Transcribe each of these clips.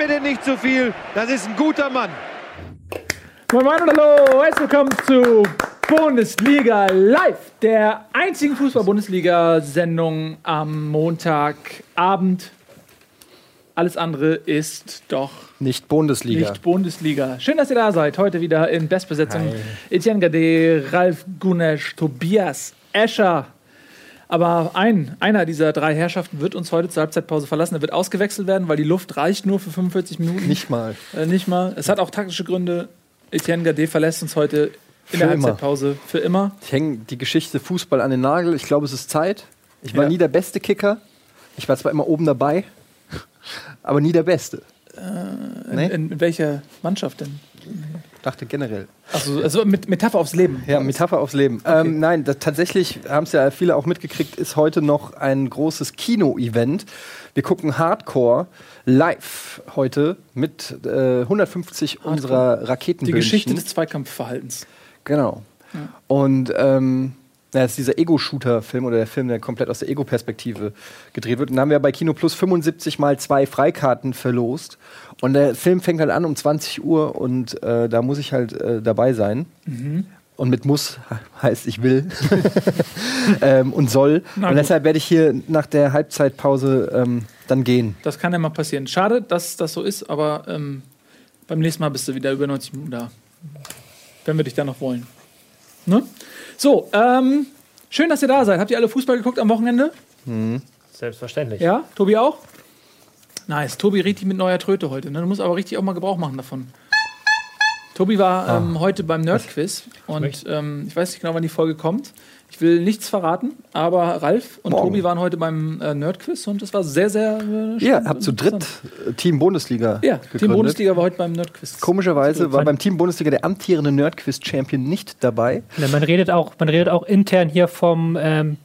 mir denn nicht zu viel. Das ist ein guter Mann. Moin Moin und hallo, herzlich willkommen zu Bundesliga Live, der einzigen Fußball-Bundesliga-Sendung am Montagabend. Alles andere ist doch Nicht Bundesliga. nicht Bundesliga. Schön, dass ihr da seid. Heute wieder in Bestbesetzung. Etienne Gade, Ralf Gunesch, Tobias Escher. Aber ein, einer dieser drei Herrschaften wird uns heute zur Halbzeitpause verlassen. Er wird ausgewechselt werden, weil die Luft reicht nur für 45 Minuten. Nicht mal. Äh, nicht mal. Es hat auch taktische Gründe. Etienne Gade verlässt uns heute in Für der immer. Halbzeitpause für immer. Ich hänge die Geschichte Fußball an den Nagel. Ich glaube, es ist Zeit. Ich war Ja. nie der beste Kicker. Ich war zwar immer oben dabei, aber nie der Beste. nee? In, in welcher Mannschaft denn? Dachte generell. Also, also mit Metapher aufs Leben. Ja, Metapher aufs Leben. Ähm, nein, das, tatsächlich haben es ja viele auch mitgekriegt, ist heute noch ein großes Kino-Event. Wir gucken Hardcore live heute mit äh, 150 unserer Die Raketenbündchen. Geschichte des Zweikampfverhaltens. Genau. Und ähm, das ist dieser Ego-Shooter-Film oder der Film, der komplett aus der Ego-Perspektive gedreht wird. Und da haben wir bei Kino Plus 75 mal zwei Freikarten verlost. Und der Film fängt halt an um 20 Uhr und äh, da muss ich halt äh, dabei sein. Und mit muss heißt ich will ähm, und soll. Na und deshalb werde ich hier nach der Halbzeitpause ähm, dann gehen. Das kann ja mal passieren. Schade, dass das so ist, aber ähm, beim nächsten Mal bist du wieder über 90 Minuten da. Wenn wir dich da noch wollen. Ne? So, ähm, schön, dass ihr da seid. Habt ihr alle Fußball geguckt am Wochenende? Selbstverständlich. Ja? Tobi auch? Nice. Tobi richtig mit neuer Tröte heute. Ne? Du musst aber richtig auch mal Gebrauch machen davon. Tobi war ähm, heute beim Nerdquiz und ähm, ich weiß nicht genau, wann die Folge kommt. Ich will nichts verraten, aber Ralf und Morgen. Tobi waren heute beim äh, Nerdquiz und es war sehr, sehr. Äh, Ihr spannend habt zu dritt Team Bundesliga Ja, gegründet. Team Bundesliga war heute beim Nerdquiz. Komischerweise war beim Team Bundesliga der amtierende Nerdquiz-Champion nicht dabei. Ja, man, redet auch, man redet auch intern hier vom ähm,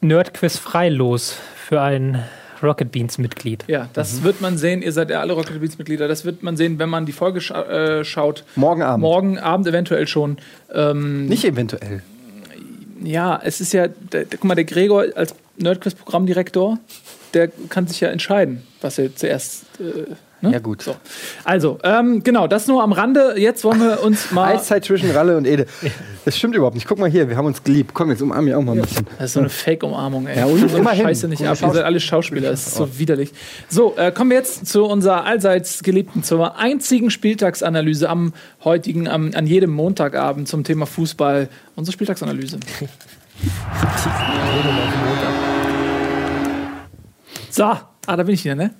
Nerdquiz freilos für ein Rocket Beans Mitglied. Ja, das Mhm. wird man sehen. Ihr seid ja alle Rocket Beats Mitglieder. Das wird man sehen, wenn man die Folge scha äh, schaut. Morgen Abend. Morgen Abend eventuell schon. Ähm, Nicht eventuell. Ja, es ist ja, der, guck mal, der Gregor als Nerdquiz-Programmdirektor, der kann sich ja entscheiden, was er zuerst. Äh, ne? Ja, gut. So. Also, ähm, genau, das nur am Rande. Jetzt wollen wir uns mal. Eiszeit zwischen Ralle und Ede. Das stimmt überhaupt nicht. Guck mal hier, wir haben uns geliebt. Komm, jetzt umarm mich auch mal ein bisschen. Das ist so eine Fake-Umarmung, ey. Ja, und so immerhin. Scheiße nicht ab. Ihr seid alle Schauspieler, das ist so widerlich. So, äh, kommen wir jetzt zu unserer allseits geliebten, zur einzigen Spieltagsanalyse am heutigen, am, an jedem Montagabend zum Thema Fußball. Unsere Spieltagsanalyse. So, ah, da bin ich wieder, ne?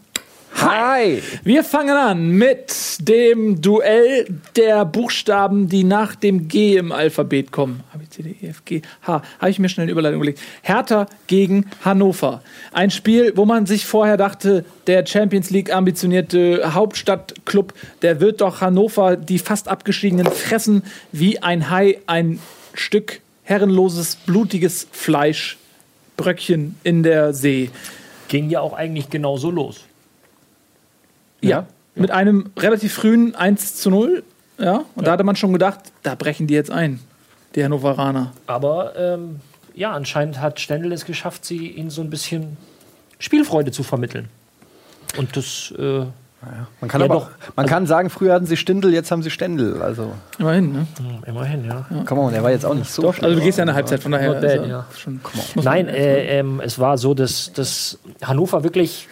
Hi! Wir fangen an mit dem Duell der Buchstaben, die nach dem G im Alphabet kommen. A, B, C, D, E, F, G, H. Habe ich mir schnell eine Überleitung überlegt. Hertha gegen Hannover. Ein Spiel, wo man sich vorher dachte, der Champions League ambitionierte Hauptstadtclub, der wird doch Hannover, die fast abgestiegenen, fressen wie ein Hai ein Stück herrenloses, blutiges Fleisch. Bröckchen in der See. Ging ja auch eigentlich genauso los. Ja, mit einem relativ frühen 1 zu 0. Ja, und da hatte man schon gedacht, da brechen die jetzt ein, die Hannoveraner. Aber ähm, ja, anscheinend hat Stendel es geschafft, sie ihnen so ein bisschen Spielfreude zu vermitteln. Und das, äh, Man kann Ja, aber doch. auch, man kann sagen, früher hatten sie Stindel, jetzt haben sie Ständel. Also, Immerhin, ne? immerhin, ja. komm on, der war jetzt auch nicht so. Doch, also du gehst ja in der Halbzeit, von daher. Bad, also ja. schon, Nein, äh, ähm, es war so, dass, dass Hannover wirklich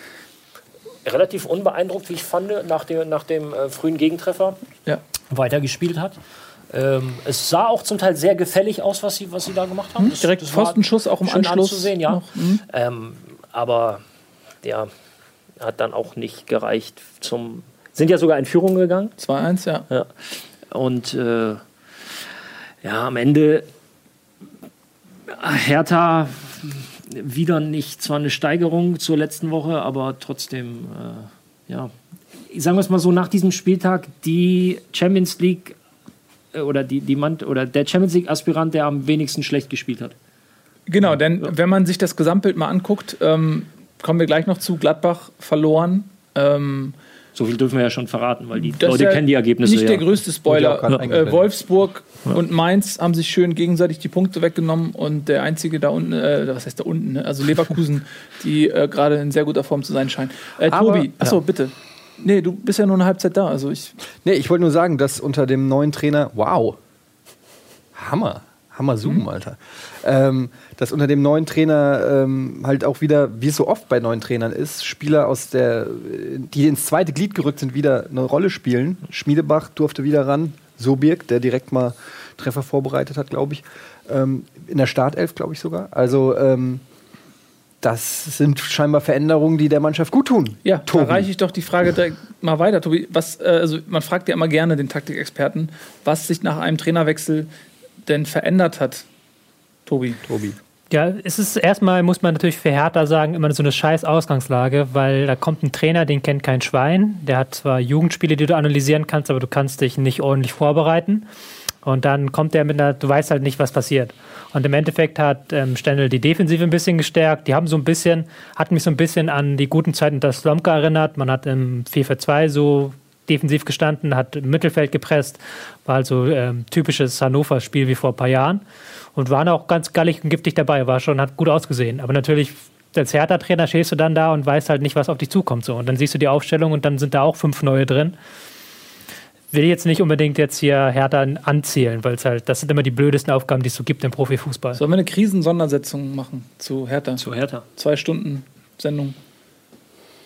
relativ unbeeindruckt, wie ich fand, nach dem, nach dem äh, frühen Gegentreffer Ja. weitergespielt hat. Ähm, es sah auch zum Teil sehr gefällig aus, was sie, was sie da gemacht haben. Das- Hm, Direkt das Pfostenschuss auch im schön Anschluss. anzusehen, ja. noch, hm. Ähm, aber der hat dann auch nicht gereicht zum. Sind ja sogar in Führung gegangen. 2-1, ja. Ja. Und äh, ja, am Ende Hertha wieder nicht zwar eine Steigerung zur letzten Woche, aber trotzdem, äh, ja, sagen wir es mal so, nach diesem Spieltag die Champions League äh, oder die, die Mann, oder der Champions League Aspirant, der am wenigsten schlecht gespielt hat. Genau, denn wenn man sich das Gesamtbild mal anguckt, ähm, kommen wir gleich noch zu Gladbach verloren. Ähm, So viel dürfen wir ja schon verraten, weil die Das Leute ja kennen die Ergebnisse. Nicht ja. der größte ja Spoiler. Äh. Wolfsburg und Mainz haben sich schön gegenseitig die Punkte weggenommen und der einzige da unten, äh, was heißt da unten, ne? also Leverkusen, die äh, gerade in sehr guter Form zu sein scheinen. Äh, Aber- Tobi, achso, bitte. Nee, du bist ja nur eine Halbzeit da. Also ich. Nee, ich wollte nur sagen, dass unter dem neuen Trainer, wow, Hammer, Hammer Zoom, Mhm. Alter, ähm, dass unter dem neuen Trainer ähm, halt auch wieder, wie es so oft bei neuen Trainern ist, Spieler aus der, die ins zweite Glied gerückt sind, wieder eine Rolle spielen. Schmiedebach durfte wieder ran, Sobirk, der direkt mal Treffer vorbereitet hat, glaube ich, ähm, in der Startelf, glaube ich sogar. Also ähm, das sind scheinbar Veränderungen, die der Mannschaft gut tun. Ja, Tobi. da reiche ich doch die Frage direkt mal weiter, Tobi. Was, äh, also man fragt ja immer gerne den Taktikexperten, was sich nach einem Trainerwechsel denn verändert hat. Tobi. Tobi. Ja, es ist erstmal, muss man natürlich für Hertha sagen, immer so eine scheiß Ausgangslage, weil da kommt ein Trainer, den kennt kein Schwein. Der hat zwar Jugendspiele, die du analysieren kannst, aber du kannst dich nicht ordentlich vorbereiten. Und dann kommt der mit einer, du weißt halt nicht, was passiert. Und im Endeffekt hat ähm, Stendel die Defensive ein bisschen gestärkt. Die haben so ein bisschen, hat mich so ein bisschen an die guten Zeiten unter Slomka erinnert. Man hat im 4-4-2 so defensiv gestanden, hat im Mittelfeld gepresst, war also ähm, typisches Hannover-Spiel wie vor ein paar Jahren und waren auch ganz gallig und giftig dabei, war schon, hat gut ausgesehen. Aber natürlich, als Hertha-Trainer stehst du dann da und weißt halt nicht, was auf dich zukommt. So. Und dann siehst du die Aufstellung und dann sind da auch fünf neue drin. Will jetzt nicht unbedingt jetzt hier Hertha anzählen, weil es halt, das sind immer die blödesten Aufgaben, die es so gibt im Profifußball. Sollen wir eine Krisensondersetzung machen zu Hertha? Zu Hertha. Zwei Stunden Sendung.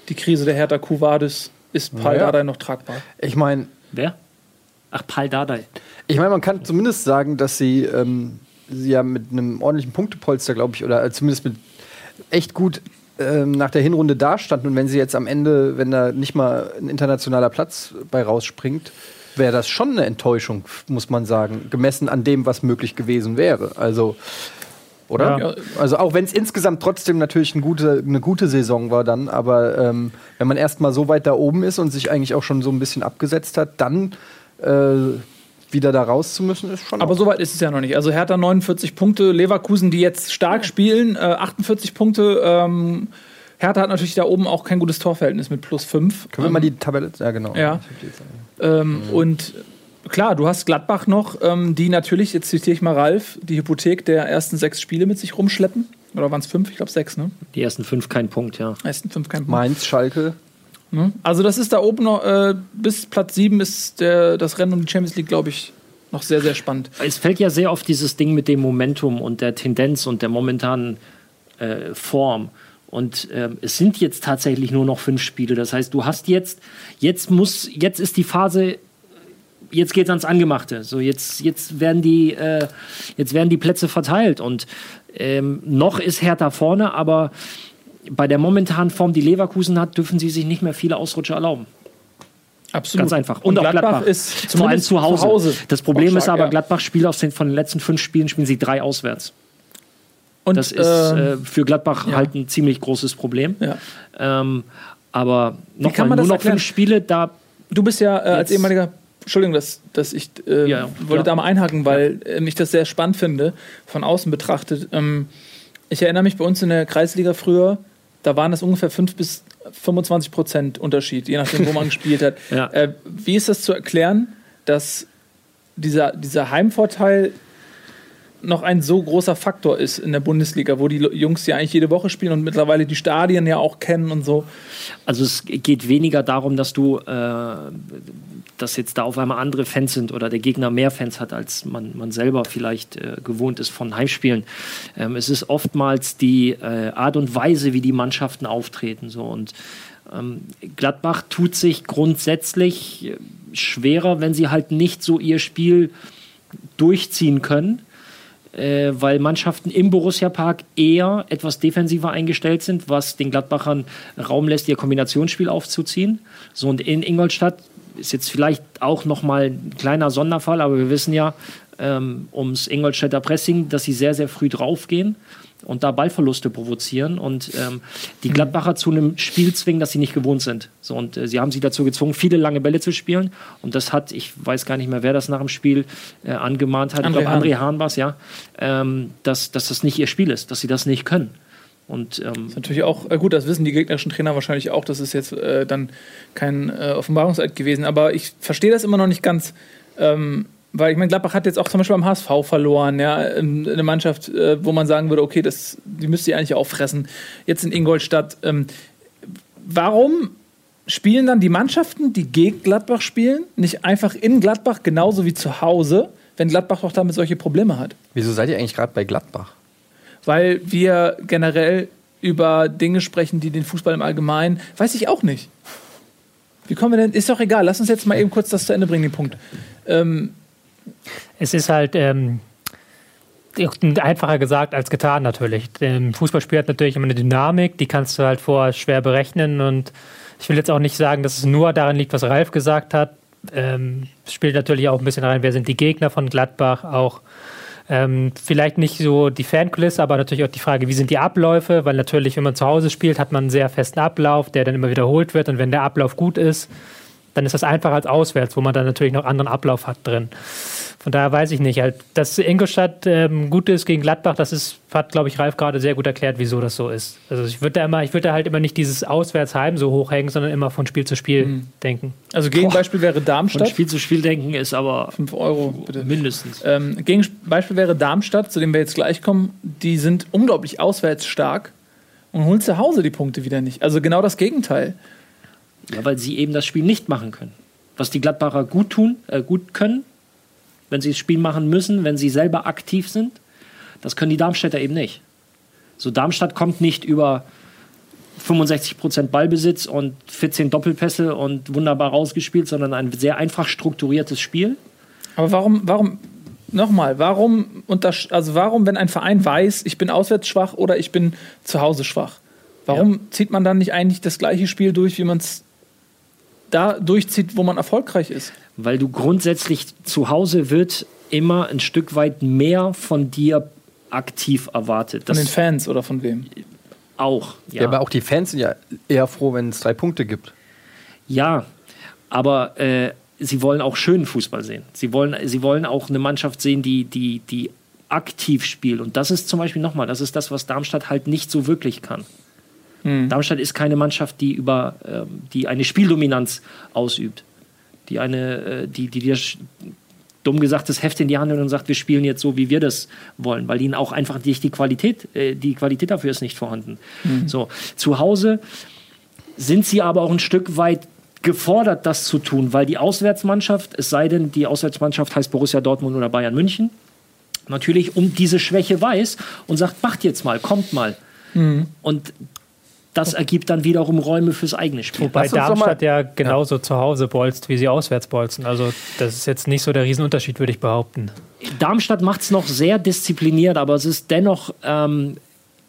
Die Krise der Hertha Kuvadis. Ist Paul Ja. Dardai noch tragbar? Ich meine, Wer? Ach, Pal Dardai. Ich meine, man kann zumindest sagen, dass sie, ähm, sie ja mit einem ordentlichen Punktepolster, glaube ich, oder äh, zumindest mit echt gut ähm, nach der Hinrunde dastanden. Und wenn sie jetzt am Ende, wenn da nicht mal ein internationaler Platz bei rausspringt, wäre das schon eine Enttäuschung, muss man sagen, gemessen an dem, was möglich gewesen wäre. Also, oder? Ja. Also auch wenn es insgesamt trotzdem natürlich eine gute, eine gute Saison war dann, aber ähm, wenn man erst mal so weit da oben ist und sich eigentlich auch schon so ein bisschen abgesetzt hat, dann äh, wieder da raus zu müssen, ist schon. Aber so weit ist es ja noch nicht. Also Hertha 49 Punkte, Leverkusen, die jetzt stark spielen, äh, 48 Punkte. Ähm, Hertha hat natürlich da oben auch kein gutes Torverhältnis mit plus 5. Können wir mal die Tabelle? Ja, genau. Ja. Ähm, Und klar, du hast Gladbach noch, ähm, die natürlich, jetzt zitiere ich mal Ralf, die Hypothek der ersten sechs Spiele mit sich rumschleppen. Oder waren es fünf? Ich glaube sechs, ne? Die ersten fünf kein Punkt, ja. Ersten fünf kein Punkt. Mainz, Schalke. Ne? Also das ist da oben noch, äh, bis Platz sieben ist der, das Rennen um die Champions League, glaube ich, noch sehr, sehr spannend. Es fällt ja sehr auf dieses Ding mit dem Momentum und der Tendenz und der momentanen äh, Form. Und ähm, es sind jetzt tatsächlich nur noch fünf Spiele. Das heißt, du hast jetzt, jetzt muss, jetzt ist die Phase, jetzt geht's ans Angemachte. So jetzt, jetzt werden die, äh, jetzt werden die Plätze verteilt und ähm, noch ist Hertha vorne, aber bei der momentanen Form, die Leverkusen hat, dürfen sie sich nicht mehr viele Ausrutscher erlauben. Absolut. Ganz einfach. Und, Und, auch Gladbach, Gladbach, ist vor allem zu Hause. Das Problem Auch ist stark, aber, ja. Gladbach spielt aus den, von den letzten fünf Spielen, spielen sie drei auswärts. Und, Das ist ähm, äh, für Gladbach ja. halt ein ziemlich großes Problem. ja. Ähm, aber noch kann mal, man nur das noch erklären? fünf Spiele, da Du bist ja äh, als ehemaliger, Entschuldigung, dass, dass ich äh, Ja, wollte ja. da mal einhaken, weil äh, ich das sehr spannend finde, von außen betrachtet. Ähm, ich erinnere mich bei uns in der Kreisliga früher, da waren das ungefähr 5 bis 25 Prozent Unterschied, je nachdem, wo man gespielt hat. Ja. Äh, wie ist das zu erklären, dass dieser, dieser Heimvorteil noch ein so großer Faktor ist in der Bundesliga, wo die Jungs ja eigentlich jede Woche spielen und mittlerweile die Stadien ja auch kennen und so. Also es geht weniger darum, dass du, äh, dass jetzt da auf einmal andere Fans sind oder der Gegner mehr Fans hat, als man, man selber vielleicht äh, gewohnt ist von Heimspielen. Ähm, es ist oftmals die äh, Art und Weise, wie die Mannschaften auftreten. So. Und ähm, Gladbach tut sich grundsätzlich äh, schwerer, wenn sie halt nicht so ihr Spiel durchziehen können äh, weil Mannschaften im Borussia-Park eher etwas defensiver eingestellt sind, was den Gladbachern Raum lässt, ihr Kombinationsspiel aufzuziehen. So und in Ingolstadt ist jetzt vielleicht auch noch mal ein kleiner Sonderfall, aber wir wissen ja ähm, ums Ingolstädter Pressing, dass sie sehr, sehr früh draufgehen und da Ballverluste provozieren und ähm, die Gladbacher zu einem Spiel zwingen, das sie nicht gewohnt sind. So, und äh, sie haben sie dazu gezwungen, viele lange Bälle zu spielen. Und das hat, ich weiß gar nicht mehr, wer das nach dem Spiel äh, angemahnt hat. André ich glaube, Hahn. André Hahn war es, ja. Ähm, dass, dass das nicht ihr Spiel ist, dass sie das nicht können. Und ähm, Ist natürlich auch, äh, gut, das wissen die gegnerischen Trainer wahrscheinlich auch, das ist jetzt äh, dann kein äh, Offenbarungseid gewesen, aber ich verstehe das immer noch nicht ganz, ähm, weil ich meine, Gladbach hat jetzt auch zum Beispiel beim HSV verloren, ja, in- eine Mannschaft, äh, wo man sagen würde, okay, das, die müsste ihr eigentlich auffressen. Jetzt in Ingolstadt. Ähm, warum spielen dann die Mannschaften, die gegen Gladbach spielen, nicht einfach in Gladbach genauso wie zu Hause, wenn Gladbach doch damit solche Probleme hat? Wieso seid ihr eigentlich gerade bei Gladbach? Weil wir generell über Dinge sprechen, die den Fußball im Allgemeinen, weiß ich auch nicht. Wie kommen wir denn? Ist doch egal, lass uns jetzt mal eben kurz das zu Ende bringen, den Punkt. Ähm, Es ist halt ähm, einfacher gesagt als getan natürlich. Im Fußballspiel hat natürlich immer eine Dynamik, die kannst du halt vorher schwer berechnen und ich will jetzt auch nicht sagen, dass es nur daran liegt, was Ralf gesagt hat. Ähm, spielt natürlich auch ein bisschen rein, wer sind die Gegner von Gladbach, auch ähm, vielleicht nicht so die Fankulisse, aber natürlich auch die Frage, wie sind die Abläufe, weil natürlich, wenn man zu Hause spielt, hat man einen sehr festen Ablauf, der dann immer wiederholt wird und wenn der Ablauf gut ist, dann ist das einfacher als auswärts, wo man dann natürlich noch anderen Ablauf hat drin. Von daher weiß ich nicht. Halt, dass Ingolstadt ähm, gut ist gegen Gladbach, das ist, hat, glaube ich, Ralf gerade sehr gut erklärt, wieso das so ist. Also ich würde da immer, ich würde da halt immer nicht dieses Auswärtsheim so hochhängen, sondern immer von Spiel zu Spiel denken. also Gegenbeispiel wäre Von Darmstadt. Spiel zu Spiel denken ist aber 5 Euro, bitte. mindestens. Ähm, Gegenbeispiel wäre Darmstadt, zu dem wir jetzt gleich kommen. Die sind unglaublich auswärts stark und holen zu Hause die Punkte wieder nicht. Also genau das Gegenteil. Ja, weil sie eben das Spiel nicht machen können. Was die Gladbacher gut tun, äh, gut können, wenn sie das Spiel machen müssen, wenn sie selber aktiv sind, das können die Darmstädter eben nicht. So Darmstadt kommt nicht über 65% Ballbesitz und 14 Doppelpässe und wunderbar rausgespielt, sondern ein sehr einfach strukturiertes Spiel. Aber warum, warum, nochmal, warum, also warum, wenn ein Verein weiß, ich bin auswärts schwach oder ich bin zu Hause schwach, warum zieht man dann nicht eigentlich das gleiche Spiel durch, wie man es da durchzieht, wo man erfolgreich ist? Weil du grundsätzlich zu Hause wird immer ein Stück weit mehr von dir aktiv erwartet. Von Das den Fans oder von wem? auch. Ja. aber auch die Fans sind ja eher froh, wenn es drei Punkte gibt. Ja, aber äh, sie wollen auch schönen Fußball sehen. Sie wollen, sie wollen auch eine Mannschaft sehen, die, die, die aktiv spielt. Und das ist zum Beispiel nochmal, das ist das, was Darmstadt halt nicht so wirklich kann. Darmstadt ist keine Mannschaft, die über ähm, die eine Spieldominanz ausübt, die eine, äh, die, die dir dumm gesagt das Heft in die Hand nimmt und sagt, wir spielen jetzt so, wie wir das wollen, weil ihnen auch einfach nicht die Qualität, äh, die Qualität dafür ist nicht vorhanden. So zu Hause sind sie aber auch ein Stück weit gefordert, das zu tun, weil die Auswärtsmannschaft, es sei denn, die Auswärtsmannschaft heißt Borussia Dortmund oder Bayern München, natürlich um diese Schwäche weiß und sagt, macht jetzt mal, kommt mal. Und das ergibt dann wiederum Räume fürs eigene Spiel. Wobei Darmstadt ja genauso zu Hause bolzt, wie sie auswärts bolzen. Also das ist jetzt nicht so der Riesenunterschied, würde ich behaupten. Darmstadt macht es noch sehr diszipliniert, aber es ist dennoch, ähm,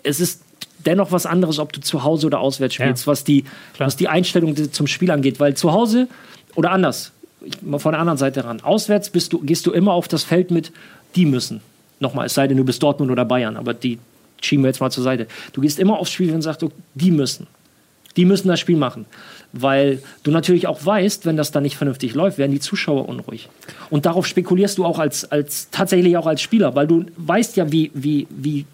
es ist dennoch was anderes, ob du zu Hause oder auswärts spielst, Ja. was, die, Klar. was die Einstellung zum Spiel angeht. Weil zu Hause oder anders, von der anderen Seite ran, auswärts bist du, gehst du immer auf das Feld mit, die müssen. Nochmal, es sei denn, du bist Dortmund oder Bayern, aber die schieben wir jetzt mal zur Seite. Du gehst immer aufs Spiel und sagst, die müssen. Die müssen das Spiel machen. Weil du natürlich auch weißt, wenn das dann nicht vernünftig läuft, werden die Zuschauer unruhig. Und darauf spekulierst du auch als, als tatsächlich auch als Spieler, weil du weißt ja, wie, wie, wie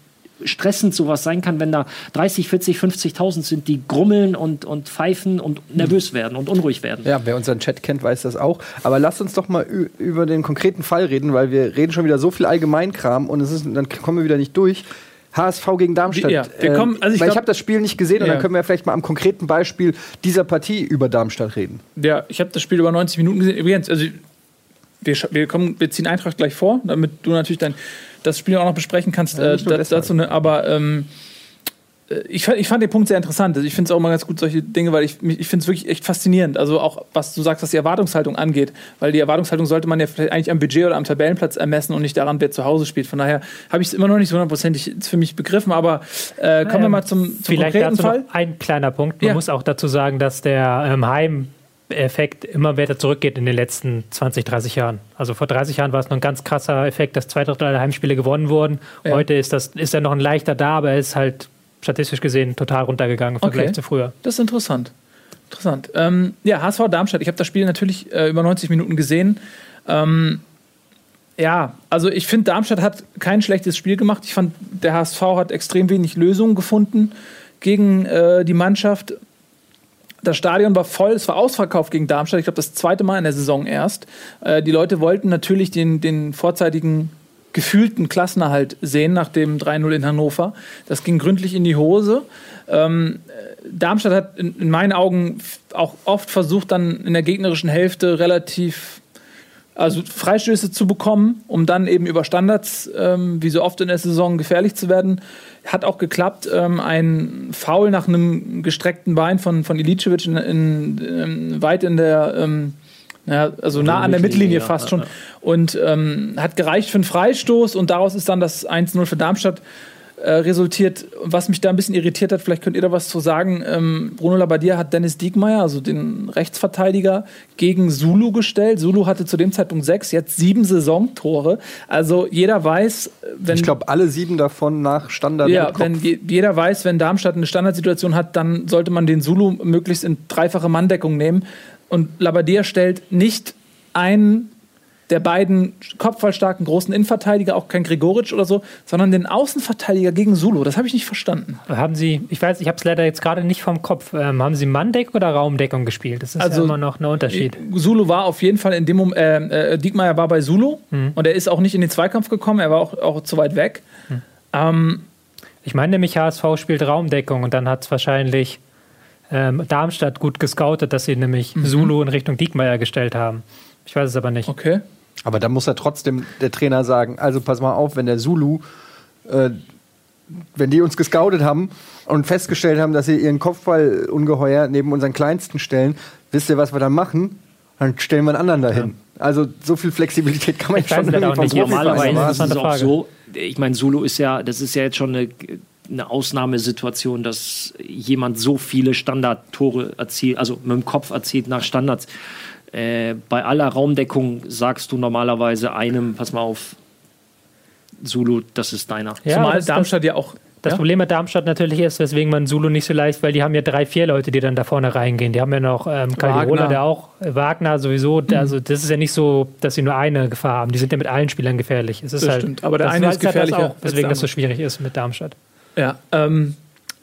stressend sowas sein kann, wenn da 30, 40, 50.000 sind, die grummeln und, und pfeifen und nervös werden und unruhig werden. Ja, wer unseren Chat kennt, weiß das auch. Aber lasst uns doch mal über den konkreten Fall reden, weil wir reden schon wieder so viel Allgemeinkram und es ist, dann kommen wir wieder nicht durch. HSV gegen Darmstadt. Ja, wir kommen- also ich weil ich habe das Spiel nicht gesehen und Ja. dann können wir vielleicht mal am konkreten Beispiel dieser Partie über Darmstadt reden. Ja, ich habe das Spiel über 90 Minuten gesehen. Übrigens, also wir, wir, kommen, wir ziehen Eintracht gleich vor, damit du natürlich dann das Spiel auch noch besprechen kannst. Ja, äh, dazu, ne, aber ähm, äh, ich, fand- ich fand den Punkt sehr interessant. Also ich finde es auch immer ganz gut, solche Dinge, weil ich, ich finde es wirklich echt faszinierend. Also auch, was du sagst, was die Erwartungshaltung angeht. Weil die Erwartungshaltung sollte man ja vielleicht eigentlich am Budget oder am Tabellenplatz ermessen und nicht daran, wer zu Hause spielt. Von daher habe ich es immer noch nicht so hundertprozentig für mich begriffen. Aber äh, kommen wir mal zum, zum Vielleicht konkreten dazu Fall. noch ein kleiner Punkt. Man Ja. muss auch dazu sagen, dass der ähm, Heimeffekt immer weiter zurückgeht in den letzten 20, 30 Jahren. Also vor 30 Jahren war es noch ein ganz krasser Effekt, dass zwei Drittel aller Heimspiele gewonnen wurden. Ja. Heute ist, das, ist er noch ein leichter da, aber er ist halt statistisch gesehen total runtergegangen im Vergleich Okay. zu früher. Das ist interessant. Interessant. Ähm, ja, HSV Darmstadt. Ich habe das Spiel natürlich äh, über 90 Minuten gesehen. Ähm, ja, also ich finde, Darmstadt hat kein schlechtes Spiel gemacht. Ich fand, der HSV hat extrem wenig Lösungen gefunden gegen äh, die Mannschaft. Das Stadion war voll, es war ausverkauft gegen Darmstadt. Ich glaube, das zweite Mal in der Saison erst. Äh, die Leute wollten natürlich den, den vorzeitigen gefühlten Klassenerhalt sehen nach dem 3-0 in Hannover. Das ging gründlich in die Hose. Ähm, Darmstadt hat in, in, meinen Augen auch oft versucht, dann in der gegnerischen Hälfte relativ also Freistöße zu bekommen, um dann eben über Standards, ähm, wie so oft in der Saison, gefährlich zu werden. Hat auch geklappt. Ähm, ein Foul nach einem gestreckten Bein von, von Ilicevic in, in, in weit in der ähm, ja, also nah an der Mittellinie fast schon. Und ähm, hat gereicht für einen Freistoß und daraus ist dann das 1-0 für Darmstadt äh, resultiert. Was mich da ein bisschen irritiert hat, vielleicht könnt ihr da was zu sagen. Ähm, Bruno Labbadia hat Dennis Diekmeyer, also den Rechtsverteidiger, gegen Zulu gestellt. Zulu hatte zu dem Zeitpunkt sechs, jetzt sieben Saisontore. Also jeder weiß, wenn. Ich glaube, alle sieben davon nach Standard. Ja, wenn jeder weiß, wenn Darmstadt eine Standardsituation hat, dann sollte man den Zulu möglichst in dreifache Manndeckung nehmen. Und Labbadia stellt nicht einen der beiden kopfballstarken großen Innenverteidiger, auch kein Gregoritsch oder so, sondern den Außenverteidiger gegen Sulu. Das habe ich nicht verstanden. Haben Sie, ich weiß, ich habe es leider jetzt gerade nicht vom Kopf, ähm, haben Sie Manndeckung oder Raumdeckung gespielt? Das ist also, ja immer noch ein Unterschied. Sulu war auf jeden Fall in dem Moment, äh, äh, Diekmeyer war bei Sulu hm. und er ist auch nicht in den Zweikampf gekommen, er war auch, auch zu weit weg. Hm. Ähm, ich meine nämlich, HSV spielt Raumdeckung und dann hat es wahrscheinlich ähm, Darmstadt gut gescoutet, dass sie nämlich mhm. Zulu in Richtung Diekmeyer gestellt haben. Ich weiß es aber nicht. Okay. Aber da muss ja trotzdem der Trainer sagen, also pass mal auf, wenn der Zulu, äh, wenn die uns gescoutet haben und festgestellt haben, dass sie ihren Kopfballungeheuer neben unseren kleinsten stellen, wisst ihr, was wir dann machen? Dann stellen wir einen anderen dahin. Ja. Also so viel Flexibilität kann man ich schon irgendwie vom Normalerweise ist es auch so, ich meine, Zulu ist ja, das ist ja jetzt schon eine eine Ausnahmesituation, dass jemand so viele Standardtore erzielt, also mit dem Kopf erzielt nach Standards. Äh, bei aller Raumdeckung sagst du normalerweise einem, pass mal auf, Zulu, das ist deiner. Ja, Zumal das, Darmstadt ja auch. Das ja? Problem mit Darmstadt natürlich ist, weswegen man Zulu nicht so leicht, weil die haben ja drei, vier Leute, die dann da vorne reingehen. Die haben ja noch ähm, Calderola, der auch, äh, Wagner sowieso. Mhm. Also das ist ja nicht so, dass sie nur eine Gefahr haben. Die sind ja mit allen Spielern gefährlich. Es ist das halt, stimmt, aber der eine ist gefährlicher. Halt auch, weswegen das so schwierig ist mit Darmstadt. Ja, ähm,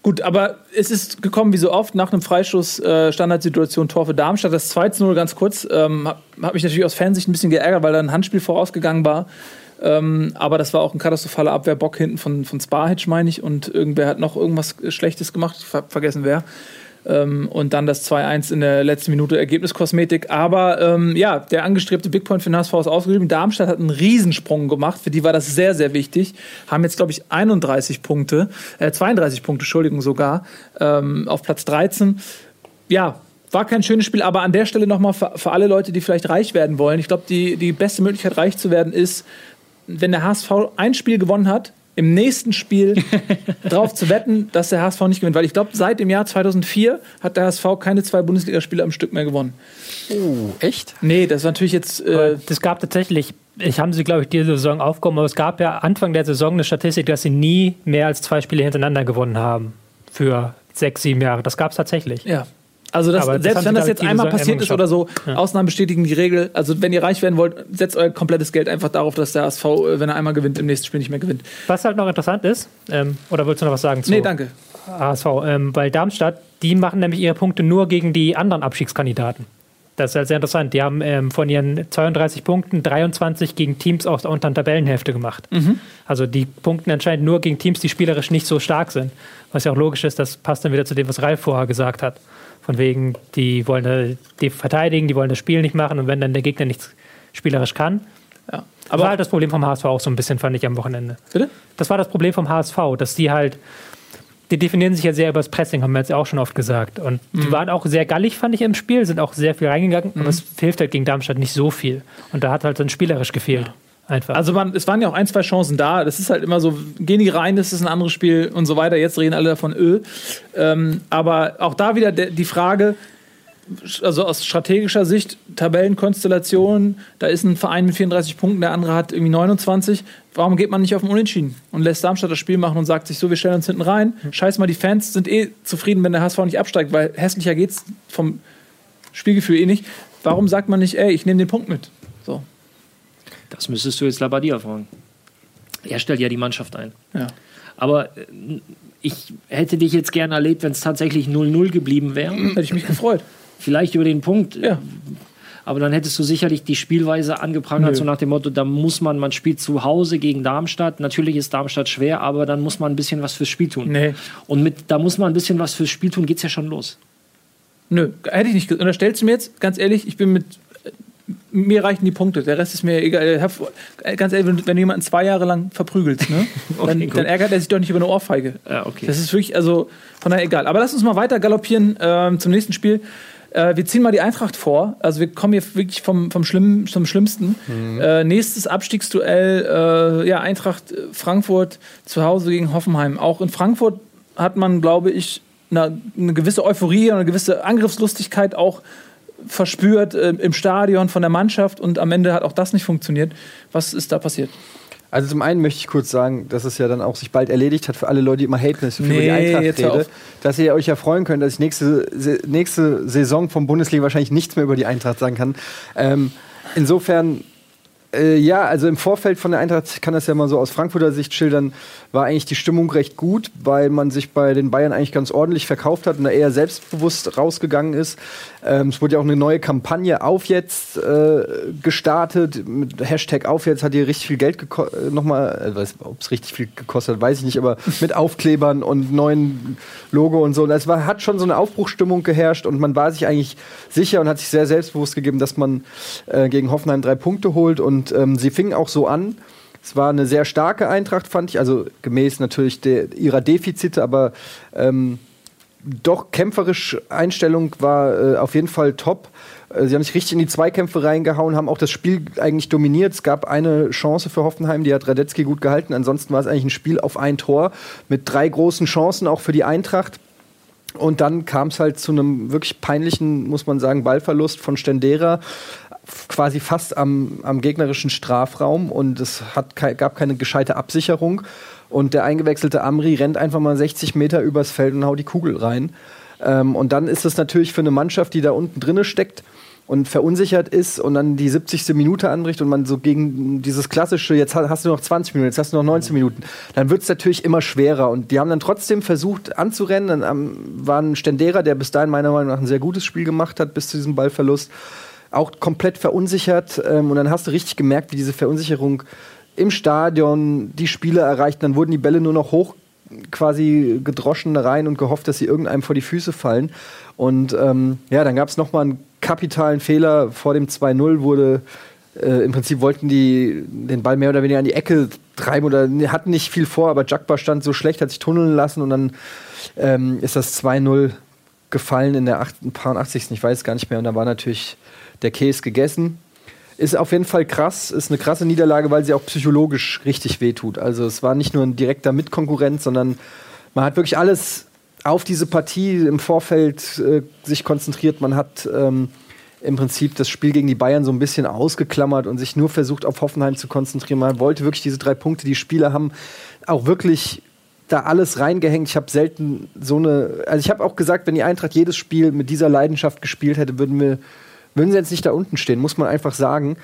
Gut, aber es ist gekommen wie so oft nach einem Freistoß äh, Standardsituation Tor für Darmstadt. Das 2-0 ganz kurz. Ähm, hat, hat mich natürlich aus Fansicht ein bisschen geärgert, weil da ein Handspiel vorausgegangen war. Ähm, aber das war auch ein katastrophaler Abwehrbock hinten von, von Sparhitch, meine ich. Und irgendwer hat noch irgendwas Schlechtes gemacht. Ich habe vergessen, wer. Ähm, und dann das 2-1 in der letzten Minute Ergebniskosmetik. Aber ähm, ja, der angestrebte Big Point für den HSV ist ausgeblieben. Darmstadt hat einen Riesensprung gemacht. Für die war das sehr, sehr wichtig. Haben jetzt, glaube ich, 31 Punkte, äh, 32 Punkte, Entschuldigung, sogar, ähm, auf Platz 13. Ja, war kein schönes Spiel, aber an der Stelle nochmal für, für alle Leute, die vielleicht reich werden wollen. Ich glaube, die, die beste Möglichkeit, reich zu werden, ist, wenn der HSV ein Spiel gewonnen hat, im nächsten Spiel darauf zu wetten, dass der HSV nicht gewinnt. Weil ich glaube, seit dem Jahr 2004 hat der HSV keine zwei Bundesligaspiele am Stück mehr gewonnen. Oh, echt? Nee, das war natürlich jetzt. Äh das gab tatsächlich, ich habe sie, glaube ich, diese Saison aufgekommen, aber es gab ja Anfang der Saison eine Statistik, dass sie nie mehr als zwei Spiele hintereinander gewonnen haben. Für sechs, sieben Jahre. Das gab es tatsächlich. Ja. Also das, selbst das wenn das jetzt einmal passiert ist oder so, ja. Ausnahmen bestätigen die Regel. Also wenn ihr reich werden wollt, setzt euer komplettes Geld einfach darauf, dass der ASV, äh, wenn er einmal gewinnt, im nächsten Spiel nicht mehr gewinnt. Was halt noch interessant ist, ähm, oder wolltest du noch was sagen zu Nee, danke. ASV, ähm, weil Darmstadt, die machen nämlich ihre Punkte nur gegen die anderen Abstiegskandidaten. Das ist halt sehr interessant. Die haben ähm, von ihren 32 Punkten 23 gegen Teams aus der unteren Tabellenhälfte gemacht. Mhm. Also die punkten anscheinend nur gegen Teams, die spielerisch nicht so stark sind. Was ja auch logisch ist, das passt dann wieder zu dem, was Ralf vorher gesagt hat. Von wegen, die wollen die verteidigen, die wollen das Spiel nicht machen und wenn dann der Gegner nichts spielerisch kann. Ja. Aber das war halt das Problem vom HSV auch so ein bisschen, fand ich am Wochenende. Bitte? Das war das Problem vom HSV, dass die halt, die definieren sich ja sehr über das Pressing, haben wir jetzt auch schon oft gesagt. Und mhm. die waren auch sehr gallig, fand ich, im Spiel, sind auch sehr viel reingegangen, mhm. aber es hilft halt gegen Darmstadt nicht so viel. Und da hat halt dann spielerisch gefehlt. Ja. Einfach. Also man, es waren ja auch ein, zwei Chancen da. Das ist halt immer so, gehen die rein, das ist ein anderes Spiel und so weiter. Jetzt reden alle davon Öl. Ähm, aber auch da wieder de, die Frage, also aus strategischer Sicht, Tabellenkonstellationen, da ist ein Verein mit 34 Punkten, der andere hat irgendwie 29. Warum geht man nicht auf den Unentschieden und lässt Darmstadt das Spiel machen und sagt sich so, wir stellen uns hinten rein. Scheiß mal, die Fans sind eh zufrieden, wenn der HSV nicht absteigt, weil hässlicher geht's vom Spielgefühl eh nicht. Warum sagt man nicht, ey, ich nehme den Punkt mit? Das müsstest du jetzt Labadia fragen. Er stellt ja die Mannschaft ein. Ja. Aber äh, ich hätte dich jetzt gerne erlebt, wenn es tatsächlich 0-0 geblieben wäre. Hätte ich mich gefreut. Vielleicht über den Punkt. Ja. aber dann hättest du sicherlich die Spielweise angeprangert, Nö. so nach dem Motto, da muss man, man spielt zu Hause gegen Darmstadt. Natürlich ist Darmstadt schwer, aber dann muss man ein bisschen was fürs Spiel tun. Nee. Und mit, da muss man ein bisschen was fürs Spiel tun, geht's ja schon los. Nö, hätte ich nicht. ge- Unterstellst du mir jetzt, ganz ehrlich, ich bin mit. Äh, Mir reichen die Punkte, der Rest ist mir egal. Äh, ganz ehrlich, wenn, du jemanden zwei Jahre lang verprügelst, ne, dann, gut. dann ärgert er sich doch nicht über eine Ohrfeige. Ja, okay. Das ist wirklich, also von daher egal. Aber lass uns mal weiter galoppieren ähm, zum nächsten Spiel. Äh, wir ziehen mal die Eintracht vor. Also wir kommen hier wirklich vom, vom Schlimm, zum Schlimmsten. Äh, nächstes Abstiegsduell, äh, ja, Eintracht äh, Frankfurt zu Hause gegen Hoffenheim. Auch in Frankfurt hat man, glaube ich, eine, eine gewisse Euphorie und eine gewisse Angriffslustigkeit auch verspürt äh, im Stadion von der Mannschaft und am Ende hat auch das nicht funktioniert. Was ist da passiert? Also zum einen möchte ich kurz sagen, dass es ja dann auch sich bald erledigt hat für alle Leute, die immer haten, dass ich Nee, über die Eintracht rede. Dass ihr euch ja freuen könnt, dass ich nächste, nächste Saison vom Bundesliga wahrscheinlich nichts mehr über die Eintracht sagen kann. Ähm, insofern, äh, ja, also im Vorfeld von der Eintracht, ich kann das ja mal so aus Frankfurter Sicht schildern, war eigentlich die Stimmung recht gut, weil man sich bei den Bayern eigentlich ganz ordentlich verkauft hat und da eher selbstbewusst rausgegangen ist. Ähm, es wurde ja auch eine neue Kampagne auf jetzt äh, gestartet. Mit Hashtag auf jetzt hat hier richtig viel Geld gekostet. Nochmal, äh, ob es richtig viel gekostet hat, weiß ich nicht, aber mit Aufklebern und neuen Logo und so. Und es war, hat schon so eine Aufbruchsstimmung geherrscht und man war sich eigentlich sicher und hat sich sehr selbstbewusst gegeben, dass man äh, gegen Hoffenheim drei Punkte holt. Und ähm, sie fingen auch so an. Es war eine sehr starke Eintracht, fand ich, also gemäß natürlich der, ihrer Defizite, aber ähm, doch kämpferisch Einstellung war äh, auf jeden Fall top. Äh, Sie haben sich richtig in die Zweikämpfe reingehauen, haben auch das Spiel eigentlich dominiert. Es gab eine Chance für Hoffenheim, die hat Radetzky gut gehalten. Ansonsten war es eigentlich ein Spiel auf ein Tor mit drei großen Chancen auch für die Eintracht. Und dann kam es halt zu einem wirklich peinlichen, muss man sagen, Ballverlust von Stendera, quasi fast am, am gegnerischen Strafraum und es hat gab keine gescheite Absicherung. Und der eingewechselte Amri rennt einfach mal 60 Meter übers Feld und haut die Kugel rein. Ähm, und dann ist es natürlich für eine Mannschaft, die da unten drinne steckt und verunsichert ist und dann die 70. Minute anbricht und man so gegen dieses klassische, jetzt ha- hast du noch 20 Minuten, jetzt hast du noch 19 Minuten, dann wird es natürlich immer schwerer. Und die haben dann trotzdem versucht anzurennen. Dann ähm, war ein Stendera, der bis dahin meiner Meinung nach ein sehr gutes Spiel gemacht hat, bis zu diesem Ballverlust, auch komplett verunsichert. Ähm, und dann hast du richtig gemerkt, wie diese Verunsicherung im Stadion die Spieler erreicht. Dann wurden die Bälle nur noch hoch quasi gedroschen rein und gehofft, dass sie irgendeinem vor die Füße fallen. Und ähm, ja, dann gab es nochmal einen kapitalen Fehler. Vor dem 2-0 wurde äh, im Prinzip wollten die den Ball mehr oder weniger an die Ecke treiben oder hatten nicht viel vor, aber Jakba stand so schlecht, hat sich tunneln lassen und dann ähm, ist das 2-0 gefallen in der 88. Ich weiß gar nicht mehr und da war natürlich der Käse gegessen. Ist auf jeden Fall krass, ist eine krasse Niederlage, weil sie auch psychologisch richtig wehtut. Also es war nicht nur ein direkter Mitkonkurrent, sondern man hat wirklich alles auf diese Partie im Vorfeld äh, sich konzentriert. Man hat ähm, im Prinzip das Spiel gegen die Bayern so ein bisschen ausgeklammert und sich nur versucht, auf Hoffenheim zu konzentrieren. Man wollte wirklich diese drei Punkte. Die Spieler haben auch wirklich da alles reingehängt. Ich habe selten so eine. Also ich habe auch gesagt, wenn die Eintracht jedes Spiel mit dieser Leidenschaft gespielt hätte, würden wir, würden sie jetzt nicht da unten stehen, muss man einfach sagen.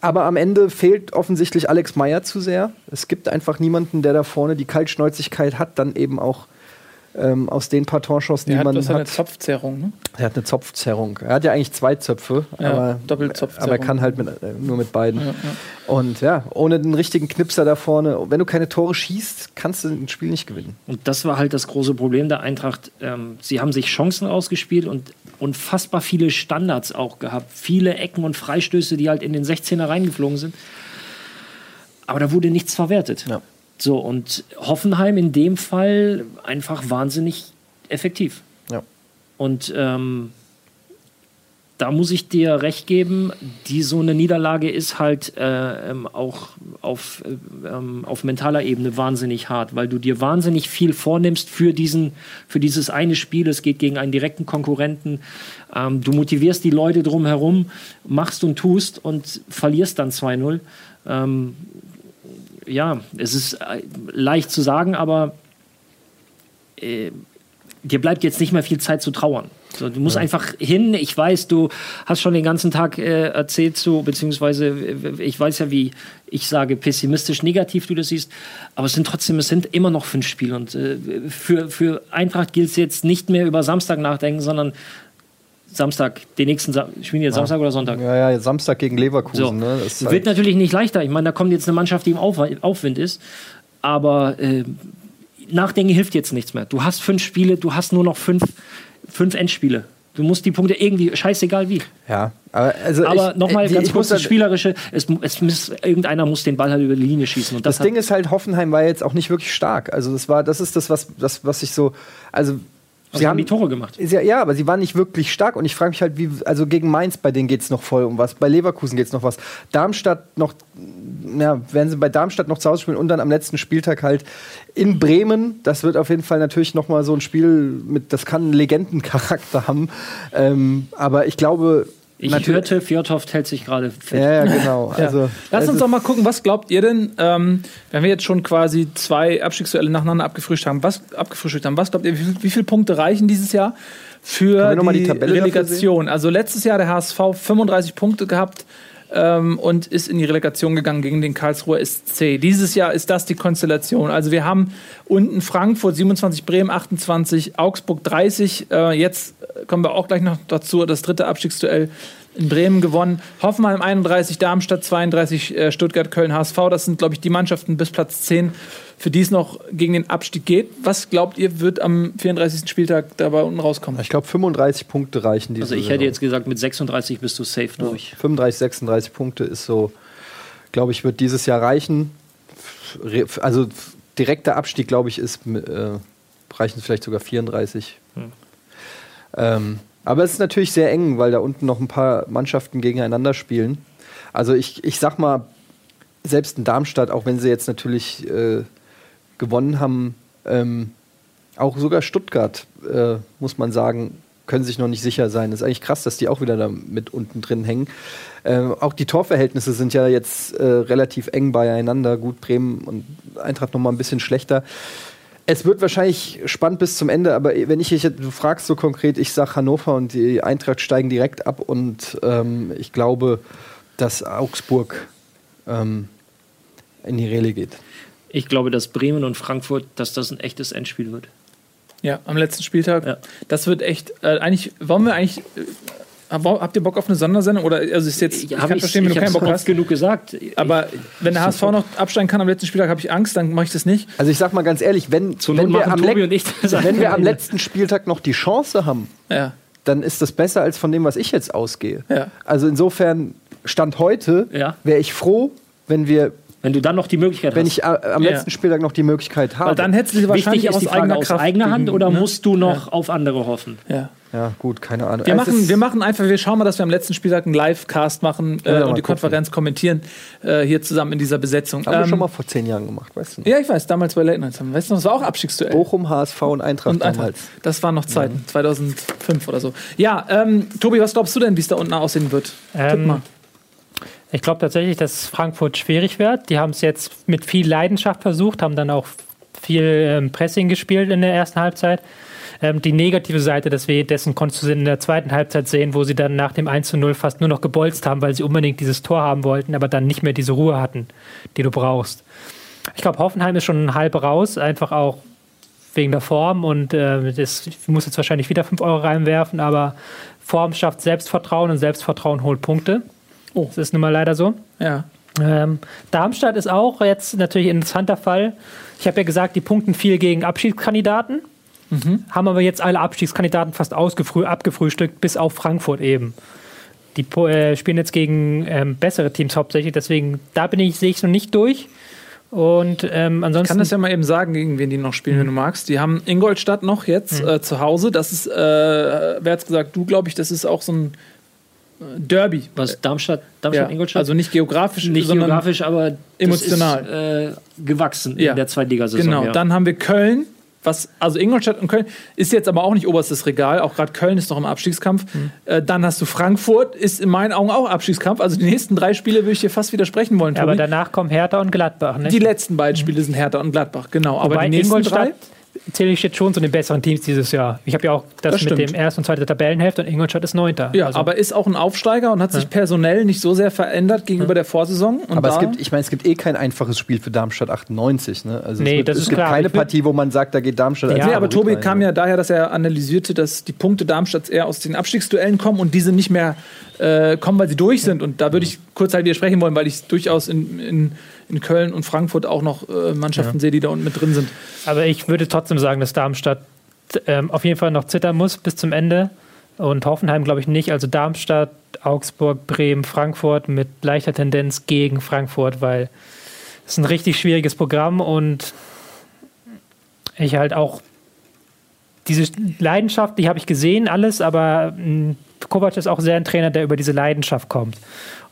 Aber am Ende fehlt offensichtlich Alex Meyer zu sehr. Es gibt einfach niemanden, der da vorne die Kaltschnäuzigkeit hat, dann eben auch ähm, aus den paar Torchancen, die hat, man das ist eine hat. Zopfzerrung, ne? Er hat eine Zopfzerrung. Er hat ja eigentlich zwei Zöpfe, Ja, aber, Doppelzopfzerrung. aber er kann halt mit, äh, nur mit beiden. Ja, ja. Und ja, ohne den richtigen Knipser da vorne, wenn du keine Tore schießt, kannst du ein Spiel nicht gewinnen. Und das war halt das große Problem der Eintracht. Ähm, sie haben sich Chancen ausgespielt und unfassbar viele Standards auch gehabt. Viele Ecken und Freistöße, die halt in den 16er reingeflogen sind. Aber da wurde nichts verwertet. Ja. So, und Hoffenheim in dem Fall einfach wahnsinnig effektiv. Ja. Und ähm, da muss ich dir recht geben, die so eine Niederlage ist halt äh, ähm, auch auf, äh, ähm, auf mentaler Ebene wahnsinnig hart, weil du dir wahnsinnig viel vornimmst für, diesen, für dieses eine Spiel. Es geht gegen einen direkten Konkurrenten. Ähm, du motivierst die Leute drumherum, machst und tust und verlierst dann 2-0. Ähm, ja, es ist äh, leicht zu sagen, aber äh, dir bleibt jetzt nicht mehr viel Zeit zu trauern. So, du musst einfach hin. Ich weiß, du hast schon den ganzen Tag äh, erzählt, so, beziehungsweise ich weiß ja, wie ich sage, pessimistisch negativ du das siehst. Aber es sind trotzdem, es sind immer noch fünf Spiele. Und äh, für, für Eintracht gilt es jetzt nicht mehr über Samstag nachdenken, sondern Samstag, den nächsten Sa spielen jetzt Samstag oder Sonntag? Ja, ja, Samstag gegen Leverkusen. So. Ne? Das ist Wird halt, natürlich nicht leichter. Ich meine, da kommt jetzt eine Mannschaft, die im Auf Aufwind ist. Aber äh, Nachdenken hilft jetzt nichts mehr. Du hast fünf Spiele, du hast nur noch fünf, fünf Endspiele. Du musst die Punkte irgendwie, scheißegal wie. ja, aber, also Aber nochmal ganz kurz das da- Spielerische. Es, es muss, irgendeiner muss den Ball halt über die Linie schießen. Und das, Das Ding ist halt, Hoffenheim war jetzt auch nicht wirklich stark. Also das war, das ist das, was, das, was ich so, also sie haben die Tore gemacht. Ja, ja, aber sie waren nicht wirklich stark und ich frage mich halt, wie, also gegen Mainz, bei denen geht es noch voll um was, bei Leverkusen geht es noch was. Darmstadt noch, ja, werden sie bei Darmstadt noch zu Hause spielen und dann am letzten Spieltag halt in Bremen. Das wird auf jeden Fall natürlich noch mal so ein Spiel mit, das kann einen Legendencharakter haben. Ähm, aber ich glaube, Ich natürlich- hörte, Fjordhoft hält sich gerade fit. Ja, ja, genau. Ja. Also, Lass uns doch mal gucken, was glaubt ihr denn, ähm, wenn wir jetzt schon quasi zwei Abstiegsduelle nacheinander abgefrühstückt haben, was, abgefrühstückt haben, was glaubt ihr, wie, wie viele Punkte reichen dieses Jahr für die, die Relegation? Also letztes Jahr der HSV 35 Punkte gehabt ähm, und ist in die Relegation gegangen gegen den Karlsruher SC. Dieses Jahr ist das die Konstellation. Also wir haben unten Frankfurt 27, Bremen 28, Augsburg 30. Äh, jetzt kommen wir auch gleich noch dazu, das dritte Abstiegsduell in Bremen gewonnen. Hoffenheim 31, Darmstadt 32, äh, Stuttgart, Köln, HSV. Das sind, glaube ich, die Mannschaften bis Platz 10, für die es noch gegen den Abstieg geht. Was glaubt ihr, wird am 34. Spieltag dabei unten rauskommen? ich glaube, 35 Punkte reichen diese Also ich hätte jetzt gesagt, mit 36 bist du safe durch. 35, 36 Punkte ist so, glaube ich, wird dieses Jahr reichen. Re- Also direkter Abstieg, glaube ich, ist äh, reichen vielleicht sogar 34. Ähm, aber es ist natürlich sehr eng, weil da unten noch ein paar Mannschaften gegeneinander spielen. Also ich, ich sag mal, selbst in Darmstadt, auch wenn sie jetzt natürlich äh, gewonnen haben, ähm, auch sogar Stuttgart, äh, muss man sagen, können sich noch nicht sicher sein. Das ist eigentlich krass, dass die auch wieder da mit unten drin hängen. Ähm, auch die Torverhältnisse sind ja jetzt äh, relativ eng beieinander. Gut, Bremen und Eintracht noch mal ein bisschen schlechter. Es wird wahrscheinlich spannend bis zum Ende, aber wenn ich, ich du fragst so konkret, ich sag Hannover und die Eintracht steigen direkt ab und ähm, ich glaube, dass Augsburg ähm, in die Rele geht. Ich glaube, dass Bremen und Frankfurt, dass das ein echtes Endspiel wird. Ja, am letzten Spieltag. Ja. Das wird echt, äh, eigentlich, wollen wir eigentlich, äh, hab- habt ihr Bock auf eine Sondersendung? Oder, also ist jetzt, ich, hab kann ich- verstehen, wenn ich du keinen Bock hast. genug gesagt. Aber wenn der HSV noch absteigen kann am letzten Spieltag, habe ich Angst, dann mache ich das nicht. Also ich sag mal ganz ehrlich, wenn, wenn, wir am, ich wenn wir am letzten Spieltag noch die Chance haben, Ja. dann ist das besser als von dem, was ich jetzt ausgehe. Ja. Also insofern, Stand heute, Ja. wäre ich froh, wenn wir, Wenn du dann noch die Möglichkeit wenn hast. ich äh, am Ja. letzten Spieltag noch die Möglichkeit habe. Weil dann hättest du sie wahrscheinlich Wichtig ist aus die Frage, aus Kraft. eigener Hand gegen- oder ne? musst du noch auf andere hoffen? Ja. ja, gut, keine Ahnung. Wir machen, wir machen einfach, wir schauen mal, dass wir am letzten Spieltag einen Live-Cast machen äh, Ja, und die gucken. Konferenz kommentieren, äh, hier zusammen in dieser Besetzung. haben wir Ähm, schon mal vor zehn Jahren gemacht, weißt du? noch? Ja, ich weiß, damals bei Late Nights. haben wir- Weißt du noch, das war auch Abstiegsduell. Bochum, HSV und Eintracht und einfach, damals. das waren noch Zeiten, 2005 oder so. Ja, ähm, Tobi, was glaubst du denn, wie es da unten aussehen wird? Tipp Ähm, mal. Ich glaube tatsächlich, dass Frankfurt schwierig wird. Die haben es jetzt mit viel Leidenschaft versucht, haben dann auch viel ähm, Pressing gespielt in der ersten Halbzeit. Ähm, die negative Seite des dessen konntest du in der zweiten Halbzeit sehen, wo sie dann nach dem 1 zu 0 fast nur noch gebolzt haben, weil sie unbedingt dieses Tor haben wollten, aber dann nicht mehr diese Ruhe hatten, die du brauchst. Ich glaube, Hoffenheim ist schon halb raus, einfach auch wegen der Form und äh, das, ich muss jetzt wahrscheinlich wieder 5 Euro reinwerfen, aber Form schafft Selbstvertrauen und Selbstvertrauen holt Punkte. Oh. Das ist nun mal leider so. Ja. Ähm, Darmstadt ist auch jetzt natürlich ein interessanter Fall. Ich habe ja gesagt, die punkten viel gegen Abschiedskandidaten, haben aber jetzt alle Abstiegskandidaten fast ausgefrüh abgefrühstückt, bis auf Frankfurt eben. Die äh, spielen jetzt gegen ähm, bessere Teams hauptsächlich, deswegen da bin ich, sehe ich noch nicht durch. Und ähm, Ich ansonsten. kann das ja mal eben sagen, gegen wen die noch spielen, wenn du magst. Die haben Ingolstadt noch jetzt äh, zu Hause. Das ist, äh, wer hat's gesagt? Du, glaube ich, das ist auch so ein Derby. Was, Darmstadt, Darmstadt, Ja, Ingolstadt? also nicht geografisch, nicht sondern geografisch, aber emotional. Ist, äh, gewachsen Ja. in der Zweitligasaison. Genau, ja. dann haben wir Köln, was, also Ingolstadt und Köln ist jetzt aber auch nicht oberstes Regal, auch gerade Köln ist noch im Abstiegskampf. Mhm. Äh, dann hast du Frankfurt, ist in meinen Augen auch Abstiegskampf. Also die nächsten drei Spiele würde ich dir fast widersprechen wollen, ja, aber danach kommen Hertha und Gladbach. Ne? die letzten beiden Spiele sind Hertha und Gladbach, genau. aber Wobei die nächsten Ingolstadt zähle ich jetzt schon zu den besseren Teams dieses Jahr. Ich habe ja auch das, Das mit stimmt. dem ersten und zweiten Tabellenhälfte und Ingolstadt ist Neunter. Ja, Also- aber ist auch ein Aufsteiger und hat sich personell nicht so sehr verändert gegenüber der Vorsaison. Und Aber da, es gibt, ich meine, es gibt eh kein einfaches Spiel für Darmstadt 98. Ne? Also Nee, es, wird, das es ist gibt klar. keine Partie, wo man sagt, da geht Darmstadt als Nee, aber Tobi rein, kam ja daher, dass er analysierte, dass die Punkte Darmstadts eher aus den Abstiegsduellen kommen und diese nicht mehr äh, kommen, weil sie durch sind. Und da würde ich kurz halt widersprechen wollen, weil ich durchaus in, in, in Köln und Frankfurt auch noch äh, Mannschaften sehe, die da unten mit drin sind. Aber ich würde trotzdem sagen, dass Darmstadt ähm, auf jeden Fall noch zittern muss bis zum Ende. Und Hoffenheim glaube ich nicht. Also Darmstadt, Augsburg, Bremen, Frankfurt mit leichter Tendenz gegen Frankfurt, weil es ist ein richtig schwieriges Programm und ich halt auch diese Leidenschaft, die habe ich gesehen, alles, aber mh, Kovac ist auch sehr ein Trainer, der über diese Leidenschaft kommt.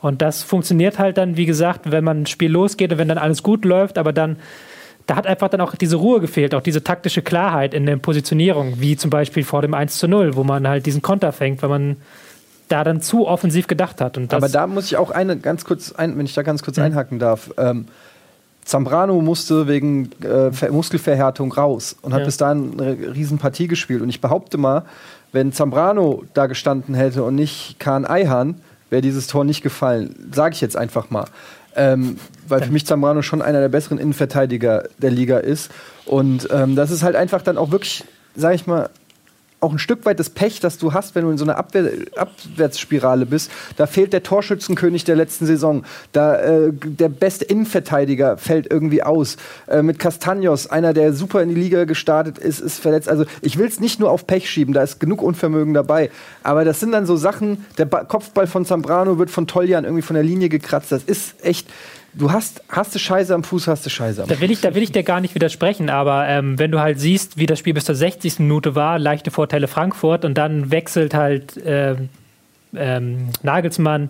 Und das funktioniert halt dann, wie gesagt, wenn man ein Spiel losgeht und wenn dann alles gut läuft, aber dann, da hat einfach dann auch diese Ruhe gefehlt, auch diese taktische Klarheit in der Positionierung, wie zum Beispiel vor dem 1 zu 0, wo man halt diesen Konter fängt, weil man da dann zu offensiv gedacht hat. Aber da muss ich auch eine ganz kurz, ein, wenn ich da ganz kurz einhaken darf. Ähm, Zambrano musste wegen äh, Ver- Muskelverhärtung raus und hat Ja. bis dahin eine Riesenpartie gespielt. Und ich behaupte mal, wenn Zambrano da gestanden hätte und nicht Kahn Eihan, wäre dieses Tor nicht gefallen. Sage ich jetzt einfach mal. Ähm, weil für mich Zambrano schon einer der besseren Innenverteidiger der Liga ist. Und ähm, das ist halt einfach dann auch wirklich, sage ich mal, auch ein Stück weit das Pech, das du hast, wenn du in so einer Abwehr Abwärtsspirale bist. Da fehlt der Torschützenkönig der letzten Saison. Da äh, der beste Innenverteidiger fällt irgendwie aus. Äh, mit Castaños, einer, der super in die Liga gestartet ist, ist verletzt. Also ich will es nicht nur auf Pech schieben, da ist genug Unvermögen dabei. Aber das sind dann so Sachen, der ba Kopfball von Zambrano wird von Toljan irgendwie von der Linie gekratzt. Das ist echt. Du hast, hast du Scheiße am Fuß, hast du Scheiße am Da will ich, da will ich dir gar nicht widersprechen, aber ähm, wenn du halt siehst, wie das Spiel bis zur 60. Minute war, leichte Vorteile Frankfurt und dann wechselt halt ähm, ähm, Nagelsmann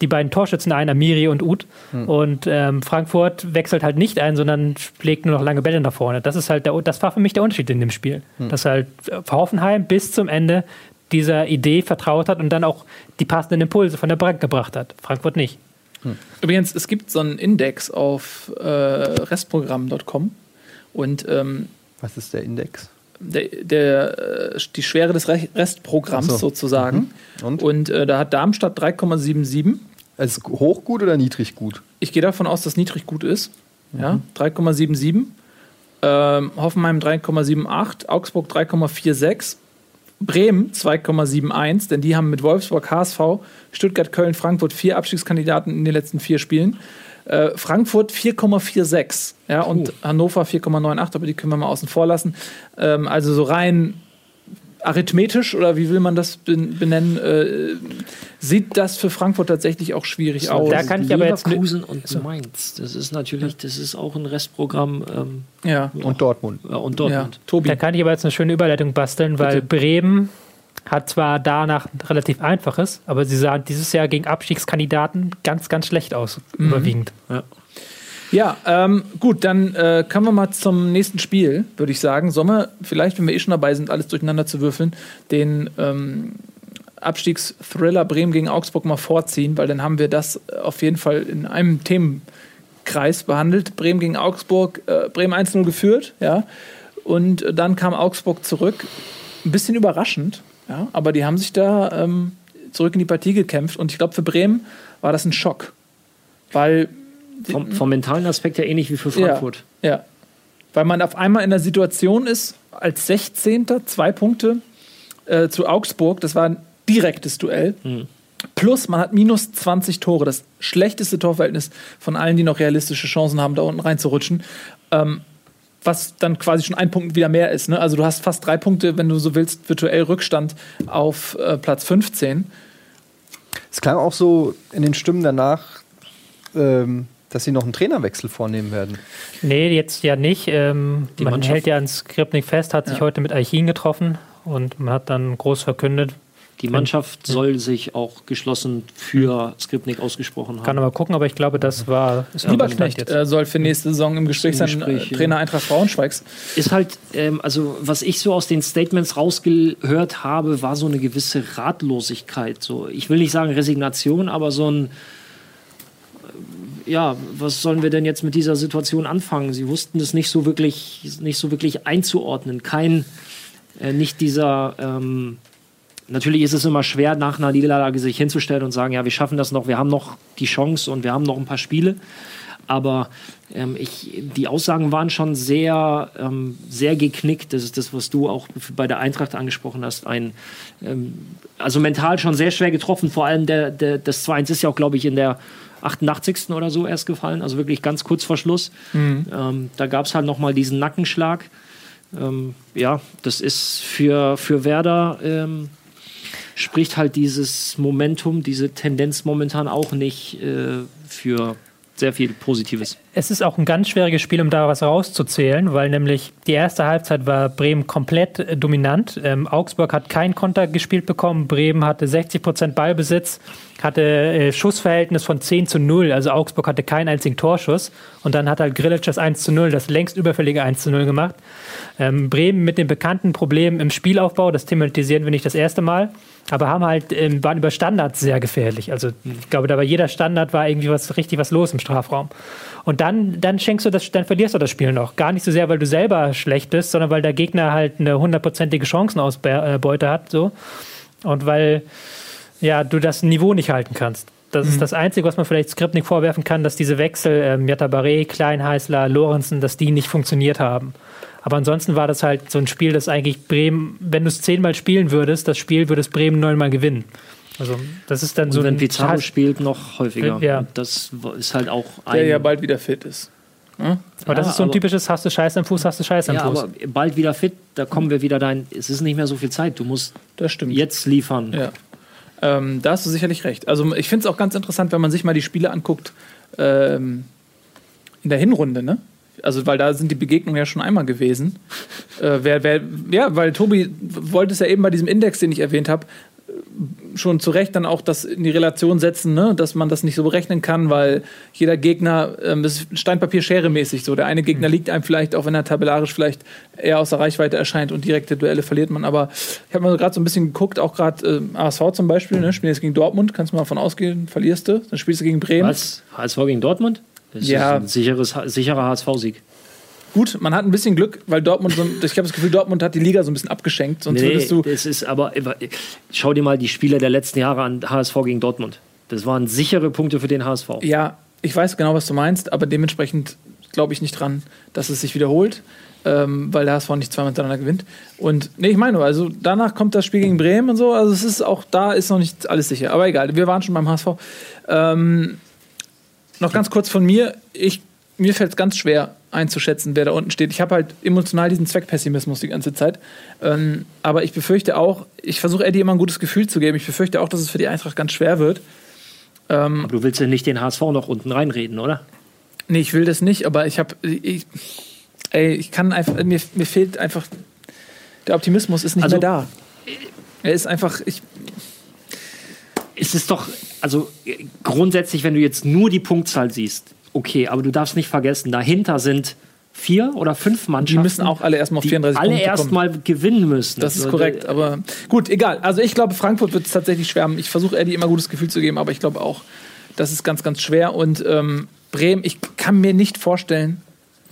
die beiden Torschützen ein, Amiri und Uth. Und ähm, Frankfurt wechselt halt nicht ein, sondern schlägt nur noch lange Bälle nach vorne. Das ist halt der, das war für mich der Unterschied in dem Spiel. Dass halt äh, Hoffenheim bis zum Ende dieser Idee vertraut hat und dann auch die passenden Impulse von der Bank gebracht hat. Frankfurt nicht. Übrigens, es gibt so einen Index auf äh, restprogramm.com und ähm, Was ist der Index? der, der, äh, die Schwere des Re- Restprogramms so. sozusagen. Und? Und äh, da hat Darmstadt 3,77. Ist hoch gut oder niedrig gut? Ich gehe davon aus, dass niedrig gut ist. Ja, 3,77. Ähm, Hoffenheim 3,78. Augsburg 3,46. Bremen 2,71, denn die haben mit Wolfsburg, HSV, Stuttgart, Köln, Frankfurt vier Abstiegskandidaten in den letzten vier Spielen. Äh, Frankfurt 4,46 ja, und Hannover 4,98, aber die können wir mal außen vor lassen. Ähm, also so rein arithmetisch oder wie will man das ben- benennen, äh, sieht das für Frankfurt tatsächlich auch schwierig aus. da kann ich aber jetzt Leverkusen und Mainz. Das ist natürlich, das ist auch ein Restprogramm ähm, ja. Und Dortmund. ja, und ja, Dortmund. Tobi. Da kann ich aber jetzt eine schöne Überleitung basteln, weil Bitte. Bremen hat zwar danach ein relativ einfaches, aber sie sahen dieses Jahr gegen Abstiegskandidaten ganz, ganz schlecht aus, Mhm. überwiegend. Ja, ähm, gut, dann äh, kommen wir mal zum nächsten Spiel, würde ich sagen. Wir vielleicht, wenn wir eh schon dabei sind, alles durcheinander zu würfeln, den ähm, Abstiegsthriller Bremen gegen Augsburg mal vorziehen, weil dann haben wir das auf jeden Fall in einem Themenkreis behandelt. Bremen gegen Augsburg, äh, Bremen 1-0 geführt, ja. Und dann kam Augsburg zurück. Ein bisschen überraschend, ja, aber die haben sich da ähm, zurück in die Partie gekämpft und ich glaube, für Bremen war das ein Schock. Weil Vom, vom mentalen Aspekt her ähnlich wie für Frankfurt. ja, ja. Weil man auf einmal in der Situation ist, als 16. zwei Punkte äh, zu Augsburg. Das war ein direktes Duell. Plus, man hat minus 20 Tore. Das schlechteste Torverhältnis von allen, die noch realistische Chancen haben, da unten reinzurutschen. Ähm, was dann quasi schon ein Punkt wieder mehr ist. Ne? Also du hast fast drei Punkte, wenn du so willst, virtuell Rückstand auf äh, Platz 15. Es klang auch so in den Stimmen danach, ähm, dass sie noch einen Trainerwechsel vornehmen werden. Nee, jetzt ja nicht. Ähm, Die man Mannschaft- hält ja an Skripnik fest, hat sich Ja. heute mit Eichin getroffen und man hat dann groß verkündet. Die Mannschaft soll sich auch geschlossen für Skripnik ausgesprochen haben. Kann aber gucken, aber ich glaube, das war. Ist Lieberknecht jetzt. äh, soll für nächste Saison im Gespräch sein, Gespräch, äh, ja. Trainer Eintracht Braunschweigs. ist halt, ähm, also was ich so aus den Statements rausgehört habe, war so eine gewisse Ratlosigkeit. So, ich will nicht sagen Resignation, aber so ein, ja, was sollen wir denn jetzt mit dieser Situation anfangen? Sie wussten es nicht so wirklich, nicht so wirklich einzuordnen. Kein, äh, nicht dieser, ähm, natürlich ist es immer schwer, nach einer Niederlage sich hinzustellen und sagen, ja, wir schaffen das noch, wir haben noch die Chance und wir haben noch ein paar Spiele. Aber ähm, ich, die Aussagen waren schon sehr, ähm, sehr geknickt. Das ist das, was du auch bei der Eintracht angesprochen hast. Ein, ähm, also mental schon sehr schwer getroffen. Vor allem der, der, das 2-1 ist ja auch, glaube ich, in der 88. oder so erst gefallen. Also wirklich ganz kurz vor Schluss. Mhm. Ähm, da gab es halt nochmal diesen Nackenschlag. Ähm, ja, das ist für, für Werder ähm, spricht halt dieses Momentum, diese Tendenz momentan auch nicht äh, für sehr viel Positives. Es ist auch ein ganz schwieriges Spiel, um da was rauszuzählen, weil nämlich die erste Halbzeit war Bremen komplett dominant. Ähm, Augsburg hat keinen Konter gespielt bekommen. Bremen hatte 60 Prozent Ballbesitz, hatte äh, Schussverhältnis von 10 zu 0. Also Augsburg hatte keinen einzigen Torschuss. Und dann hat halt Grillitsch das 1 zu 0, das längst überfällige 1 zu 0 gemacht. Ähm, Bremen mit den bekannten Problemen im Spielaufbau, das thematisieren wir nicht das erste Mal aber haben halt, ähm, waren über Standards sehr gefährlich. Also ich glaube, da war jeder Standard war irgendwie was richtig was los im Strafraum. Und dann, dann schenkst du das, dann verlierst du das Spiel noch. Gar nicht so sehr, weil du selber schlecht bist, sondern weil der Gegner halt eine hundertprozentige Chancenausbeute hat, so. Und weil, ja, du das Niveau nicht halten kannst. Das mhm. ist das Einzige, was man vielleicht Skripnik vorwerfen kann, dass diese Wechsel, ähm, Jatta Barré, Kleinheißler, Lorenzen, dass die nicht funktioniert haben. Aber ansonsten war das halt so ein Spiel, das eigentlich Bremen, wenn du es zehnmal spielen würdest, das Spiel würde es Bremen neunmal gewinnen. Also das ist dann und so wenn Pizarro spielt, noch häufiger. Ja. Das ist halt auch ein... Der ja bald wieder fit ist. Hm? Aber das ist so ein typisches, hast du Scheiß am Fuß, hast du Scheiß am ja, Fuß. aber bald wieder fit, da kommen wir wieder dahin, es ist nicht mehr so viel Zeit, du musst das stimmt. jetzt liefern. Ja. Ähm, da hast du sicherlich recht. Also ich finde es auch ganz interessant, wenn man sich mal die Spiele anguckt ähm, in der Hinrunde, ne? Also, weil da sind die Begegnungen ja schon einmal gewesen. Äh, wer, wer, ja, weil Tobi wollte es ja eben bei diesem Index, den ich erwähnt habe, schon zu Recht dann auch das in die Relation setzen, ne? dass man das nicht so berechnen kann, weil jeder Gegner, ähm, das ist Steinpapier-Schere-mäßig so. Der eine Gegner mhm. liegt einem vielleicht, auch wenn er tabellarisch vielleicht eher außer Reichweite erscheint und direkte Duelle verliert man. Aber ich habe mal gerade so ein bisschen geguckt, auch gerade äh, ASV zum Beispiel, ne? spielen jetzt gegen Dortmund, kannst du mal davon ausgehen, verlierst du, dann spielst du gegen Bremen. Was? HSV gegen Dortmund? Das ja. ist ein sicheres, sicherer HSV-Sieg. Gut, man hat ein bisschen Glück, weil Dortmund, so, ich habe das Gefühl, Dortmund hat die Liga so ein bisschen abgeschenkt. Sonst nee, würdest du. Es ist aber, schau dir mal die Spiele der letzten Jahre an HSV gegen Dortmund. Das waren sichere Punkte für den HSV. Ja, ich weiß genau, was du meinst, aber dementsprechend glaube ich nicht dran, dass es sich wiederholt, ähm, weil der HSV nicht zweimal miteinander gewinnt. Und nee, ich meine also danach kommt das Spiel gegen Bremen und so, also es ist auch da ist noch nicht alles sicher. Aber egal, wir waren schon beim HSV. Ähm, noch ganz kurz von mir, ich, mir fällt es ganz schwer, einzuschätzen, wer da unten steht. Ich habe halt emotional diesen Zweckpessimismus die ganze Zeit. Ähm, aber ich befürchte auch, ich versuche Eddie immer ein gutes Gefühl zu geben. Ich befürchte auch, dass es für die Eintracht ganz schwer wird. Ähm, du willst ja nicht den HSV noch unten reinreden, oder? Nee, ich will das nicht, aber ich habe. Ich, ey, ich kann einfach. Mir, mir fehlt einfach. Der Optimismus ist nicht also, mehr da. Er ist einfach. Ich, es ist doch, also grundsätzlich, wenn du jetzt nur die Punktzahl siehst, okay, aber du darfst nicht vergessen, dahinter sind vier oder fünf Mannschaften. Die müssen auch alle erstmal auf 34 alle Punkte erstmal gewinnen müssen. Das ist also, korrekt, aber gut, egal. Also ich glaube, Frankfurt wird es tatsächlich schwer. Ich versuche Eddie immer gutes Gefühl zu geben, aber ich glaube auch, das ist ganz, ganz schwer. Und ähm, Bremen, ich kann mir nicht vorstellen,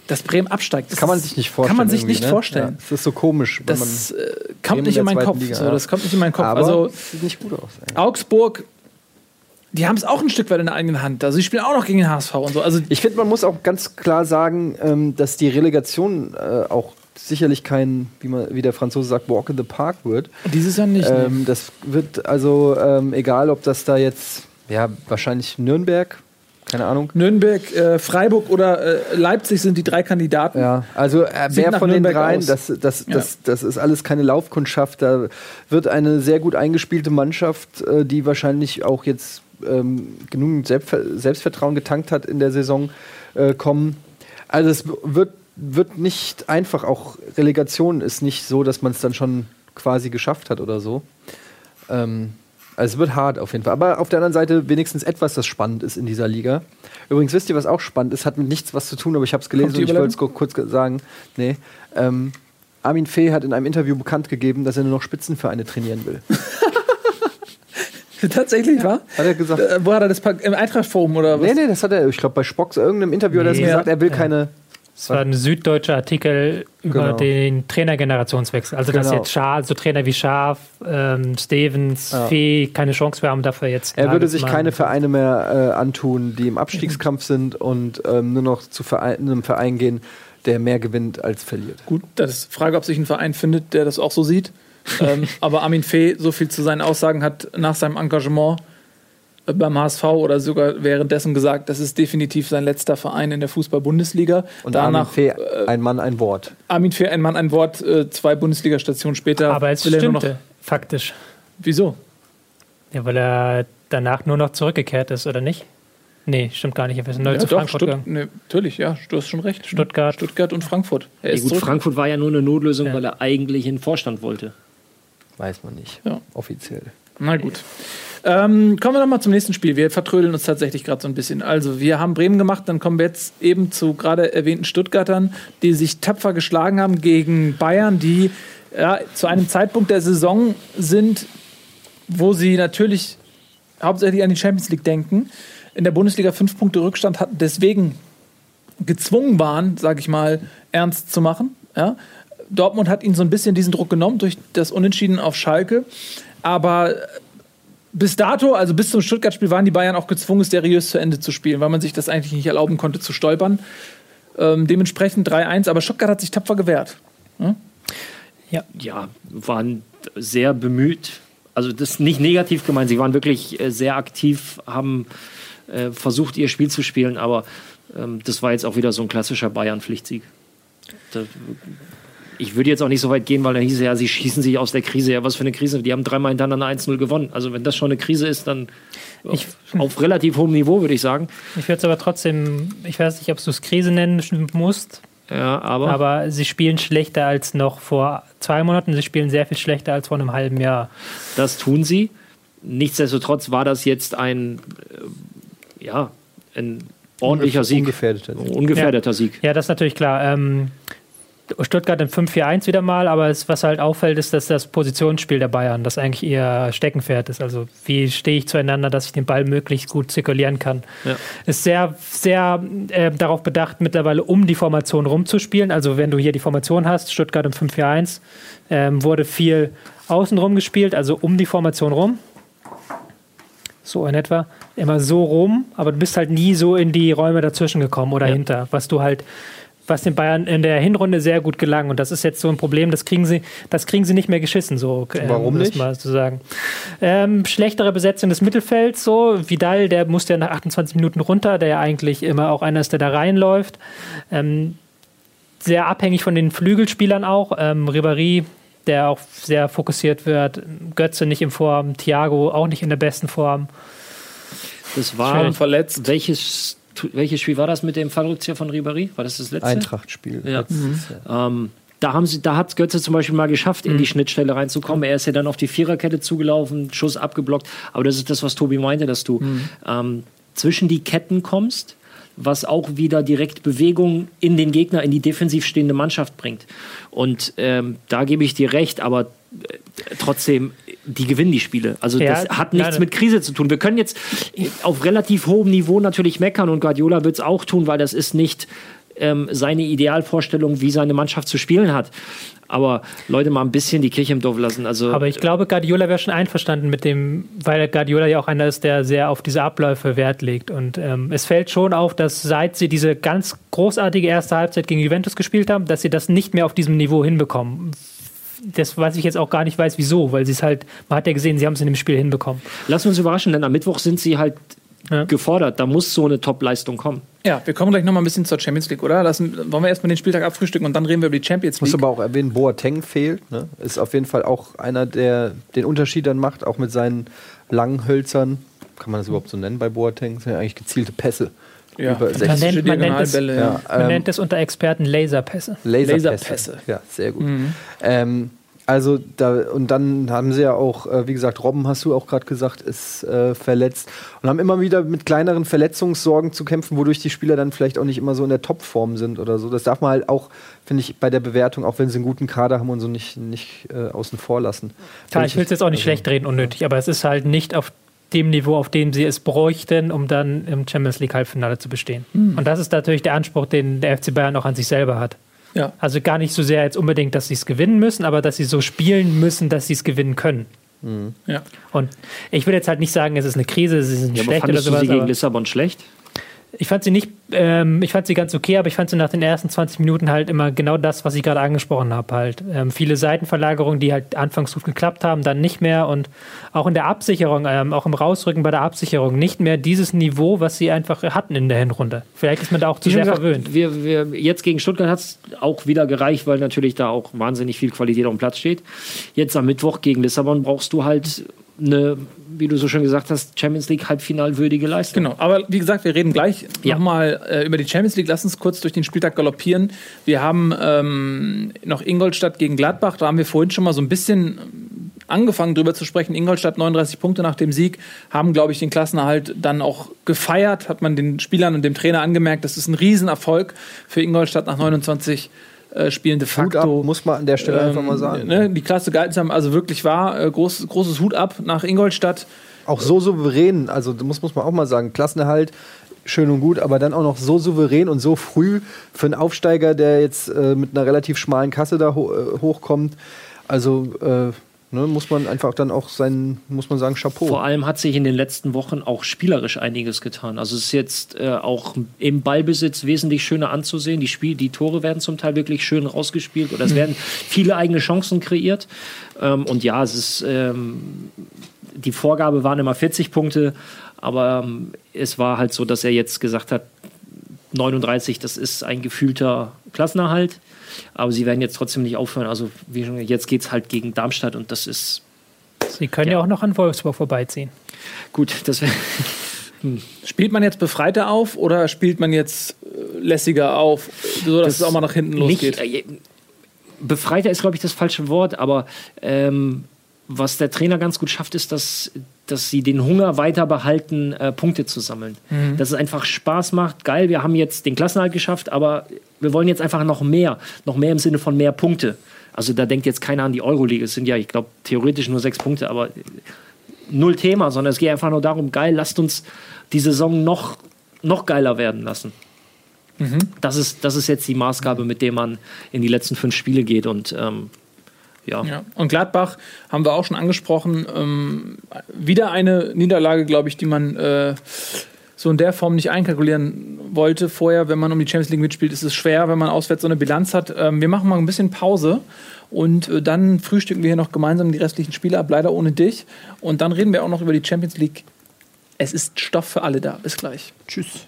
dass Bremen absteigt. Das kann man sich nicht vorstellen. Kann man sich nicht ne? vorstellen. Ja, das ist so komisch. das äh, kommt nicht in meinen Kopf. Liga, so, das kommt nicht in meinen Kopf. Aber also, sieht nicht gut aus. Ey. Augsburg die haben es auch ein Stück weit in der eigenen Hand. Also, sie spielen auch noch gegen den HSV und so. Also ich finde, man muss auch ganz klar sagen, ähm, dass die Relegation äh, auch sicherlich kein, wie, man, wie der Franzose sagt, Walk in the Park wird. Dieses Jahr nicht. Ähm, das wird also, ähm, egal ob das da jetzt, ja, wahrscheinlich Nürnberg, keine Ahnung. Nürnberg, äh, Freiburg oder äh, Leipzig sind die drei Kandidaten. Ja, also äh, wer von Nürnberg den dreien, das, das, ja. das, das ist alles keine Laufkundschaft. Da wird eine sehr gut eingespielte Mannschaft, äh, die wahrscheinlich auch jetzt ähm, genügend Selbstvertrauen getankt hat in der Saison, äh, kommen. Also es wird, wird nicht einfach, auch Relegation ist nicht so, dass man es dann schon quasi geschafft hat oder so. Ähm, also es wird hart auf jeden Fall. Aber auf der anderen Seite wenigstens etwas, das spannend ist in dieser Liga. Übrigens, wisst ihr, was auch spannend ist? Hat mit nichts was zu tun, aber ich habe es gelesen und ich wollte es kurz sagen. Nee. Ähm, Armin Fee hat in einem Interview bekannt gegeben, dass er nur noch Spitzenvereine trainieren will. Tatsächlich, war? Hat er gesagt. Äh, wo hat er das im Eintracht-Forum oder was? Nee, nee, das hat er, ich glaube, bei Spocks irgendeinem Interview hat er das Nee. gesagt, er will Ja. keine. Es war ein süddeutscher Artikel über Genau. den Trainergenerationswechsel. Also, dass Genau. jetzt Schaf, so Trainer wie Schaf, ähm, Stevens, Ja. Fee keine Chance mehr haben, dafür jetzt. Er würde sich keine Vereine mehr äh, antun, die im Abstiegskampf sind und ähm, nur noch zu Verein, einem Verein gehen, der mehr gewinnt als verliert. Gut, das ist die Frage, ob sich ein Verein findet, der das auch so sieht. ähm, aber Armin Fee, so viel zu seinen Aussagen, hat nach seinem Engagement äh, beim HSV oder sogar währenddessen gesagt, das ist definitiv sein letzter Verein in der Fußball-Bundesliga. Und Danach Armin Fee, äh, ein Mann, ein Wort. Armin Fee, ein Mann, ein Wort, äh, zwei Bundesliga-Stationen später. Aber es will er nur noch. stimmte, faktisch. Wieso? Ja, weil er danach nur noch zurückgekehrt ist, oder nicht? Nee, stimmt gar nicht. Er ist neu Ja, zu doch, Frankfurt Stutt gegangen. nee, natürlich, ja, du hast schon recht. Stuttgart. Stuttgart und Frankfurt. Er Ja, gut. Frankfurt war ja nur eine Notlösung, Ja. weil er eigentlich in den Vorstand wollte. Weiß man nicht. Ja. Offiziell. Na gut. Ähm, kommen wir nochmal zum nächsten Spiel. Wir vertrödeln uns tatsächlich gerade so ein bisschen. Also, wir haben Bremen gemacht, dann kommen wir jetzt eben zu gerade erwähnten Stuttgartern, die sich tapfer geschlagen haben gegen Bayern, die ja, zu einem Zeitpunkt der Saison sind, wo sie natürlich hauptsächlich an die Champions League denken, in der Bundesliga fünf Punkte Rückstand hatten, deswegen gezwungen waren, sage ich mal, ernst zu machen. Ja? Dortmund hat ihnen so ein bisschen diesen Druck genommen durch das Unentschieden auf Schalke. Aber bis dato, also bis zum Stuttgart-Spiel, waren die Bayern auch gezwungen, seriös zu Ende zu spielen, weil man sich das eigentlich nicht erlauben konnte zu stolpern. Ähm, dementsprechend 3-1, aber Stuttgart hat sich tapfer gewehrt. ja, waren sehr bemüht. Also das ist nicht negativ gemeint. Sie waren wirklich äh, sehr aktiv, haben äh, versucht, ihr Spiel zu spielen, aber ähm, das war jetzt auch wieder so ein klassischer Bayern-Pflichtsieg. Da- Ich würde jetzt auch nicht so weit gehen, weil dann hieß es ja, sie schießen sich aus der Krise. Ja, was für eine Krise? Die haben dreimal hintereinander 1-0 gewonnen. Also wenn das schon eine Krise ist, dann auf, auf relativ hohem Niveau, würde ich sagen. Ich würde es aber trotzdem, ich weiß nicht, ob du es Krise nennen musst, Ja, aber, aber sie spielen schlechter als noch vor zwei Monaten. Sie spielen sehr viel schlechter als vor einem halben Jahr. Das tun sie. Nichtsdestotrotz war das jetzt ein, äh, ja, ein ordentlicher Sieg. Ungefährdeter Sieg. Ungefährdeter Sieg. Ja, das ist natürlich klar. Ähm, Stuttgart in 5-4-1 wieder mal, aber es, was halt auffällt, ist, dass das Positionsspiel der Bayern, das eigentlich ihr Steckenpferd ist. Also wie stehe ich zueinander, dass ich den Ball möglichst gut zirkulieren kann. Ja. Ist sehr, sehr äh, darauf bedacht, mittlerweile um die Formation rumzuspielen. Also wenn du hier die Formation hast, Stuttgart im 5-4-1, ähm, wurde viel außenrum gespielt, also um die Formation rum. So in etwa. Immer so rum, aber du bist halt nie so in die Räume dazwischen gekommen oder Ja. hinter, was du halt was den Bayern in der Hinrunde sehr gut gelang. Und das ist jetzt so ein Problem, das kriegen sie, das kriegen sie nicht mehr geschissen, so ähm, Warum um nicht? mal zu sagen. Ähm, schlechtere Besetzung des Mittelfelds, so. Vidal, der musste ja nach 28 Minuten runter, der ja eigentlich immer auch einer ist, der da reinläuft. Ähm, sehr abhängig von den Flügelspielern auch. Ähm, Ribéry, der auch sehr fokussiert wird. Götze nicht in Form, Thiago auch nicht in der besten Form. Das war verletzt. welches, welches Spiel war das mit dem Fallrückzieher von Ribéry? War das das letzte? Eintrachtspiel. Ja. Jahr. Ähm, da, haben sie, da hat Götze zum Beispiel mal geschafft, Mhm. in die Schnittstelle reinzukommen. Er ist ja dann auf die Viererkette zugelaufen, Schuss abgeblockt. Aber das ist das, was Tobi meinte, dass du Mhm. ähm, zwischen die Ketten kommst, was auch wieder direkt Bewegung in den Gegner, in die defensiv stehende Mannschaft bringt. Und ähm, da gebe ich dir recht, aber trotzdem, die gewinnen die Spiele. Also Ja, das hat nichts nein. mit Krise zu tun. Wir können jetzt auf relativ hohem Niveau natürlich meckern und Guardiola wird es auch tun, weil das ist nicht ähm, seine Idealvorstellung, wie seine Mannschaft zu spielen hat. Aber Leute mal ein bisschen die Kirche im Dorf lassen. Also Aber ich glaube, Guardiola wäre schon einverstanden mit dem, weil Guardiola ja auch einer ist, der sehr auf diese Abläufe Wert legt. Und ähm, es fällt schon auf, dass seit sie diese ganz großartige erste Halbzeit gegen Juventus gespielt haben, dass sie das nicht mehr auf diesem Niveau hinbekommen. Das weiß ich jetzt auch gar nicht weiß, wieso, weil sie es halt, man hat ja gesehen, sie haben es in dem Spiel hinbekommen. lassen wir uns überraschen, denn am Mittwoch sind sie halt Ja. gefordert. Da muss so eine Top-Leistung kommen. Ja, wir kommen gleich nochmal ein bisschen zur Champions League, oder? Lassen, wollen wir erstmal den Spieltag abfrühstücken und dann reden wir über die Champions Ich muss League. aber auch erwähnen, Boateng fehlt. Ne? Ist auf jeden Fall auch einer, der den Unterschied dann macht, auch mit seinen langen Hölzern. Kann man das überhaupt so nennen bei Boateng? Das sind ja eigentlich gezielte Pässe. Ja, Über fantastische 60 nennt- man nennt es- Ja, Man ähm, nennt es unter Experten Laserpässe. Laserpässe. Laserpässe. Ja, sehr gut. Ähm, also da und dann haben sie ja auch, äh, wie gesagt, Robben hast du auch gerade gesagt, ist äh, verletzt und haben immer wieder mit kleineren Verletzungssorgen zu kämpfen, wodurch die Spieler dann vielleicht auch nicht immer so in der Topform sind oder so. Das darf man halt auch, finde ich, bei der Bewertung, auch wenn sie einen guten Kader haben und so nicht, nicht äh, außen vor lassen. Klar, ich will es jetzt auch nicht schlecht reden, unnötig, aber es ist halt nicht auf dem Niveau, auf dem sie es bräuchten, um dann im Champions League Halbfinale zu bestehen. Und das ist natürlich der Anspruch, den der FC Bayern auch an sich selber hat. Ja. Also gar nicht so sehr jetzt unbedingt, dass sie es gewinnen müssen, aber dass sie so spielen müssen, dass sie es gewinnen können. ja. Und ich will jetzt halt nicht sagen, es ist eine Krise, sie sind Ja, aber schlecht oder fandest du sowas. sie gegen aber- Lissabon schlecht? Ich fand sie nicht, ähm, ich fand sie ganz okay, aber ich fand sie nach den ersten 20 Minuten halt immer genau das, was ich gerade angesprochen habe. Halt ähm, viele Seitenverlagerungen, die halt anfangs gut geklappt haben, dann nicht mehr und auch in der Absicherung, ähm, auch im Rausrücken bei der Absicherung nicht mehr dieses Niveau, was sie einfach hatten in der Hinrunde. Vielleicht ist man da auch zu sehr gesagt, verwöhnt. Wir, wir, jetzt gegen Stuttgart hat es auch wieder gereicht, weil natürlich da auch wahnsinnig viel Qualität auf dem Platz steht. Jetzt am Mittwoch gegen Lissabon brauchst du halt eine, wie du so schön gesagt hast, Champions League Halbfinalwürdige Leistung. Genau, aber wie gesagt, wir reden gleich Ja. nochmal äh, über die Champions League. Lass uns kurz durch den Spieltag galoppieren. Wir haben ähm, noch Ingolstadt gegen Gladbach. Da haben wir vorhin schon mal so ein bisschen angefangen drüber zu sprechen. Ingolstadt 39 Punkte nach dem Sieg, haben, glaube ich, den Klassenerhalt dann auch gefeiert. Hat man den Spielern und dem Trainer angemerkt. Das ist ein Riesenerfolg für Ingolstadt nach 29 äh, Spielen de Hut ab, facto. muss man an der Stelle einfach mal sagen. Ne, die Klasse gehalten haben, also wirklich war. Äh, groß, großes Hut ab nach Ingolstadt. Auch so souverän, also muss, muss man auch mal sagen, Klassenerhalt, schön und gut, aber dann auch noch so souverän und so früh für einen Aufsteiger, der jetzt äh, mit einer relativ schmalen Kasse da ho äh, hochkommt. Also äh, ne, muss man einfach dann auch sein, muss man sagen, Chapeau. Vor allem hat sich in den letzten Wochen auch spielerisch einiges getan. Also es ist jetzt äh, auch im Ballbesitz wesentlich schöner anzusehen. Die, Spiel die Tore werden zum Teil wirklich schön rausgespielt oder es werden viele eigene Chancen kreiert. Ähm, und ja, es ist ähm, die Vorgabe waren immer 40 Punkte, aber ähm, es war halt so, dass er jetzt gesagt hat, 39, das ist ein gefühlter Klassenerhalt. Aber sie werden jetzt trotzdem nicht aufhören. Also wie schon, jetzt geht es halt gegen Darmstadt und das ist Sie können ja, auch noch an Wolfsburg vorbeiziehen. gut. Das wäre Spielt man jetzt befreiter auf oder spielt man jetzt äh, lässiger auf, sodass es auch mal nach hinten losgeht? Nicht, äh, befreiter ist, glaube ich, das falsche Wort, aber ähm, was der Trainer ganz gut schafft, ist, dass, dass sie den Hunger weiter behalten, äh, Punkte zu sammeln. Dass es einfach Spaß macht. Geil, wir haben jetzt den Klassenhalt geschafft, aber wir wollen jetzt einfach noch mehr. Noch mehr im Sinne von mehr Punkte. Also da denkt jetzt keiner an die Euroleague. Es sind ja, ich glaube, theoretisch nur sechs Punkte, aber null Thema, sondern es geht einfach nur darum, geil, lasst uns die Saison noch, noch geiler werden lassen. Das, ist, das ist jetzt die Maßgabe, mit der man in die letzten fünf Spiele geht. Und ähm, ja. Ja. Und Gladbach haben wir auch schon angesprochen. Ähm, wieder eine Niederlage, glaube ich, die man äh, so in der Form nicht einkalkulieren wollte. Vorher, wenn man um die Champions League mitspielt, ist es schwer, wenn man auswärts so eine Bilanz hat. Ähm, wir machen mal ein bisschen Pause und äh, dann frühstücken wir hier noch gemeinsam die restlichen Spiele ab, leider ohne dich. Und dann reden wir auch noch über die Champions League. Es ist Stoff für alle da. Bis gleich. Tschüss.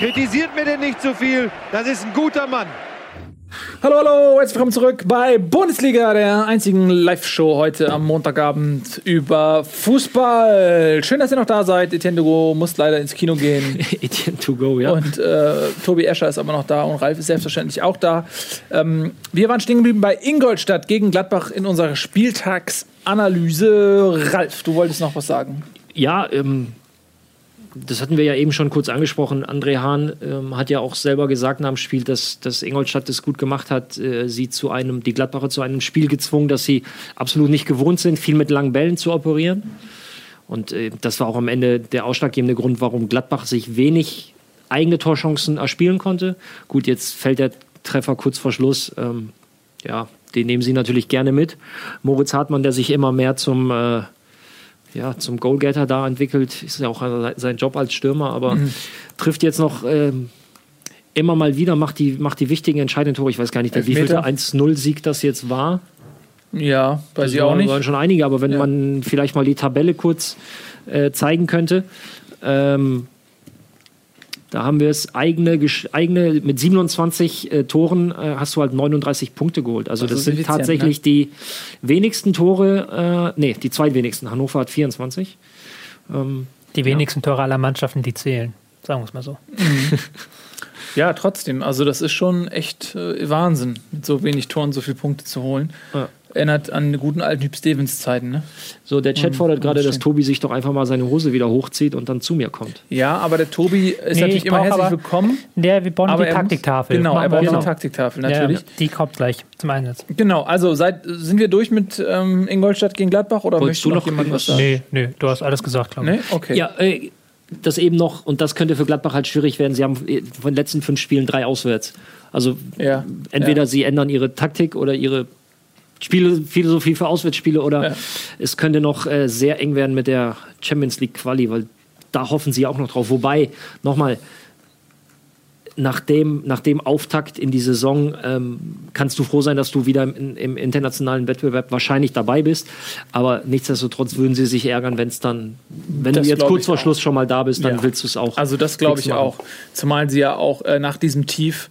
Kritisiert mir denn nicht zu viel. Das ist ein guter Mann. Hallo, hallo, herzlich willkommen zurück bei Bundesliga, der einzigen Live-Show heute am Montagabend über Fußball. Schön, dass ihr noch da seid. Etienne Dugo muss leider ins Kino gehen. Etienne to go, ja. Und äh, Tobi Escher ist aber noch da und Ralf ist selbstverständlich auch da. Ähm, wir waren stehen geblieben bei Ingolstadt gegen Gladbach in unserer Spieltagsanalyse. Ralf, du wolltest noch was sagen. Ja, ähm, das hatten wir ja eben schon kurz angesprochen. André Hahn ähm, hat ja auch selber gesagt nach dem Spiel, dass, dass Ingolstadt das gut gemacht hat, äh, sie zu einem, die Gladbacher zu einem Spiel gezwungen, dass sie absolut nicht gewohnt sind, viel mit langen Bällen zu operieren. Und äh, das war auch am Ende der ausschlaggebende Grund, warum Gladbach sich wenig eigene Torchancen erspielen konnte. Gut, jetzt fällt der Treffer kurz vor Schluss. Ähm, ja, den nehmen sie natürlich gerne mit. Moritz Hartmann, der sich immer mehr zum äh, ja, zum Goalgetter da entwickelt. Ist ja auch sein Job als Stürmer, aber trifft jetzt noch ähm, immer mal wieder, macht die, macht die wichtigen entscheidenden Tore. Ich weiß gar nicht, der Elfmeter. wievielte 1-0-Sieg das jetzt war. Ja, weiß Das ich auch nicht. waren schon einige, aber wenn Ja. man vielleicht mal die Tabelle kurz äh, zeigen könnte. Ähm, da haben wir es eigene, eigene mit 27 äh, Toren äh, hast du halt 39 Punkte geholt. Also Das das, sind effizient, tatsächlich die wenigsten Tore, äh, nee, die zweitwenigsten. Hannover hat 24. Ähm, Die wenigsten Tore aller Mannschaften, die zählen. Sagen wir es mal so. Ja, trotzdem. Also das ist schon echt äh, Wahnsinn, mit so wenig Toren so viele Punkte zu holen. Ja. Erinnert an die guten alten Hüb Stevens Zeiten, ne? So, der Chat fordert gerade, dass. Tobi sich doch einfach mal seine Hose wieder hochzieht und dann zu mir kommt. Ja, aber der Tobi ist Nee, natürlich ich immer herzlich willkommen. Der, wir bauen Aber die Taktiktafel. Genau, Machen er wir braucht jetzt eine. Taktiktafel, natürlich. Ja, die kommt gleich zum Einsatz. Genau, also seid, sind wir durch mit ähm, Ingolstadt gegen Gladbach oder Wolltest möchte du noch noch jemand was sagen? Nee, nee, du hast alles gesagt, glaube ich. Nee? Okay. Ja, äh, das eben noch, und das könnte für Gladbach halt schwierig werden. Sie haben äh, von den letzten fünf Spielen drei auswärts. Also Ja, entweder ja. sie ändern ihre Taktik oder ihre Spiele, Philosophie für Auswärtsspiele oder Ja. es könnte noch äh, sehr eng werden mit der Champions League Quali, weil da hoffen sie auch noch drauf. Wobei, nochmal, nach dem, nach dem Auftakt in die Saison ähm, kannst du froh sein, dass du wieder im, im internationalen Wettbewerb wahrscheinlich dabei bist. Aber nichtsdestotrotz würden sie sich ärgern, wenn es dann, wenn Das du jetzt kurz vor auch. Schluss schon mal da bist, dann Ja. willst du es auch. Also das glaube ich machen. auch. Zumal sie ja auch äh, nach diesem Tief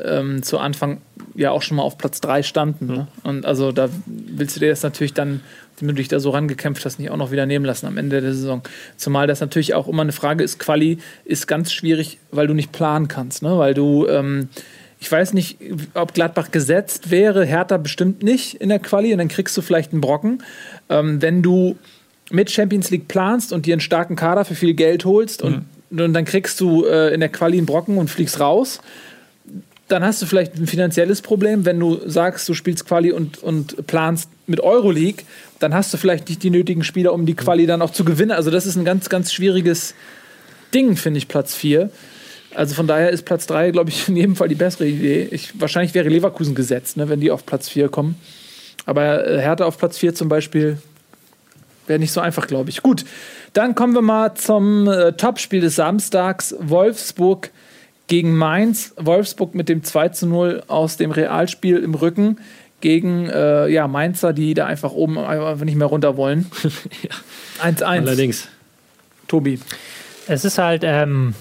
ähm, zu Anfang ja auch schon mal auf Platz 3 standen. Ne? Und also da willst du dir das natürlich dann, wenn du dich da so rangekämpft hast, nicht auch noch wieder nehmen lassen am Ende der Saison. Zumal das natürlich auch immer eine Frage ist, Quali ist ganz schwierig, weil du nicht planen kannst. Ne? Weil du, ähm, ich weiß nicht, ob Gladbach gesetzt wäre, Hertha bestimmt nicht in der Quali und dann kriegst du vielleicht einen Brocken. Ähm, wenn du mit Champions League planst und dir einen starken Kader für viel Geld holst und, und dann kriegst du äh, in der Quali einen Brocken und fliegst raus, dann hast du vielleicht ein finanzielles Problem. Wenn du sagst, du spielst Quali und, und planst mit Euroleague, dann hast du vielleicht nicht die nötigen Spieler, um die Quali dann auch zu gewinnen. Also das ist ein ganz, ganz schwieriges Ding, finde ich, Platz 4. Also von daher ist Platz 3, glaube ich, in jedem Fall die bessere Idee. Ich, wahrscheinlich wäre Leverkusen gesetzt, ne, wenn die auf Platz 4 kommen. Aber äh, Hertha auf Platz 4 zum Beispiel wäre nicht so einfach, glaube ich. Gut, dann kommen wir mal zum äh, Topspiel des Samstags. Wolfsburg gegen Mainz. Wolfsburg mit dem 2 zu 0 aus dem Realspiel im Rücken gegen äh, ja, Mainzer, die da einfach oben einfach nicht mehr runter wollen. 1-1. Allerdings. Tobi. Es ist halt ähm,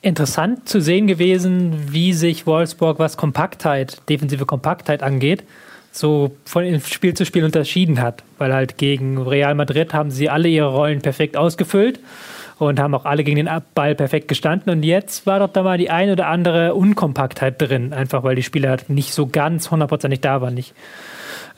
interessant zu sehen gewesen, wie sich Wolfsburg, was Kompaktheit, defensive Kompaktheit angeht, so von Spiel zu Spiel unterschieden hat. Weil halt gegen Real Madrid haben sie alle ihre Rollen perfekt ausgefüllt und haben auch alle gegen den Ball perfekt gestanden. Und jetzt war doch da mal die eine oder andere Unkompaktheit drin, einfach weil die Spieler nicht so ganz hundertprozentig da waren. Nicht.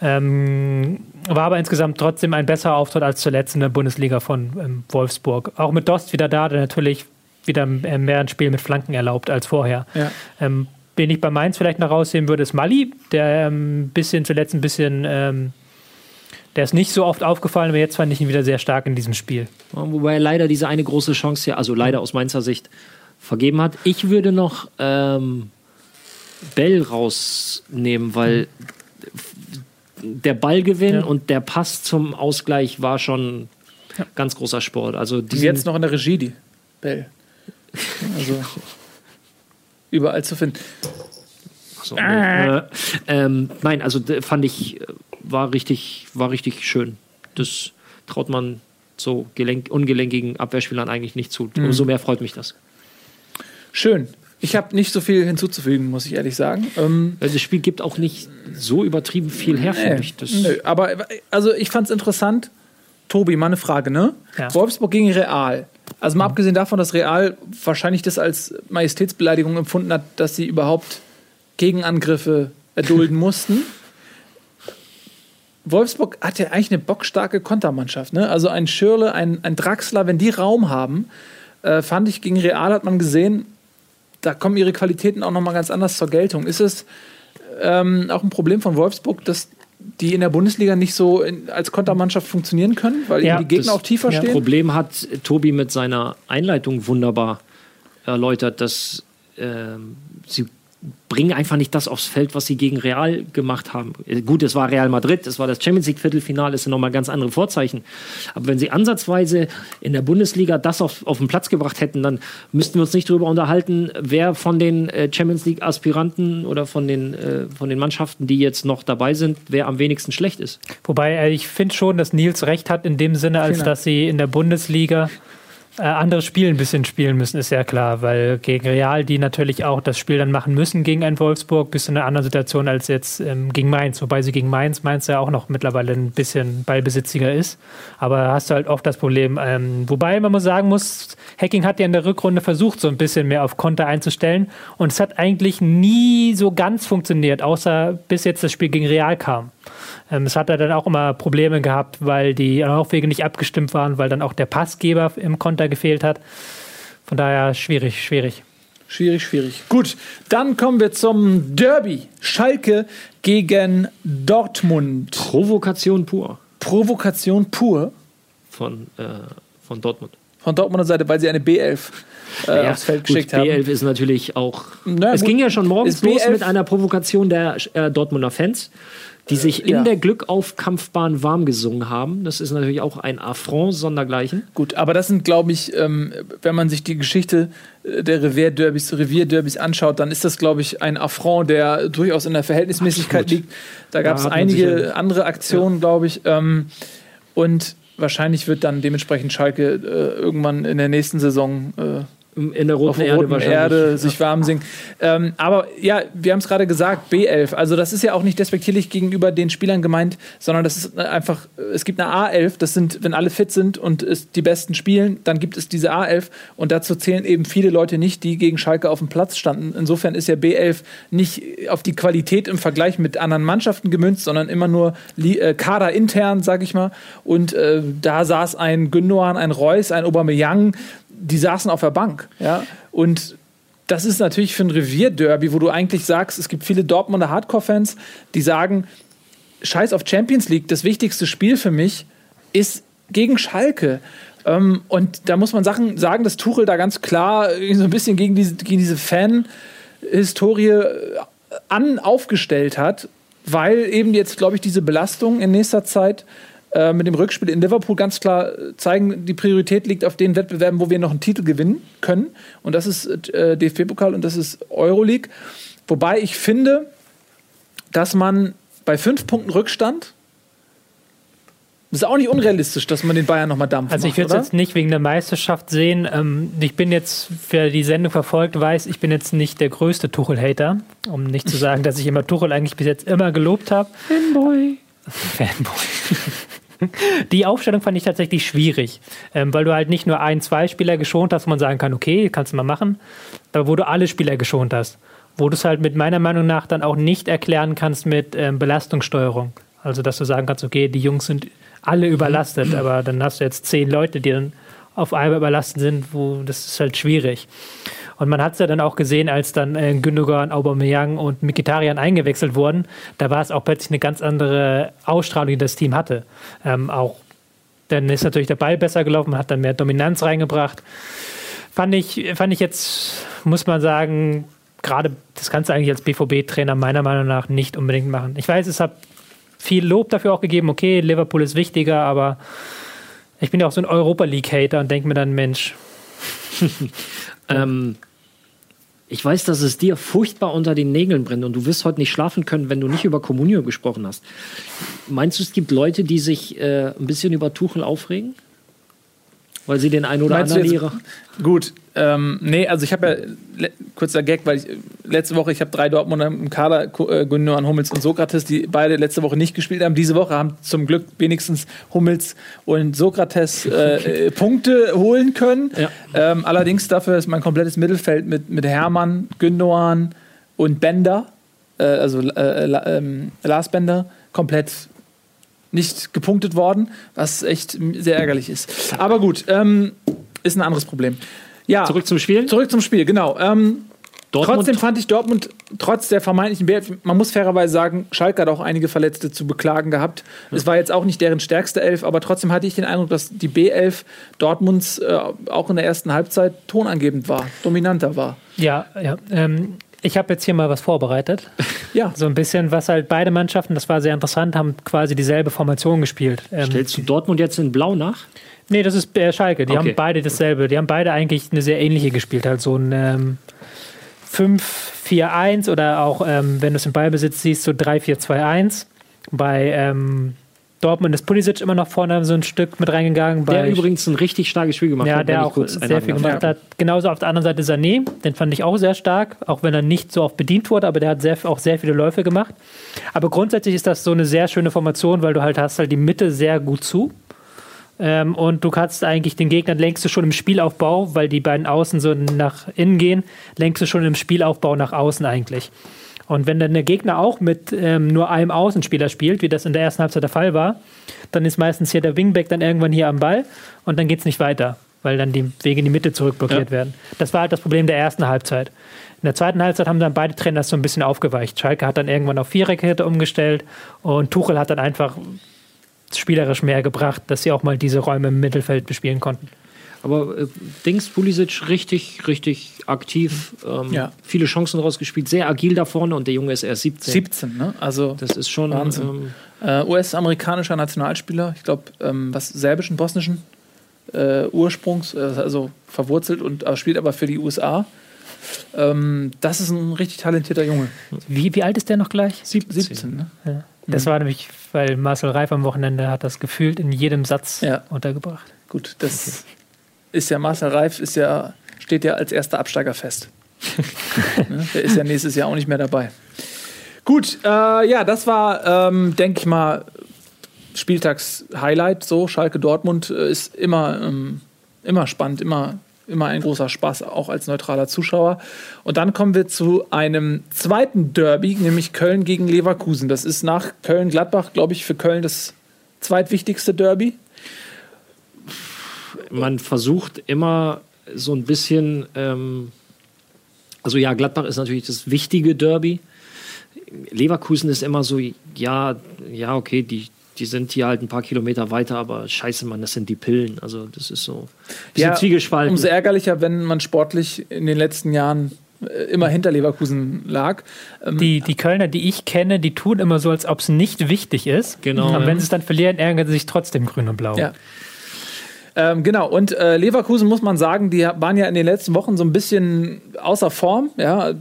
Ähm, war aber insgesamt trotzdem ein besserer Auftritt als zuletzt in der Bundesliga von ähm, Wolfsburg. Auch mit Dost wieder da, der natürlich wieder äh, mehr ein Spiel mit Flanken erlaubt als vorher. Ja. Ähm, wen ich bei Mainz vielleicht noch rausheben würde, ist Mali, der ein ähm, bisschen zuletzt ein bisschen, ähm, der ist nicht so oft aufgefallen, aber jetzt fand ich ihn wieder sehr stark in diesem Spiel. Wobei er leider diese eine große Chance ja, also leider aus Mainzer Sicht, vergeben hat. Ich würde noch ähm, Bell rausnehmen, weil der Ballgewinn Ja. und der Pass zum Ausgleich war schon ganz großer Sport. Also Und jetzt noch in der Regie, die Bell. Also überall zu finden. So, äh, ähm, nein, also d- fand ich, äh, war richtig, war richtig schön. Das traut man so gelenk, ungelenkigen Abwehrspielern eigentlich nicht zu. Umso mehr freut mich das. Schön. Ich habe nicht so viel hinzuzufügen, muss ich ehrlich sagen. Ähm, das Spiel gibt auch nicht so übertrieben viel her, finde ich. Das, Nö, aber also ich fand es interessant. Tobi, mal eine Frage, ne? Ja. Wolfsburg gegen Real. Also mal abgesehen davon, dass Real wahrscheinlich das als Majestätsbeleidigung empfunden hat, dass sie überhaupt Gegenangriffe erdulden mussten. Wolfsburg hat ja eigentlich eine bockstarke Kontermannschaft. Ne? Also ein Schürle, ein, ein Draxler, wenn die Raum haben, äh, fand ich gegen Real hat man gesehen, da kommen ihre Qualitäten auch nochmal ganz anders zur Geltung. Ist es ähm, auch ein Problem von Wolfsburg, dass die in der Bundesliga nicht so in, als Kontermannschaft funktionieren können, weil Ja, die Gegner das- auch tiefer ja, stehen? Problem hat Tobi mit seiner Einleitung wunderbar erläutert, dass ähm, sie bringen einfach nicht das aufs Feld, was sie gegen Real gemacht haben. Äh, Gut, es war Real Madrid, es war das Champions League Viertelfinale, es sind nochmal ganz andere Vorzeichen. Aber wenn sie ansatzweise in der Bundesliga das auf, auf den Platz gebracht hätten, dann müssten wir uns nicht darüber unterhalten, wer von den äh, Champions League Aspiranten oder von den, äh, von den Mannschaften, die jetzt noch dabei sind, wer am wenigsten schlecht ist. Wobei ich finde schon, dass Nils recht hat in dem Sinne, als Genau. dass sie in der Bundesliga äh, andere Spiele ein bisschen spielen müssen, ist ja klar, weil gegen Real, die natürlich auch das Spiel dann machen müssen gegen ein Wolfsburg, bist du in einer anderen Situation als jetzt ähm, gegen Mainz, wobei sie gegen Mainz, Mainz ja auch noch mittlerweile ein bisschen ballbesitziger ist. Aber hast du halt oft das Problem. Ähm, wobei man muss sagen muss, Hacking hat ja in der Rückrunde versucht, so ein bisschen mehr auf Konter einzustellen und es hat eigentlich nie so ganz funktioniert, außer bis jetzt das Spiel gegen Real kam. Ähm, es hat er dann auch immer Probleme gehabt, weil die Laufwege nicht abgestimmt waren, weil dann auch der Passgeber im Konter gefehlt hat. Von daher schwierig, schwierig. Schwierig, schwierig. Gut, dann kommen wir zum Derby. Schalke gegen Dortmund. Provokation pur Provokation pur von, äh, von Dortmund. von Dortmunder Seite, weil sie eine B11 äh, Ja, aufs Feld gut, geschickt haben. B11 ist natürlich auch. Na es gut. ging ja schon morgens los B11 mit einer Provokation der äh, Dortmunder Fans, die sich in ja. der Glückaufkampfbahn warm gesungen haben. Das ist natürlich auch ein Affront sondergleichen. Gut, aber das sind, glaube ich, ähm, wenn man sich die Geschichte äh, der Revierderbys, Revierderbys anschaut, dann ist das, glaube ich, ein Affront, der durchaus in der Verhältnismäßigkeit Absolut. liegt. Da gab es sich einige ja- andere Aktionen, glaube ich. Ähm, und wahrscheinlich wird dann dementsprechend Schalke äh, irgendwann in der nächsten Saison äh, In der auf roten der Erde roten. Erde sich warm singen. Ähm, aber ja, wir haben es gerade gesagt, B11. Also das ist ja auch nicht despektierlich gegenüber den Spielern gemeint, sondern das ist einfach, es gibt eine A11, das sind, wenn alle fit sind und es die Besten spielen, dann gibt es diese A11 und dazu zählen eben viele Leute nicht, die gegen Schalke auf dem Platz standen. Insofern ist ja B11 nicht auf die Qualität im Vergleich mit anderen Mannschaften gemünzt, sondern immer nur äh, Kader intern, sag ich mal. Und äh, da saß ein Gündogan, ein Reus, ein Aubameyang, die saßen auf der Bank, ja. Und das ist natürlich für ein Revierderby, wo du eigentlich sagst, es gibt viele Dortmunder Hardcore-Fans, die sagen, Scheiß auf Champions League, das wichtigste Spiel für mich ist gegen Schalke. Ähm, und da muss man Sachen sagen, dass Tuchel da ganz klar so ein bisschen gegen diese, gegen diese Fan-Historie äh, an aufgestellt hat, weil eben jetzt, glaube ich, diese Belastung in nächster Zeit äh, mit dem Rückspiel in Liverpool ganz klar äh, zeigen, die Priorität liegt auf den Wettbewerben, wo wir noch einen Titel gewinnen können. Und das ist äh, DFB-Pokal und das ist Euroleague. Wobei ich finde, dass man bei fünf Punkten Rückstand, ist auch nicht unrealistisch, dass man den Bayern nochmal dampft. Also ich würde es jetzt nicht wegen der Meisterschaft sehen. Ähm, ich bin jetzt, wer die Sendung verfolgt, weiß, ich bin jetzt nicht der größte Tuchel-Hater. Um nicht zu sagen, dass ich immer Tuchel eigentlich bis jetzt immer gelobt habe. Fanboy. Fanboy. Die Aufstellung fand ich tatsächlich schwierig, ähm, weil du halt nicht nur ein, zwei Spieler geschont hast, wo man sagen kann, okay, kannst du mal machen, aber wo du alle Spieler geschont hast. Wo du es halt mit meiner Meinung nach dann auch nicht erklären kannst mit ähm, Belastungssteuerung. Also, dass du sagen kannst, okay, die Jungs sind alle überlastet, aber dann hast du jetzt zehn Leute, die dann auf einmal überlastet sind, wo das ist halt schwierig. Und man hat es ja dann auch gesehen, als dann äh, Gündogan, Aubameyang und Mikitarian eingewechselt wurden, da war es auch plötzlich eine ganz andere Ausstrahlung, die das Team hatte. Ähm, auch dann ist natürlich der Ball besser gelaufen, man hat dann mehr Dominanz reingebracht. Fand ich, fand ich jetzt, muss man sagen, gerade das kannst du eigentlich als BVB-Trainer meiner Meinung nach nicht unbedingt machen. Ich weiß, es hat viel Lob dafür auch gegeben, okay, Liverpool ist wichtiger, aber ich bin ja auch so ein Europa League-Hater und denke mir dann, Mensch, Ähm, ich weiß, dass es dir furchtbar unter den Nägeln brennt und du wirst heute nicht schlafen können, wenn du nicht über Kommunio gesprochen hast. Meinst du, es gibt Leute, die sich äh, ein bisschen über Tuchel aufregen? Weil sie den einen oder Meinst anderen Lehrer. Gut, ähm, nee, also ich habe ja, kurzer Gag, weil ich, letzte Woche, ich habe drei Dortmunder im Kader, äh, Gündogan, Hummels und Sokrates, die beide letzte Woche nicht gespielt haben. Diese Woche haben zum Glück wenigstens Hummels und Sokrates äh, äh, Punkte holen können. Ja. Ähm, allerdings dafür ist mein komplettes Mittelfeld mit, mit Hermann, Gündogan und Bender, äh, also äh, ähm, Lars Bender, komplett nicht gepunktet worden, was echt sehr ärgerlich ist. Aber gut, ähm, ist ein anderes Problem. Ja, Zurück zum Spiel. zurück zum Spiel, genau. Ähm, Trotzdem fand ich Dortmund, trotz der vermeintlichen BF, man muss fairerweise sagen, Schalke hat auch einige Verletzte zu beklagen gehabt. Es war jetzt auch nicht deren stärkste Elf, aber trotzdem hatte ich den Eindruck, dass die B11 Dortmunds äh, auch in der ersten Halbzeit tonangebend war, dominanter war. ja, ja. Ähm, ich habe jetzt hier mal was vorbereitet. Ja, So ein bisschen, was halt beide Mannschaften, das war sehr interessant, haben quasi dieselbe Formation gespielt. Ähm, stellst du Dortmund jetzt in Blau nach? Nee, das ist äh, Schalke. Die Okay. haben beide dasselbe. Die haben beide eigentlich eine sehr ähnliche gespielt. Halt so ein ähm, 5-4-1 oder auch, ähm, wenn du es im Ballbesitz siehst, so 3-4-2-1. Bei ähm, Dortmund ist Pulisic immer noch vorne so ein Stück mit reingegangen. Der übrigens ein richtig starkes Spiel gemacht ja, hat. der auch sehr viel gemacht hat. Genauso auf der anderen Seite Sané, den fand ich auch sehr stark, auch wenn er nicht so oft bedient wurde, aber der hat sehr, auch sehr viele Läufe gemacht. Aber grundsätzlich ist das so eine sehr schöne Formation, weil du halt hast halt die Mitte sehr gut zu. Ähm, und du kannst eigentlich den Gegner lenkst du schon im Spielaufbau, weil die beiden Außen so nach innen gehen, lenkst du schon im Spielaufbau nach außen eigentlich. Und wenn dann der Gegner auch mit ähm, nur einem Außenspieler spielt, wie das in der ersten Halbzeit der Fall war, dann ist meistens hier der Wingback dann irgendwann hier am Ball und dann geht es nicht weiter, weil dann die Wege in die Mitte zurückblockiert Ja. werden. Das war halt das Problem der ersten Halbzeit. In der zweiten Halbzeit haben dann beide Trainer das so ein bisschen aufgeweicht. Schalke hat dann irgendwann auf Viererkette umgestellt und Tuchel hat dann einfach spielerisch mehr gebracht, dass sie auch mal diese Räume im Mittelfeld bespielen konnten. Aber äh, Dings, Pulisic richtig, richtig aktiv. Ähm, Ja. Viele Chancen rausgespielt, sehr agil da vorne und der Junge ist erst 17. 17, ne? Also Das ist schon Wahnsinn. Ähm, äh, US-amerikanischer Nationalspieler, ich glaube, ähm, was serbischen, bosnischen äh, Ursprungs, äh, also verwurzelt und äh, spielt aber für die USA. Ähm, das ist ein richtig talentierter Junge. Wie, wie alt ist der noch gleich? 17, ne? Ja. Das war nämlich, weil Marcel Reif am Wochenende hat das gefühlt in jedem Satz Ja. untergebracht. Gut, das ist ja Marcel Reif, ist ja, steht ja als erster Absteiger fest. ne? Der ist ja nächstes Jahr auch nicht mehr dabei. Gut, äh, ja, das war, ähm, denke ich mal, Spieltags-Highlight. So, Schalke Dortmund äh, ist immer, ähm, immer spannend, immer, immer ein großer Spaß, auch als neutraler Zuschauer. Und dann kommen wir zu einem zweiten Derby, nämlich Köln gegen Leverkusen. Das ist nach Köln-Gladbach, glaube ich, für Köln das zweitwichtigste Derby. Man versucht immer so ein bisschen, ähm, also ja, Gladbach ist natürlich das wichtige Derby. Leverkusen ist immer so, ja, ja, okay, die, die sind hier halt ein paar Kilometer weiter, aber scheiße, Mann, das sind die Pillen. Also das ist so. Die sind zwiegespalten. Umso ärgerlicher, wenn man sportlich in den letzten Jahren äh, immer hinter Leverkusen lag. Ähm, Die, die Kölner, die ich kenne, die tun immer so, als ob es nicht wichtig ist. Genau. Aber wenn sie es dann verlieren, ärgern sie sich trotzdem grün und blau. Ja. Ähm, genau, und äh, Leverkusen muss man sagen, die waren ja in den letzten Wochen so ein bisschen außer Form. Ja.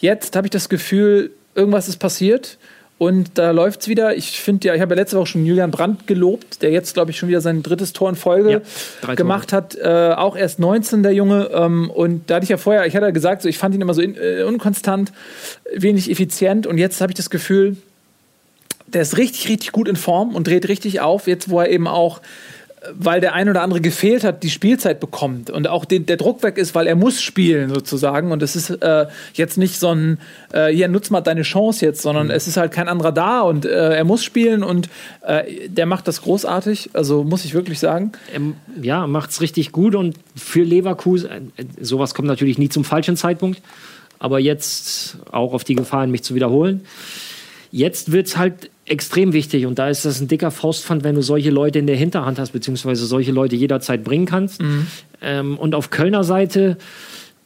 Jetzt habe ich das Gefühl, irgendwas ist passiert und da läuft es wieder. Ich finde ja, ich habe ja letzte Woche schon Julian Brandt gelobt, der jetzt, glaube ich, schon wieder sein drittes Tor in Folge Ja, gemacht hat. Äh, auch erst 19, der Junge. Ähm, und da hatte ich ja vorher, ich hatte ja gesagt, so, ich fand ihn immer so in, äh, unkonstant, wenig effizient und jetzt habe ich das Gefühl, der ist richtig, richtig gut in Form und dreht richtig auf, jetzt wo er eben auch, weil der ein oder andere gefehlt hat, die Spielzeit bekommt und auch den, der Druck weg ist, weil er muss spielen sozusagen und es ist äh, jetzt nicht so ein, äh, hier nutz mal deine Chance jetzt, sondern es ist halt kein anderer da und äh, er muss spielen und äh, der macht das großartig, also muss ich wirklich sagen. ähm, ja, macht es richtig gut und für Leverkusen, äh, sowas kommt natürlich nie zum falschen Zeitpunkt, aber jetzt auch auf die Gefahr, mich zu wiederholen. Jetzt wird es halt extrem wichtig und da ist das ein dicker Faustpfand, wenn du solche Leute in der Hinterhand hast, beziehungsweise solche Leute jederzeit bringen kannst. Ähm, und auf Kölner Seite,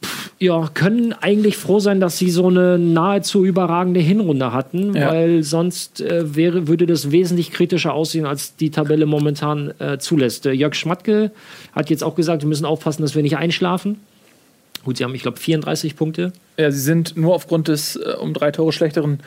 pff, ja, können eigentlich froh sein, dass sie so eine nahezu überragende Hinrunde hatten, Ja. weil sonst äh, wäre, würde das wesentlich kritischer aussehen, als die Tabelle momentan äh, zulässt. Äh, Jörg Schmatke hat jetzt auch gesagt, wir müssen aufpassen, dass wir nicht einschlafen. Gut, sie haben, ich glaube, 34 Punkte. Ja, sie sind nur aufgrund des äh, um drei Tore schlechteren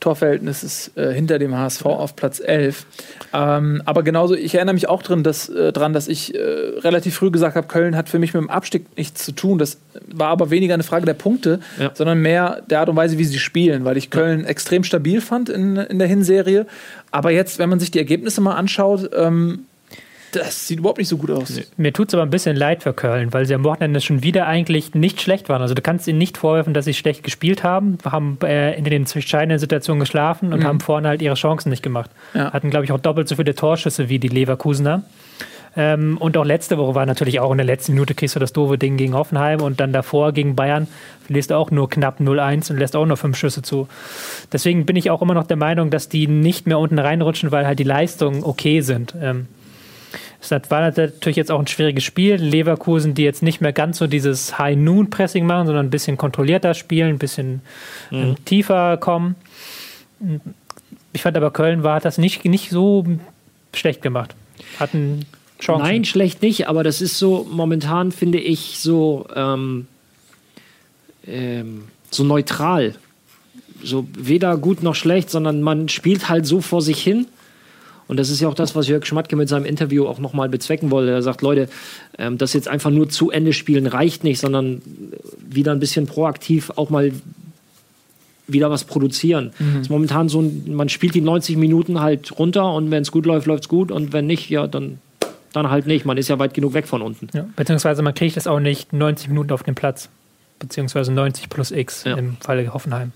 Torverhältnisses äh, hinter dem HSV auf Platz 11. Ähm, aber genauso, ich erinnere mich auch drin, dass, äh, dran, dass ich äh, relativ früh gesagt habe, Köln hat für mich mit dem Abstieg nichts zu tun. Das war aber weniger eine Frage der Punkte, Ja. sondern mehr der Art und Weise, wie sie spielen, weil ich Köln extrem stabil fand in, in der Hinserie. Aber jetzt, wenn man sich die Ergebnisse mal anschaut, ähm, das sieht überhaupt nicht so gut aus. Mir tut es aber ein bisschen leid für Köln, weil sie am Wochenende schon wieder eigentlich nicht schlecht waren. Also du kannst ihnen nicht vorwerfen, dass sie schlecht gespielt haben, haben äh, in den entscheidenden Situationen geschlafen und haben vorne halt ihre Chancen nicht gemacht. Ja. Hatten, glaube ich, auch doppelt so viele Torschüsse wie die Leverkusener. Ähm, und auch letzte Woche war natürlich auch in der letzten Minute kriegst du das doofe Ding gegen Hoffenheim und dann davor gegen Bayern verlierst du auch nur knapp 0-1 und lässt auch nur fünf Schüsse zu. Deswegen bin ich auch immer noch der Meinung, dass die nicht mehr unten reinrutschen, weil halt die Leistungen okay sind. Ähm, es war natürlich jetzt auch ein schwieriges Spiel. Leverkusen, die jetzt nicht mehr ganz so dieses High-Noon-Pressing machen, sondern ein bisschen kontrollierter spielen, ein bisschen ähm, tiefer kommen. Ich fand aber Köln war, hat das nicht, nicht so schlecht gemacht. Hatten Chancen. Nein, schlecht nicht, aber das ist so, momentan finde ich so, ähm, ähm, so neutral. So weder gut noch schlecht, sondern man spielt halt so vor sich hin. Und das ist ja auch das, was Jörg Schmatke mit seinem Interview auch nochmal bezwecken wollte. Er sagt, Leute, ähm, das jetzt einfach nur zu Ende spielen reicht nicht, sondern wieder ein bisschen proaktiv auch mal wieder was produzieren. Mhm. Ist momentan so, ein, man spielt die 90 Minuten halt runter und wenn es gut läuft, läuft es gut und wenn nicht, ja, dann, dann halt nicht. Man ist ja weit genug weg von unten. Ja, beziehungsweise man kriegt es auch nicht 90 Minuten auf dem Platz. Beziehungsweise 90 plus X Ja. im Falle Hoffenheim.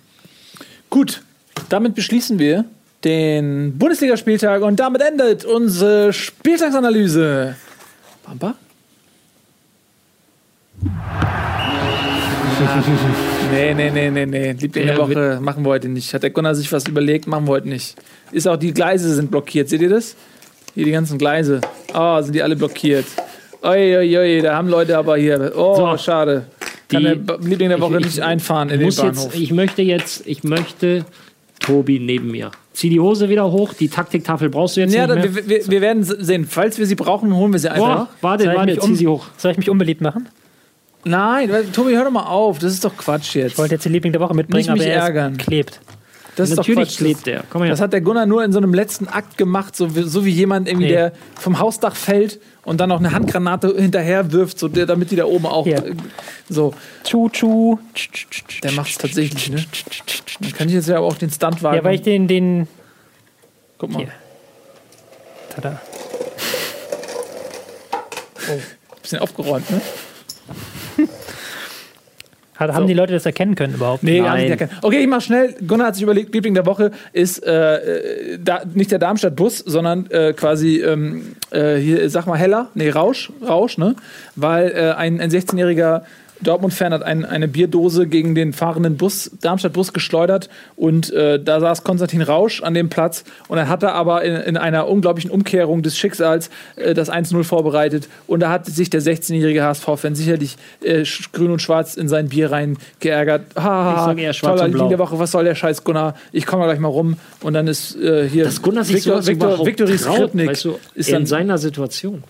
Gut, damit beschließen wir den Bundesligaspieltag und damit endet unsere Spieltagsanalyse. Pampa? nee, nee, nee, nee, nee. Liebling der Woche machen wir heute nicht. Hat der Gunnar sich was überlegt, machen wir heute nicht. Ist auch die Gleise sind blockiert. Seht ihr das? Hier die ganzen Gleise. Oh, sind die alle blockiert. Oi, oi, oi, da haben Leute aber hier. Oh, So. schade. Kann Die- der Liebling der Woche Ich- ich nicht einfahren in den Bahnhof. jetzt, ich möchte jetzt, ich möchte Tobi neben mir. Zieh die Hose wieder hoch, die Taktiktafel brauchst du jetzt Ja, nicht mehr. wir, wir, wir werden sehen. Falls wir sie brauchen, holen wir sie einfach. Boah, warte, Soll warte, mich zieh sie hoch. soll ich mich unbeliebt machen? Nein, Tobi, hör doch mal auf. Das ist doch Quatsch jetzt. Ich wollte jetzt den Liebling der Woche mitbringen, Nicht mich aber er ist ärgern. klebt. Das ist doch Natürlich Quatsch. klebt der. Komm her. Das hat der Gunnar nur in so einem letzten Akt gemacht, so wie, so wie jemand irgendwie, Nee. der vom Hausdach fällt und dann noch eine Handgranate hinterher wirft, so der, damit die da oben auch. Ja. äh, So, Tschu, tschu. der macht's tatsächlich, ne? Dann kann ich jetzt ja auch den Stunt wagen. Ja, weil ich den, den. Guck mal. Hier. Tada. Bisschen aufgeräumt, ne? Hat, Haben die Leute das erkennen können überhaupt? Nee, gar Nein. nicht erkennen. Okay, ich mach schnell. Gunnar hat sich überlegt, Liebling der Woche ist äh, äh, da, nicht der Darmstadt-Bus, sondern äh, quasi, ähm, äh, hier, sag mal, Heller, nee, Rausch, Rausch, ne? Weil äh, ein, ein 16-jähriger Dortmund-Fan hat ein, eine Bierdose gegen den fahrenden Bus, Darmstadt-Bus geschleudert und äh, da saß Konstantin Rausch an dem Platz und dann hat er aber in, in einer unglaublichen Umkehrung des Schicksals äh, das 1-0 vorbereitet und da hat sich der 16-jährige HSV-Fan sicherlich äh, grün und schwarz in sein Bier rein geärgert. Ha, Ich sag eher toller und blau. Lied der Woche, was soll der Scheiß, Gunnar? Ich komme gleich mal rum und dann ist äh, hier Dass Gunnar sich Viktor, sowas Viktor, überhaupt Viktory traut, weißt du, ist in dann, seiner Situation.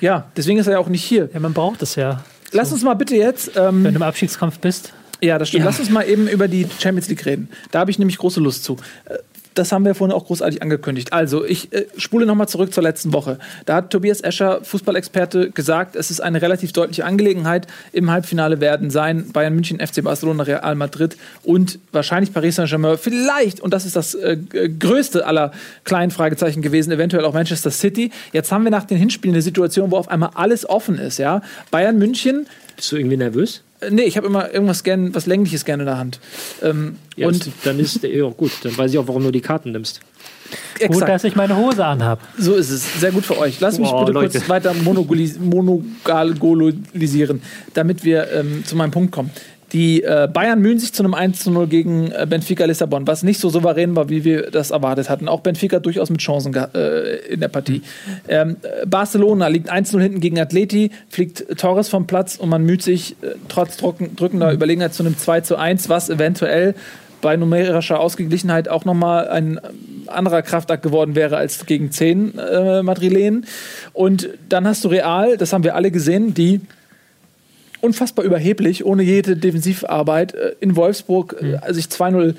ja, deswegen ist er ja auch nicht hier. Ja, man braucht es ja. Lass uns mal bitte jetzt ähm, Wenn du im Abstiegskampf bist. Ja, das stimmt. Lass uns mal eben über die Champions League reden. Da habe ich nämlich große Lust zu. Das haben wir vorhin auch großartig angekündigt. Also, ich äh, spule nochmal zurück zur letzten Woche. Da hat Tobias Escher, Fußballexperte, gesagt, es ist eine relativ deutliche Angelegenheit. Im Halbfinale werden sein Bayern München, FC Barcelona, Real Madrid und wahrscheinlich Paris Saint-Germain. Vielleicht, und das ist das äh, größte aller kleinen Fragezeichen gewesen, eventuell auch Manchester City. Jetzt haben wir nach den Hinspielen eine Situation, wo auf einmal alles offen ist. Ja? Bayern München Bist du irgendwie nervös? Nee, ich habe immer irgendwas gern, was längliches gerne in der Hand. Ähm, Ja, und dann ist ja gut, dann weiß ich auch, warum du die Karten nimmst. Gut, exakt, dass ich meine Hose anhab. so ist es. Sehr gut für euch. Lass mich Oh, bitte Leute. kurz weiter monogolisieren, damit wir ähm, zu meinem Punkt kommen. Die äh, Bayern mühen sich zu einem 1 zu 0 gegen äh, Benfica Lissabon, was nicht so souverän war, wie wir das erwartet hatten. Auch Benfica durchaus mit Chancen äh, in der Partie. Ähm, äh, Barcelona liegt 1 0 hinten gegen Atleti, fliegt Torres vom Platz und man müht sich äh, trotz drückender Überlegenheit zu einem 2 zu 1, was eventuell bei numerischer Ausgeglichenheit auch nochmal ein ähm, anderer Kraftakt geworden wäre als gegen 10 äh, Madrilenen. Und dann hast du Real, das haben wir alle gesehen, die unfassbar überheblich, ohne jede Defensivarbeit äh, in Wolfsburg äh, sich 2-0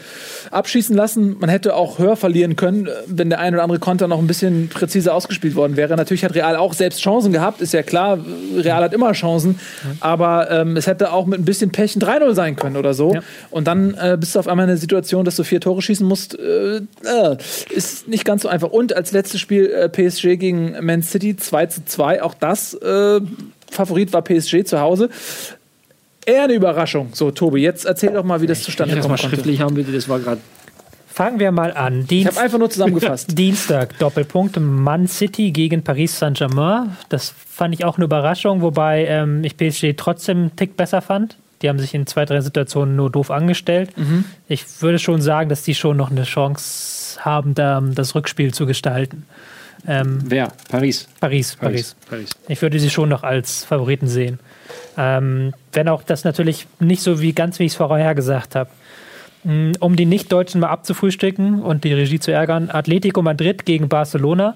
abschießen lassen. Man hätte auch höher verlieren können, äh, wenn der ein oder andere Konter noch ein bisschen präziser ausgespielt worden wäre. Natürlich hat Real auch selbst Chancen gehabt, ist ja klar, Real hat immer Chancen, aber ähm, es hätte auch mit ein bisschen Pech ein 3-0 sein können oder so. Ja. Und dann äh, bist du auf einmal in der Situation, dass du vier Tore schießen musst. Äh, äh, ist nicht ganz so einfach. Und als letztes Spiel PSG gegen Man City 2 zu 2, auch das Favorit war PSG zu Hause. Eher eine Überraschung. So, Tobi, jetzt erzähl doch mal, wie das zustande das kommen mal konnte. schriftlich haben, bitte. Das war gerade. Fangen wir mal an. Ich Dienst habe einfach nur zusammengefasst. Dienstag, Doppelpunkt, Man City gegen Paris Saint-Germain. Das fand ich auch eine Überraschung, wobei ähm, ich PSG trotzdem einen Tick besser fand. Die haben sich in zwei, drei Situationen nur doof angestellt. Ich würde schon sagen, dass die schon noch eine Chance haben, da, das Rückspiel zu gestalten. Ähm, Wer? Paris. Paris, Paris. Paris. Ich würde sie schon noch als Favoriten sehen. Ähm, wenn auch das natürlich nicht so wie ganz wie ich es vorher gesagt habe. Mm, Um die Nicht-Deutschen mal abzufrühstücken und die Regie zu ärgern, Atletico Madrid gegen Barcelona.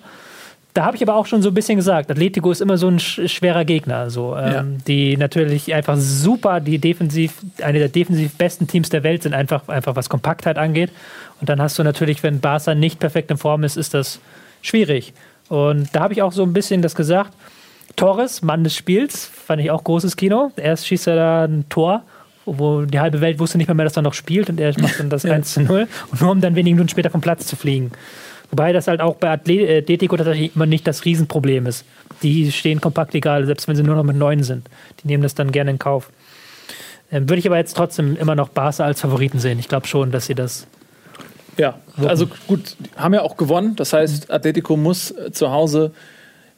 Da habe ich aber auch schon so ein bisschen gesagt, Atletico ist immer so ein sch schwerer Gegner, so, ähm, Ja. die natürlich einfach super, die defensiv, eine der defensiv besten Teams der Welt sind, einfach, einfach was Kompaktheit angeht. Und dann hast du natürlich, wenn Barca nicht perfekt in Form ist, ist das schwierig. Und da habe ich auch so ein bisschen das gesagt. Torres, Mann des Spiels, fand ich auch großes Kino. Erst schießt er da ein Tor, wo die halbe Welt wusste nicht mehr, mehr dass er noch spielt und er macht dann das 1 zu 0. Und nur um dann wenige Minuten später vom Platz zu fliegen. Wobei das halt auch bei äh, Atletico tatsächlich immer nicht das Riesenproblem ist. Die stehen kompakt egal, selbst wenn sie nur noch mit neun sind. Die nehmen das dann gerne in Kauf. Ähm, Würde ich aber jetzt trotzdem immer noch Barca als Favoriten sehen. Ich glaube schon, dass sie das Ja, also gut, haben ja auch gewonnen. Das heißt, Atletico muss äh, zu Hause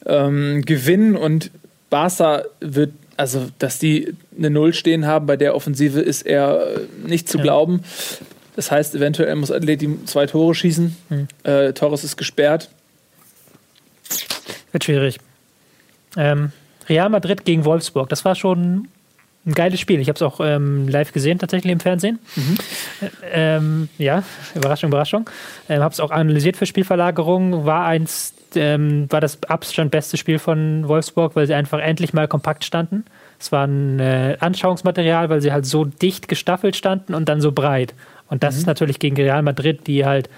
ähm, gewinnen und Barca wird, also dass die eine Null stehen haben bei der Offensive, ist eher äh, nicht zu Ja. glauben. Das heißt, eventuell muss Atleti zwei Tore schießen. Mhm. Äh, Torres ist gesperrt. Wird schwierig. Ähm, Real Madrid gegen Wolfsburg, das war schon ein geiles Spiel. Ich habe es auch ähm, live gesehen, tatsächlich im Fernsehen. Ä- Ähm, ja, Überraschung, Überraschung. Ähm, habe es auch analysiert für Spielverlagerung. War eins, ähm, war das Abstand beste Spiel von Wolfsburg, weil sie einfach endlich mal kompakt standen. Es war ein äh, Anschauungsmaterial, weil sie halt so dicht gestaffelt standen und dann so breit. Und das ist natürlich gegen Real Madrid, die halt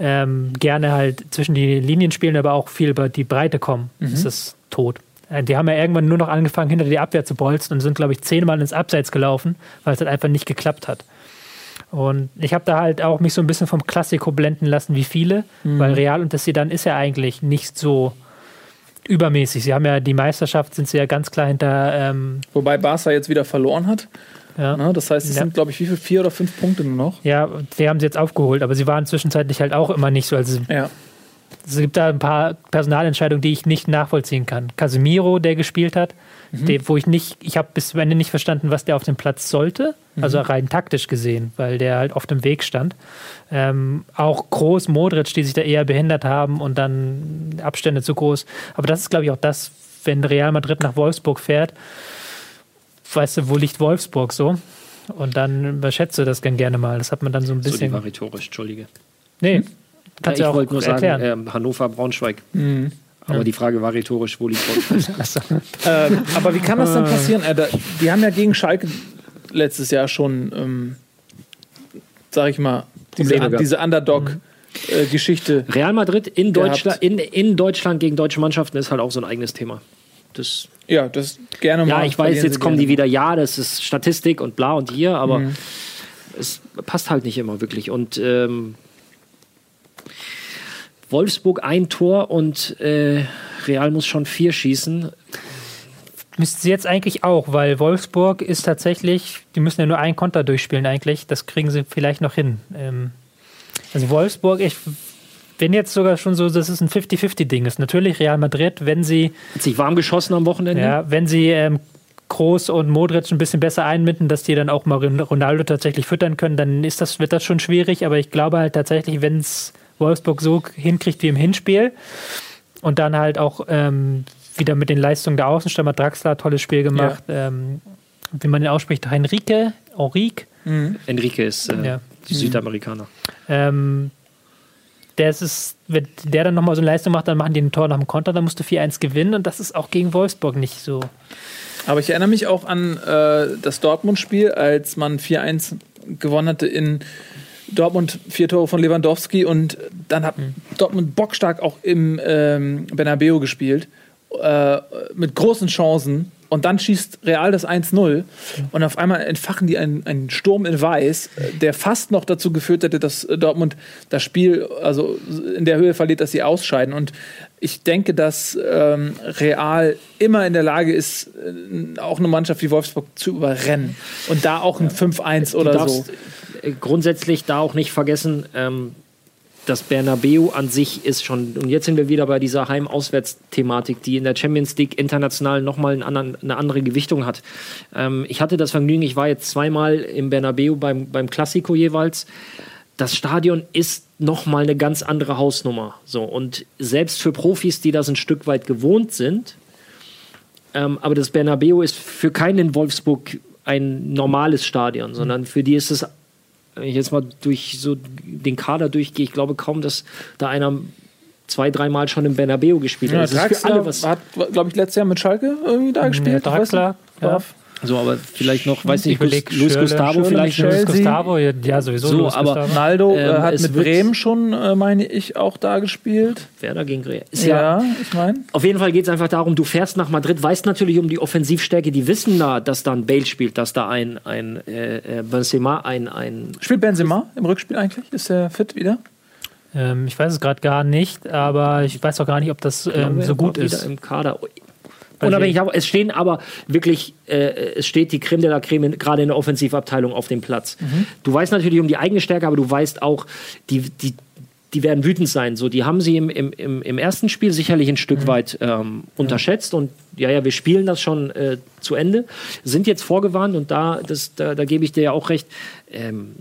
ähm, gerne halt zwischen die Linien spielen, aber auch viel über die Breite kommen. Das ist tot. Äh, Die haben ja irgendwann nur noch angefangen, hinter die Abwehr zu bolzen und sind, glaube ich, zehnmal ins Abseits gelaufen, weil es halt einfach nicht geklappt hat. Und ich habe da halt auch mich so ein bisschen vom Klassiko blenden lassen, wie viele, weil Real und das dann ist ja eigentlich nicht so übermäßig. Sie haben ja die Meisterschaft, sind sie ja ganz klar hinter, ähm, Wobei Barca jetzt wieder verloren hat. ja. Ne? Das heißt, es Ja. sind, glaube ich, wie viel? Vier oder fünf Punkte nur noch. Ja, wir haben sie jetzt aufgeholt, aber sie waren zwischenzeitlich halt auch immer nicht so. Also Ja. Es gibt da ein paar Personalentscheidungen, die ich nicht nachvollziehen kann. Casemiro, der gespielt hat, der, wo ich nicht, ich habe bis zum Ende nicht verstanden, was der auf dem Platz sollte, also rein taktisch gesehen, weil der halt auf dem Weg stand. Ähm, auch Groß, Modric, die sich da eher behindert haben und dann Abstände zu groß. Aber das ist, glaube ich, auch das, wenn Real Madrid nach Wolfsburg fährt, weißt du, wo liegt Wolfsburg so? Und dann überschätze das gern gerne mal. Das hat man dann so ein So, die bisschen. war rhetorisch, Entschuldige. nee, kannst ja, ich wollte nur erklären. sagen, ähm, Hannover, Braunschweig. Aber die Frage war rhetorisch, wo liegt Braunschweig? Ähm, aber wie kann das denn passieren? Äh, da, die haben ja gegen Schalke letztes Jahr schon, ähm, sag ich mal, diese, Probleme gehabt. diese Underdog-Geschichte. Real Madrid in Gehabt. Deutschland, in, in Deutschland gegen deutsche Mannschaften ist halt auch so ein eigenes Thema. Das, ja, das gerne mal. ja, ich weiß, jetzt kommen die wieder, ja, das ist Statistik und bla und hier, aber Mhm. es passt halt nicht immer wirklich. Und ähm, Wolfsburg ein Tor und äh, Real muss schon vier schießen. Müssten sie jetzt eigentlich auch, weil Wolfsburg ist tatsächlich, die müssen ja nur einen Konter durchspielen eigentlich. Das kriegen sie vielleicht noch hin. Ähm, also Wolfsburg, ich bin jetzt sogar schon so, dass es ein 50-50-Ding ist. Natürlich Real Madrid, wenn sie, Hat sich warm geschossen am Wochenende. ja, wenn sie ähm, Groß und Modric ein bisschen besser einbinden, dass die dann auch mal Ronaldo tatsächlich füttern können, dann ist das, wird das schon schwierig. Aber ich glaube halt tatsächlich, wenn es Wolfsburg so hinkriegt wie im Hinspiel und dann halt auch ähm, wieder mit den Leistungen der Außenstürmer, Draxler, tolles Spiel gemacht. Ähm, wie man ihn ausspricht, Henrique, Henrique, Enrique ist äh, Ja. Südamerikaner. ähm, der ist es, wenn der dann nochmal so eine Leistung macht, dann machen die ein Tor nach dem Konter, dann musst du 4-1 gewinnen und das ist auch gegen Wolfsburg nicht so. Aber ich erinnere mich auch an äh, das Dortmund-Spiel, als man 4-1 gewonnen hatte in Dortmund, vier Tore von Lewandowski und dann hat Dortmund bockstark auch im ähm, Bernabeu gespielt, äh, mit großen Chancen. Und dann schießt Real das 1-0 und auf einmal entfachen die einen, einen Sturm in Weiß, der fast noch dazu geführt hätte, dass Dortmund das Spiel also in der Höhe verliert, dass sie ausscheiden. Und ich denke, dass ähm, Real immer in der Lage ist, äh, auch eine Mannschaft wie Wolfsburg zu überrennen. Und da auch ein 5-1 Du oder so. darfst äh, grundsätzlich da auch nicht vergessen, ähm, das Bernabeu an sich ist schon, und jetzt sind wir wieder bei dieser Heim-Auswärts-Thematik, die in der Champions League international nochmal einen eine andere Gewichtung hat. Ähm, ich hatte das Vergnügen, ich war jetzt zweimal im Bernabeu beim, beim Classico jeweils. Das Stadion ist nochmal eine ganz andere Hausnummer. So, und selbst für Profis, die das ein Stück weit gewohnt sind, ähm, aber das Bernabeu ist für keinen in Wolfsburg ein normales Stadion, sondern für die ist es, wenn ich jetzt mal durch so den Kader durchgehe, ich glaube kaum, dass da einer zwei, dreimal schon im Bernabeu gespielt Ja, hat. Das ist für alle was. hat, glaube ich, letztes Jahr mit Schalke irgendwie da gespielt. Ja, Draxler, ja. So, aber vielleicht noch, weiß nicht, überleg, Luis Gustavo Schürle, vielleicht. Luis. Gustavo, ja, ja sowieso. So, Luis aber- Gustavo. Naldo Ähm, äh, hat mit Bremen schon, äh, meine ich, auch da gespielt. Werder gegen. Ist ja, Ja, ich meine. Auf jeden Fall geht es einfach darum, du fährst nach Madrid, weißt natürlich um die Offensivstärke, die wissen da, dass da ein Bale spielt, dass da ein, ein äh, äh, Benzema, ein, ein Spielt Benzema im Rückspiel eigentlich? Ist er fit wieder? Ähm, ich weiß es gerade gar nicht, aber ich weiß auch gar nicht, ob das ähm, so gut war wieder ist. im Kader. Unabhängig, aber es stehen aber wirklich, äh, es steht die Creme de la Creme gerade in der Offensivabteilung auf dem Platz. Du weißt natürlich um die eigene Stärke, aber du weißt auch, die, die, die werden wütend sein. So, die haben sie im, im, im ersten Spiel sicherlich ein Stück weit ähm, unterschätzt und ja, ja, wir spielen das schon äh, zu Ende, sind jetzt vorgewarnt und da, das, da, da gebe ich dir ja auch recht. Ähm,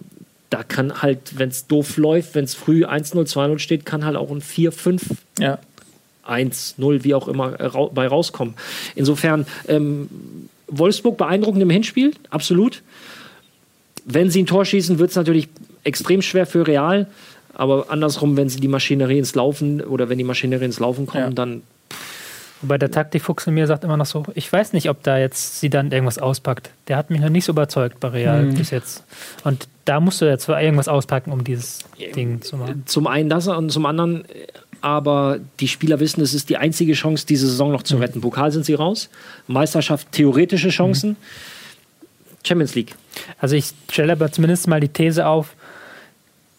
da kann halt, wenn es doof läuft, wenn es früh 1-0, 2-0 steht, kann halt auch ein 4-5 Ja. 1-0, wie auch immer, äh, rau bei rauskommen. Insofern, ähm, Wolfsburg beeindruckend im Hinspiel, absolut. Wenn sie ein Tor schießen, wird es natürlich extrem schwer für Real. Aber andersrum, wenn sie die Maschinerie ins Laufen oder wenn die Maschinerie ins Laufen kommt, Ja. dann Wobei der Taktikfuchs in mir sagt immer noch so, ich weiß nicht, ob da jetzt sie dann irgendwas auspackt. Der hat mich noch nicht so überzeugt bei Real Mhm. bis jetzt. Und da musst du jetzt zwar irgendwas auspacken, um dieses Ding zu machen. zum einen das und zum anderen, äh, aber die Spieler wissen, es ist die einzige Chance, diese Saison noch zu retten. Pokal sind sie raus, Meisterschaft theoretische Chancen, Champions League. Also ich stelle aber zumindest mal die These auf,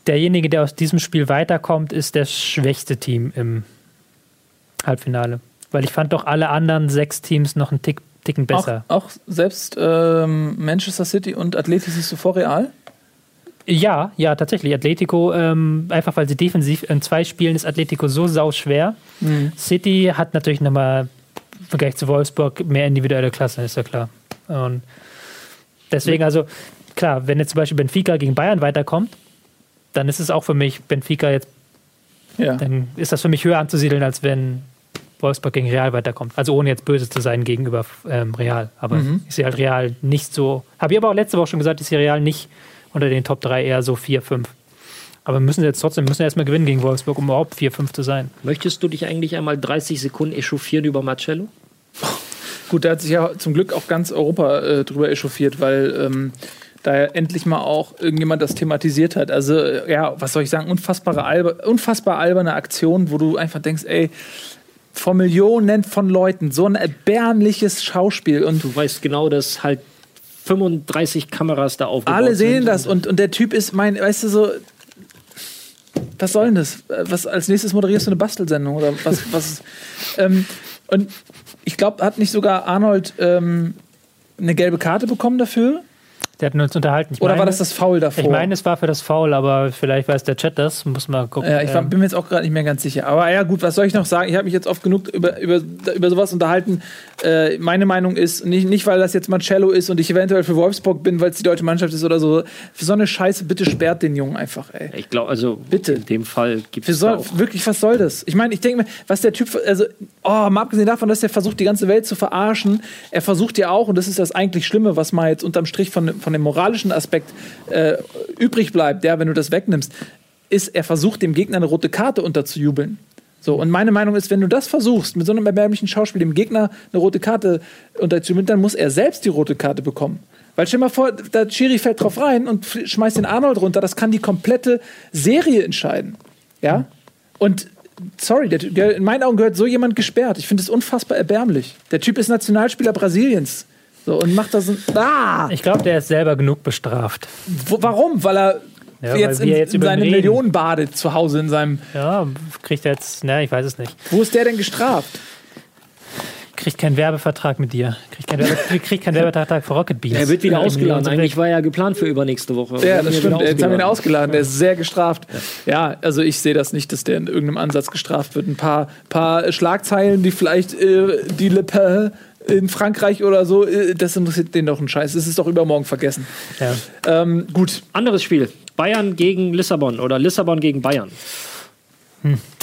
derjenige, der aus diesem Spiel weiterkommt, ist das schwächste Team im Halbfinale. Weil ich fand doch alle anderen sechs Teams noch einen Tick, Ticken besser. Auch, auch selbst ähm, Manchester City und Atleti siehst du vor Real? Ja, ja, tatsächlich. Atletico, ähm, einfach weil sie defensiv in zwei Spielen ist Atletico so sau schwer. City hat natürlich nochmal im Vergleich zu Wolfsburg mehr individuelle Klasse, ist ja klar. Und deswegen, also klar, wenn jetzt zum Beispiel Benfica gegen Bayern weiterkommt, dann ist es auch für mich Benfica jetzt, Ja. dann ist das für mich höher anzusiedeln, als wenn Wolfsburg gegen Real weiterkommt. Also ohne jetzt böse zu sein gegenüber ähm, Real. Aber ich sehe halt Real nicht so. Habe ich aber auch letzte Woche schon gesagt, ich sehe Real nicht unter den Top 3 eher so 4, 5. Aber müssen jetzt trotzdem müssen erstmal gewinnen gegen Wolfsburg, um überhaupt 4, 5 zu sein. Möchtest du dich eigentlich einmal 30 Sekunden echauffieren über Marcello? Gut, da hat sich ja zum Glück auch ganz Europa äh, drüber echauffiert, weil ähm, da ja endlich mal auch irgendjemand das thematisiert hat. Also, äh, ja, was soll ich sagen, unfassbare alber, unfassbar alberne Aktion, wo du einfach denkst, ey, vor Millionen von Leuten, so ein erbärmliches Schauspiel und Du weißt genau, dass halt 35 Kameras da aufgebaut alle sehen das und, und der Typ ist mein, weißt du, so. Was soll denn das? Was als nächstes moderierst du eine Bastelsendung oder was? was ähm, und ich glaube, hat nicht sogar Arnold ähm, eine gelbe Karte bekommen dafür? Der hat uns unterhalten. Ich Oder meine, war das das Foul davor? Ich meine, es war für das Foul, aber vielleicht weiß der Chat das. Muss mal gucken. ja, ich war, Ähm, bin mir jetzt auch gerade nicht mehr ganz sicher. Aber ja, gut, was soll ich noch sagen? Ich habe mich jetzt oft genug über, über, über sowas unterhalten. Äh, meine Meinung ist, nicht, nicht weil das jetzt Marcello ist und ich eventuell für Wolfsburg bin, weil es die deutsche Mannschaft ist oder so. Für so eine Scheiße, bitte sperrt den Jungen einfach, ey. Ich glaube, also Bitte. in dem Fall gibt es wirklich, was soll das? Ich meine, ich denke mir, was der Typ, also, oh, mal abgesehen davon, dass er versucht, die ganze Welt zu verarschen, er versucht ja auch, und das ist das eigentlich Schlimme, was mal jetzt unterm Strich von, von dem moralischen Aspekt äh, übrig bleibt, ja, wenn du das wegnimmst, ist, er versucht, dem Gegner eine rote Karte unterzujubeln. So, und meine Meinung ist, wenn du das versuchst, mit so einem erbärmlichen Schauspiel dem Gegner eine rote Karte unterzujubeln, dann muss er selbst die rote Karte bekommen. Weil stell dir mal vor, der Schiri fällt drauf rein und schmeißt den Arnold runter, das kann die komplette Serie entscheiden. Ja? Und sorry, der, der, in meinen Augen gehört so jemand gesperrt. Ich finde es unfassbar erbärmlich. Der Typ ist Nationalspieler Brasiliens. So, und macht das. Ah! ich glaube, der ist selber genug bestraft. Wo, warum? Weil er Ja, jetzt, in, jetzt in seine. Millionen badet zu Hause in seinem. Ja, kriegt er jetzt, ne, ich weiß es nicht. Wo ist der denn gestraft? Kriegt keinen Werbevertrag mit dir. Kriegt keinen, Werbe, kriegt keinen Werbevertrag für Rocket Beans. Er wird wieder Ja, ausgeladen. Eigentlich war er geplant für übernächste Woche. Ja, das stimmt. wieder Jetzt haben wir ihn ausgeladen. Der ist sehr gestraft. Ja, also ich sehe das nicht, dass der in irgendeinem Ansatz gestraft wird. Ein paar, paar Schlagzeilen, die vielleicht äh, die Le Pen in Frankreich oder so, äh, das interessiert den doch einen Scheiß. Das ist doch übermorgen vergessen. Ja. Ähm, gut. Anderes Spiel. Bayern gegen Lissabon oder Lissabon gegen Bayern.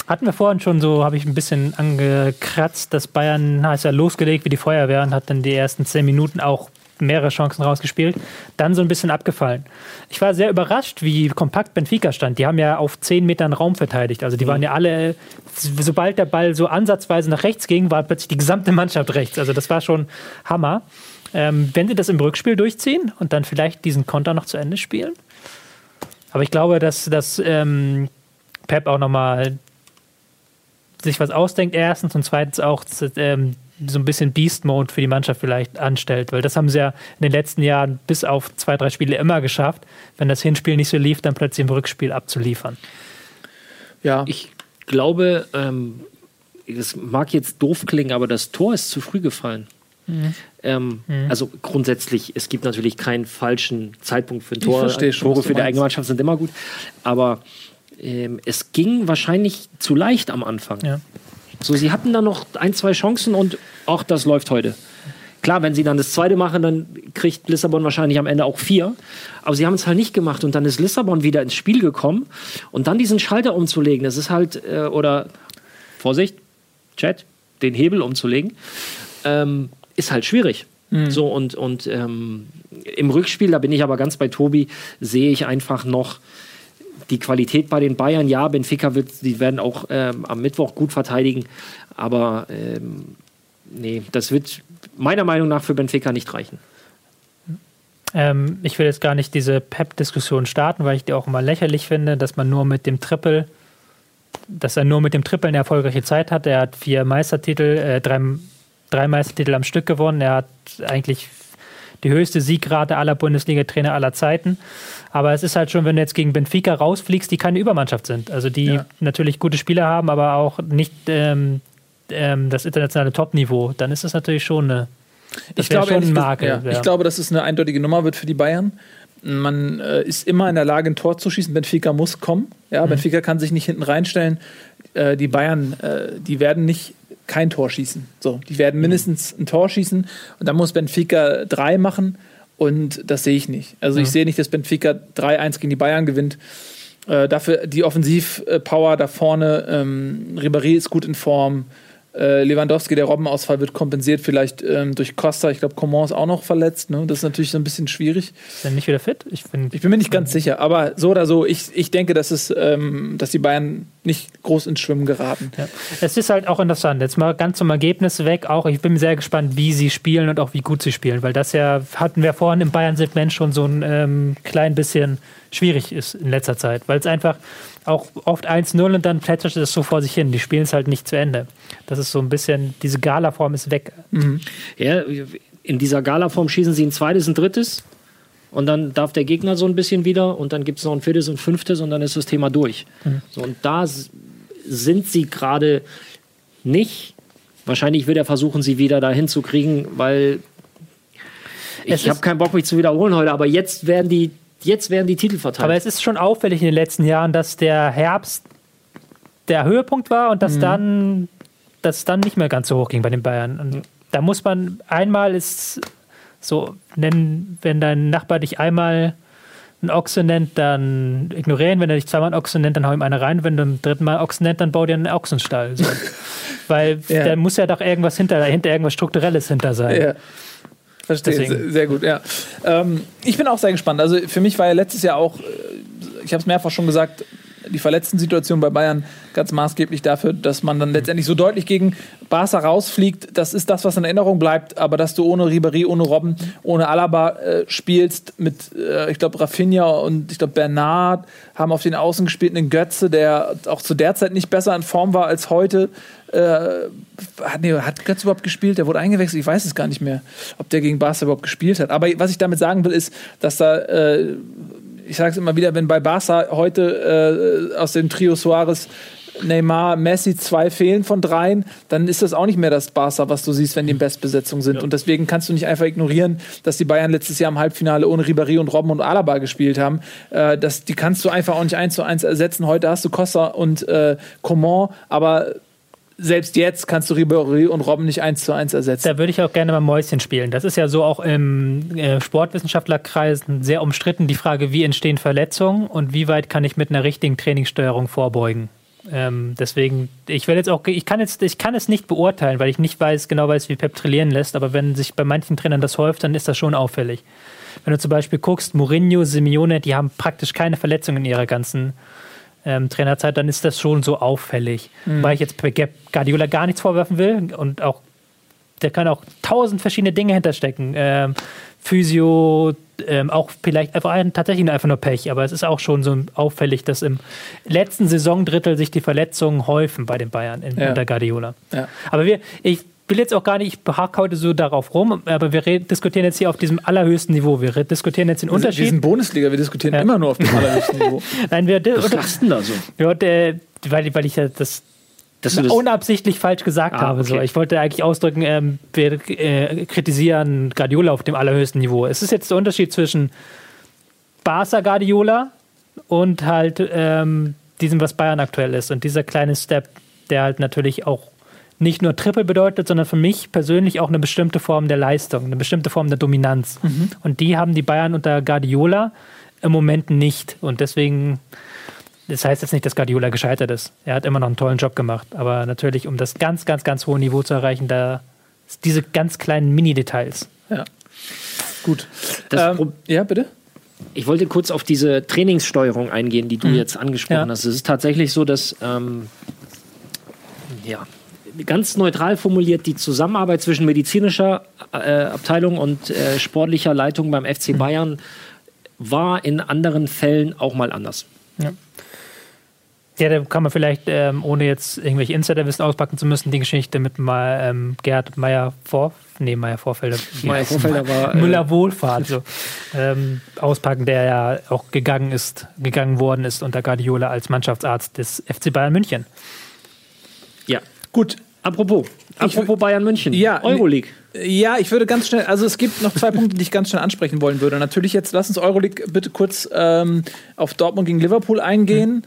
Hatten wir vorhin schon so, habe ich ein bisschen angekratzt, dass Bayern ist ja losgelegt wie die Feuerwehr und hat dann die ersten zehn Minuten auch mehrere Chancen rausgespielt, dann so ein bisschen abgefallen. Ich war sehr überrascht, wie kompakt Benfica stand. Die haben ja auf zehn Metern Raum verteidigt. Also die waren ja alle, sobald der Ball so ansatzweise nach rechts ging, war plötzlich die gesamte Mannschaft rechts. Also das war schon Hammer. Ähm, wenn sie das im Rückspiel durchziehen und dann vielleicht diesen Konter noch zu Ende spielen. Aber ich glaube, dass, dass ähm, Pep auch nochmal sich was ausdenkt, erstens und zweitens auch ähm, so ein bisschen Beast-Mode für die Mannschaft vielleicht anstellt, weil das haben sie ja in den letzten Jahren bis auf zwei, drei Spiele immer geschafft, wenn das Hinspiel nicht so lief, dann plötzlich im Rückspiel abzuliefern. Ja. Ich glaube, ähm, das mag jetzt doof klingen, aber das Tor ist zu früh gefallen. Mhm. Ähm, Also grundsätzlich, es gibt natürlich keinen falschen Zeitpunkt für ein Tor. verstehe schon, Tore für die eigene Mannschaft sind immer gut. Aber ähm, es ging wahrscheinlich zu leicht am Anfang. Ja. So, sie hatten dann noch ein, zwei Chancen und auch das läuft heute. Klar, wenn sie dann das zweite machen, dann kriegt Lissabon wahrscheinlich am Ende auch vier. Aber sie haben es halt nicht gemacht und dann ist Lissabon wieder ins Spiel gekommen und dann diesen Schalter umzulegen, das ist halt, äh, oder Vorsicht, Chat, den Hebel umzulegen, ähm, ist halt schwierig. So und, und ähm, im Rückspiel, da bin ich aber ganz bei Tobi, sehe ich einfach noch die Qualität bei den Bayern. Ja, Benfica wird, die werden auch ähm, am Mittwoch gut verteidigen, aber ähm, nee, das wird meiner Meinung nach für Benfica nicht reichen. Ähm, ich will jetzt gar nicht diese Pep-Diskussion starten, weil ich die auch immer lächerlich finde, dass man nur mit dem Triple, dass er nur mit dem Triple eine erfolgreiche Zeit hat. Er hat vier Meistertitel, äh, drei, drei Meistertitel am Stück gewonnen. Er hat eigentlich die höchste Siegrate aller Bundesliga-Trainer aller Zeiten. Aber es ist halt schon, wenn du jetzt gegen Benfica rausfliegst, die keine Übermannschaft sind. Also die Ja. natürlich gute Spieler haben, aber auch nicht ähm, ähm, das internationale Top-Niveau, dann ist das natürlich schon eine ich glaube, schon Makel. ja. ich glaube, dass es eine eindeutige Nummer wird für die Bayern. Man äh, ist immer in der Lage, ein Tor zu schießen. Benfica muss kommen. Ja, Mhm. Benfica kann sich nicht hinten reinstellen. Äh, die Bayern, äh, die werden nicht kein Tor schießen. So, die werden mindestens ein Tor schießen und dann muss Benfica drei machen und das sehe ich nicht. Also ich sehe nicht, dass Benfica 3-1 gegen die Bayern gewinnt. Äh, dafür die Offensivpower da vorne. Ähm, Ribéry ist gut in Form. Äh, Lewandowski, der Robbenausfall wird kompensiert vielleicht ähm, durch Costa. Ich glaube, Coman ist auch noch verletzt. Ne? Das ist natürlich so ein bisschen schwierig. Ist er nicht wieder fit? Ich finde, Ich bin mir nicht ganz sicher, aber so oder so, ich, ich denke, dass, es, ähm, dass die Bayern nicht groß ins Schwimmen geraten. ja. es ist halt auch interessant. Jetzt mal ganz zum Ergebnis weg. Auch ich bin sehr gespannt, wie sie spielen und auch wie gut sie spielen, weil das ja hatten wir vorhin im Bayern-Segment schon so ein ähm, klein bisschen schwierig ist in letzter Zeit, weil es einfach auch oft 1-0 und dann plätschert es so vor sich hin. Die spielen es halt nicht zu Ende. Das ist so ein bisschen, diese Gala-Form ist weg. Ja, in dieser Gala-Form schießen sie ein zweites, ein drittes und dann darf der Gegner so ein bisschen wieder und dann gibt es noch ein viertes und fünftes und dann ist das Thema durch. So, und da sind sie gerade nicht. Wahrscheinlich wird er versuchen, sie wieder dahin zu kriegen, weil ich habe keinen Bock, mich zu wiederholen heute, aber jetzt werden die, jetzt werden die Titel verteilt. Aber es ist schon auffällig in den letzten Jahren, dass der Herbst der Höhepunkt war und dass dann das dann nicht mehr ganz so hoch ging bei den Bayern. Und da muss man einmal ist so nennen, wenn dein Nachbar dich einmal ein Ochse nennt, dann ignorieren. Wenn er dich zweimal ein Ochse nennt, dann hau ihm eine rein. Wenn du im dritten Mal Ochse nennt, dann bau dir einen Ochsenstall. So. Weil Ja. da muss ja doch irgendwas hinter, dahinter irgendwas Strukturelles hinter sein. Ja. Verstehe, Deswegen. sehr, gut, ja. Ähm, ich bin auch sehr gespannt. Also für mich war ja letztes Jahr auch, äh, ich habe es mehrfach schon gesagt, die Verletzten-Situation bei Bayern ganz maßgeblich dafür, dass man dann letztendlich so deutlich gegen Barca rausfliegt. Das ist das, was in Erinnerung bleibt. Aber dass du ohne Ribéry, ohne Robben, ohne Alaba äh, spielst mit, äh, ich glaube, Rafinha und ich glaube, Bernard haben auf den Außen gespielt einen Götze, der auch zu der Zeit nicht besser in Form war als heute. Äh, hat, nee, hat Götze überhaupt gespielt? Der wurde eingewechselt. Ich weiß es gar nicht mehr, ob der gegen Barca überhaupt gespielt hat. Aber was ich damit sagen will, ist, dass da, äh, ich sage es immer wieder, wenn bei Barca heute äh, aus dem Trio Suarez Neymar, Messi zwei fehlen von dreien, dann ist das auch nicht mehr das Barca, was du siehst, wenn die in Bestbesetzung sind. Und deswegen kannst du nicht einfach ignorieren, dass die Bayern letztes Jahr im Halbfinale ohne Ribéry und Robben und Alaba gespielt haben. Äh, das, die kannst du einfach auch nicht eins zu eins ersetzen. Heute hast du Costa und äh, Coman, aber selbst jetzt kannst du Ribéry und Robben nicht eins zu eins ersetzen. Da würde ich auch gerne mal Mäuschen spielen. Das ist ja so auch im äh, Sportwissenschaftlerkreisen sehr umstritten, die Frage, wie entstehen Verletzungen und wie weit kann ich mit einer richtigen Trainingssteuerung vorbeugen. Ähm, deswegen, ich will jetzt auch, ich kann jetzt, ich kann es nicht beurteilen, weil ich nicht weiß, genau weiß, wie Pep trainieren lässt, aber wenn sich bei manchen Trainern das häuft, dann ist das schon auffällig. Wenn du zum Beispiel guckst, Mourinho, Simeone, die haben praktisch keine Verletzungen in ihrer ganzen ähm, Trainerzeit, dann ist das schon so auffällig. Weil ich jetzt Pep Guardiola gar nichts vorwerfen will und auch der kann auch tausend verschiedene Dinge hinterstecken. Ähm, Physio, ähm, auch vielleicht einfach ein, tatsächlich einfach nur Pech, aber es ist auch schon so auffällig, dass im letzten Saisondrittel sich die Verletzungen häufen bei den Bayern in, Ja. unter Guardiola. Ja. Aber wir, ich will jetzt auch gar nicht, ich hake heute so darauf rum, aber wir diskutieren jetzt hier auf diesem allerhöchsten Niveau. Wir diskutieren jetzt den Wir Unterschied. sind Bundesliga, wir diskutieren Ja. immer nur auf dem allerhöchsten Niveau. Nein, wir, Was lachst denn da so? ja, weil, weil ich ja das Dass du das, unabsichtlich falsch gesagt Ah, habe. So. okay. Ich wollte eigentlich ausdrücken, ähm, wir äh, kritisieren Guardiola auf dem allerhöchsten Niveau. Es ist jetzt der Unterschied zwischen Barca Guardiola und halt ähm, diesem, was Bayern aktuell ist. Und dieser kleine Step, der halt natürlich auch nicht nur Triple bedeutet, sondern für mich persönlich auch eine bestimmte Form der Leistung, eine bestimmte Form der Dominanz. Und die haben die Bayern unter Guardiola im Moment nicht. Und deswegen, das heißt jetzt nicht, dass Guardiola gescheitert ist. Er hat immer noch einen tollen Job gemacht. Aber natürlich, um das ganz, ganz, ganz hohe Niveau zu erreichen, da diese ganz kleinen Mini-Details. Ja. Gut. das Ähm, ja, bitte? Ich wollte kurz auf diese Trainingssteuerung eingehen, die du jetzt angesprochen Ja. hast. Es ist tatsächlich so, dass ähm, ja, ganz neutral formuliert die Zusammenarbeit zwischen medizinischer äh, Abteilung und äh, sportlicher Leitung beim FC Bayern war in anderen Fällen auch mal anders. Ja, da kann man vielleicht, ähm, ohne jetzt irgendwelche Insiderwissen auspacken zu müssen, die Geschichte mit mal ähm, Gerhard Meyer vor, nee, Meyer Vorfelder, Meyer Vorfelder war, äh, Müller Wohlfahrt so, ähm, auspacken, der ja auch gegangen ist, gegangen worden ist unter Guardiola als Mannschaftsarzt des FC Bayern München. Ja. Gut. Apropos, apropos Bayern München, Ja, Euroleague. Ja, ich würde ganz schnell, also es gibt noch zwei Punkte, die ich ganz schnell ansprechen wollen würde. Natürlich jetzt, lass uns Euroleague bitte kurz ähm, auf Dortmund gegen Liverpool eingehen.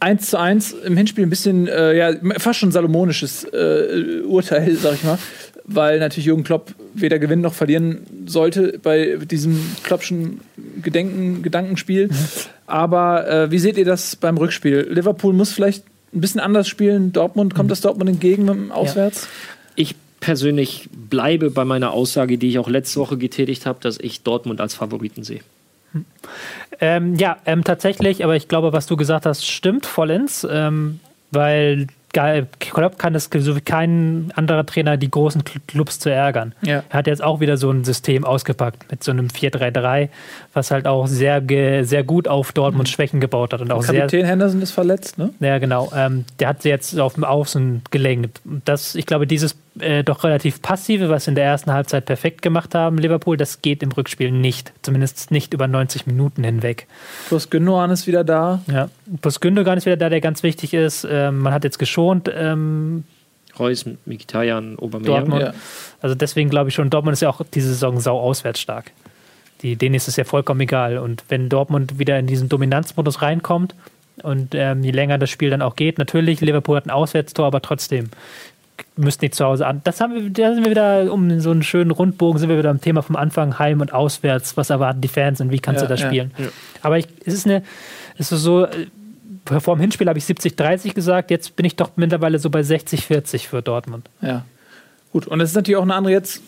1 zu 1 im Hinspiel ein bisschen, äh, ja, fast schon salomonisches äh, Urteil, sag ich mal. Weil natürlich Jürgen Klopp weder gewinnen noch verlieren sollte bei diesem Kloppschen Gedenken, Gedankenspiel. Aber äh, wie seht ihr das beim Rückspiel? Liverpool muss vielleicht ein bisschen anders spielen. Dortmund, kommt das Dortmund entgegen mit dem Auswärts? Ich persönlich bleibe bei meiner Aussage, die ich auch letzte Woche getätigt habe, dass ich Dortmund als Favoriten sehe. Ähm, ja, ähm, tatsächlich, aber ich glaube, was du gesagt hast, stimmt vollends, ähm, weil Klopp kann es so wie kein anderer Trainer die großen Cl- Clubs zu ärgern. Ja. Er hat jetzt auch wieder so ein System ausgepackt mit so einem 4-3-3, was halt auch sehr, sehr gut auf Dortmunds Schwächen gebaut hat und auch sehr, Kapitän Henderson ist verletzt, ne? ja, genau. Ähm, der hat sie jetzt auf dem Außen gelenkt. Das, ich glaube, dieses äh, doch relativ passive, was sie in der ersten Halbzeit perfekt gemacht haben, Liverpool, das geht im Rückspiel nicht. Zumindest nicht über 90 Minuten hinweg. Plus Gündogan ist wieder da. Ja. Plus Gündogan ist wieder da, der ganz wichtig ist. Ähm, man hat jetzt geschont. Ähm, Reus, Mkhitaryan, Aubameyang. Dortmund. Ja. also deswegen glaube ich schon, Dortmund ist ja auch diese Saison sau auswärts stark. Die, denen ist es ja vollkommen egal. Und wenn Dortmund wieder in diesen Dominanzmodus reinkommt und ähm, je länger das Spiel dann auch geht, natürlich, Liverpool hat ein Auswärtstor, aber trotzdem müssten die zu Hause an. Das haben wir, da sind wir wieder, um so einen schönen Rundbogen, sind wir wieder am Thema vom Anfang, Heim und Auswärts. Was erwarten die Fans und wie kannst Ja, du das ja, spielen? Aber ich, es ist eine, es ist so, äh, vor dem Hinspiel habe ich 70-30 gesagt, jetzt bin ich doch mittlerweile so bei 60-40 für Dortmund. Ja. Gut, und es ist natürlich auch eine andere jetzt.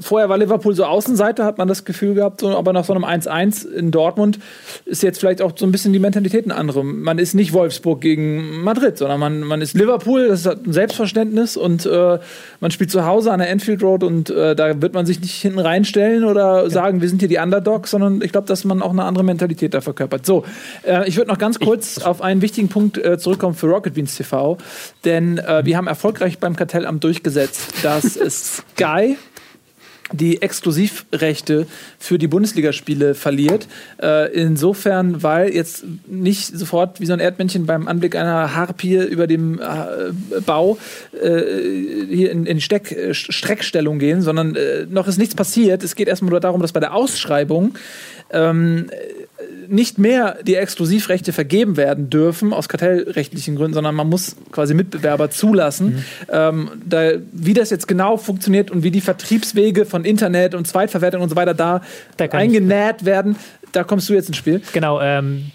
Vorher war Liverpool so Außenseiter, hat man das Gefühl gehabt, so, aber nach so einem 1-1 in Dortmund ist jetzt vielleicht auch so ein bisschen die Mentalität eine andere. Man ist nicht Wolfsburg gegen Madrid, sondern man, man ist Liverpool, das hat ein Selbstverständnis und äh, man spielt zu Hause an der Enfield Road und äh, da wird man sich nicht hinten reinstellen oder sagen, wir sind hier die Underdogs, sondern ich glaube, dass man auch eine andere Mentalität da verkörpert. So, äh, ich würde noch ganz kurz auf einen wichtigen Punkt äh, zurückkommen für Rocket Beans TV, denn äh, wir haben erfolgreich beim Kartellamt durchgesetzt, dass Sky die Exklusivrechte für die Bundesligaspiele verliert. Äh, insofern, weil jetzt nicht sofort wie so ein Erdmännchen beim Anblick einer Harpie über dem äh, Bau äh, hier in, in Steck, äh, Streckstellung gehen, sondern äh, noch ist nichts passiert. Es geht erstmal nur darum, dass bei der Ausschreibung ähm, nicht mehr die Exklusivrechte vergeben werden dürfen aus kartellrechtlichen Gründen, sondern man muss quasi Mitbewerber zulassen. Ähm, da, wie das jetzt genau funktioniert und wie die Vertriebswege von Internet und Zweitverwertung und so weiter da, Da eingenäht werden, da kommst du jetzt ins Spiel. Genau, ähm,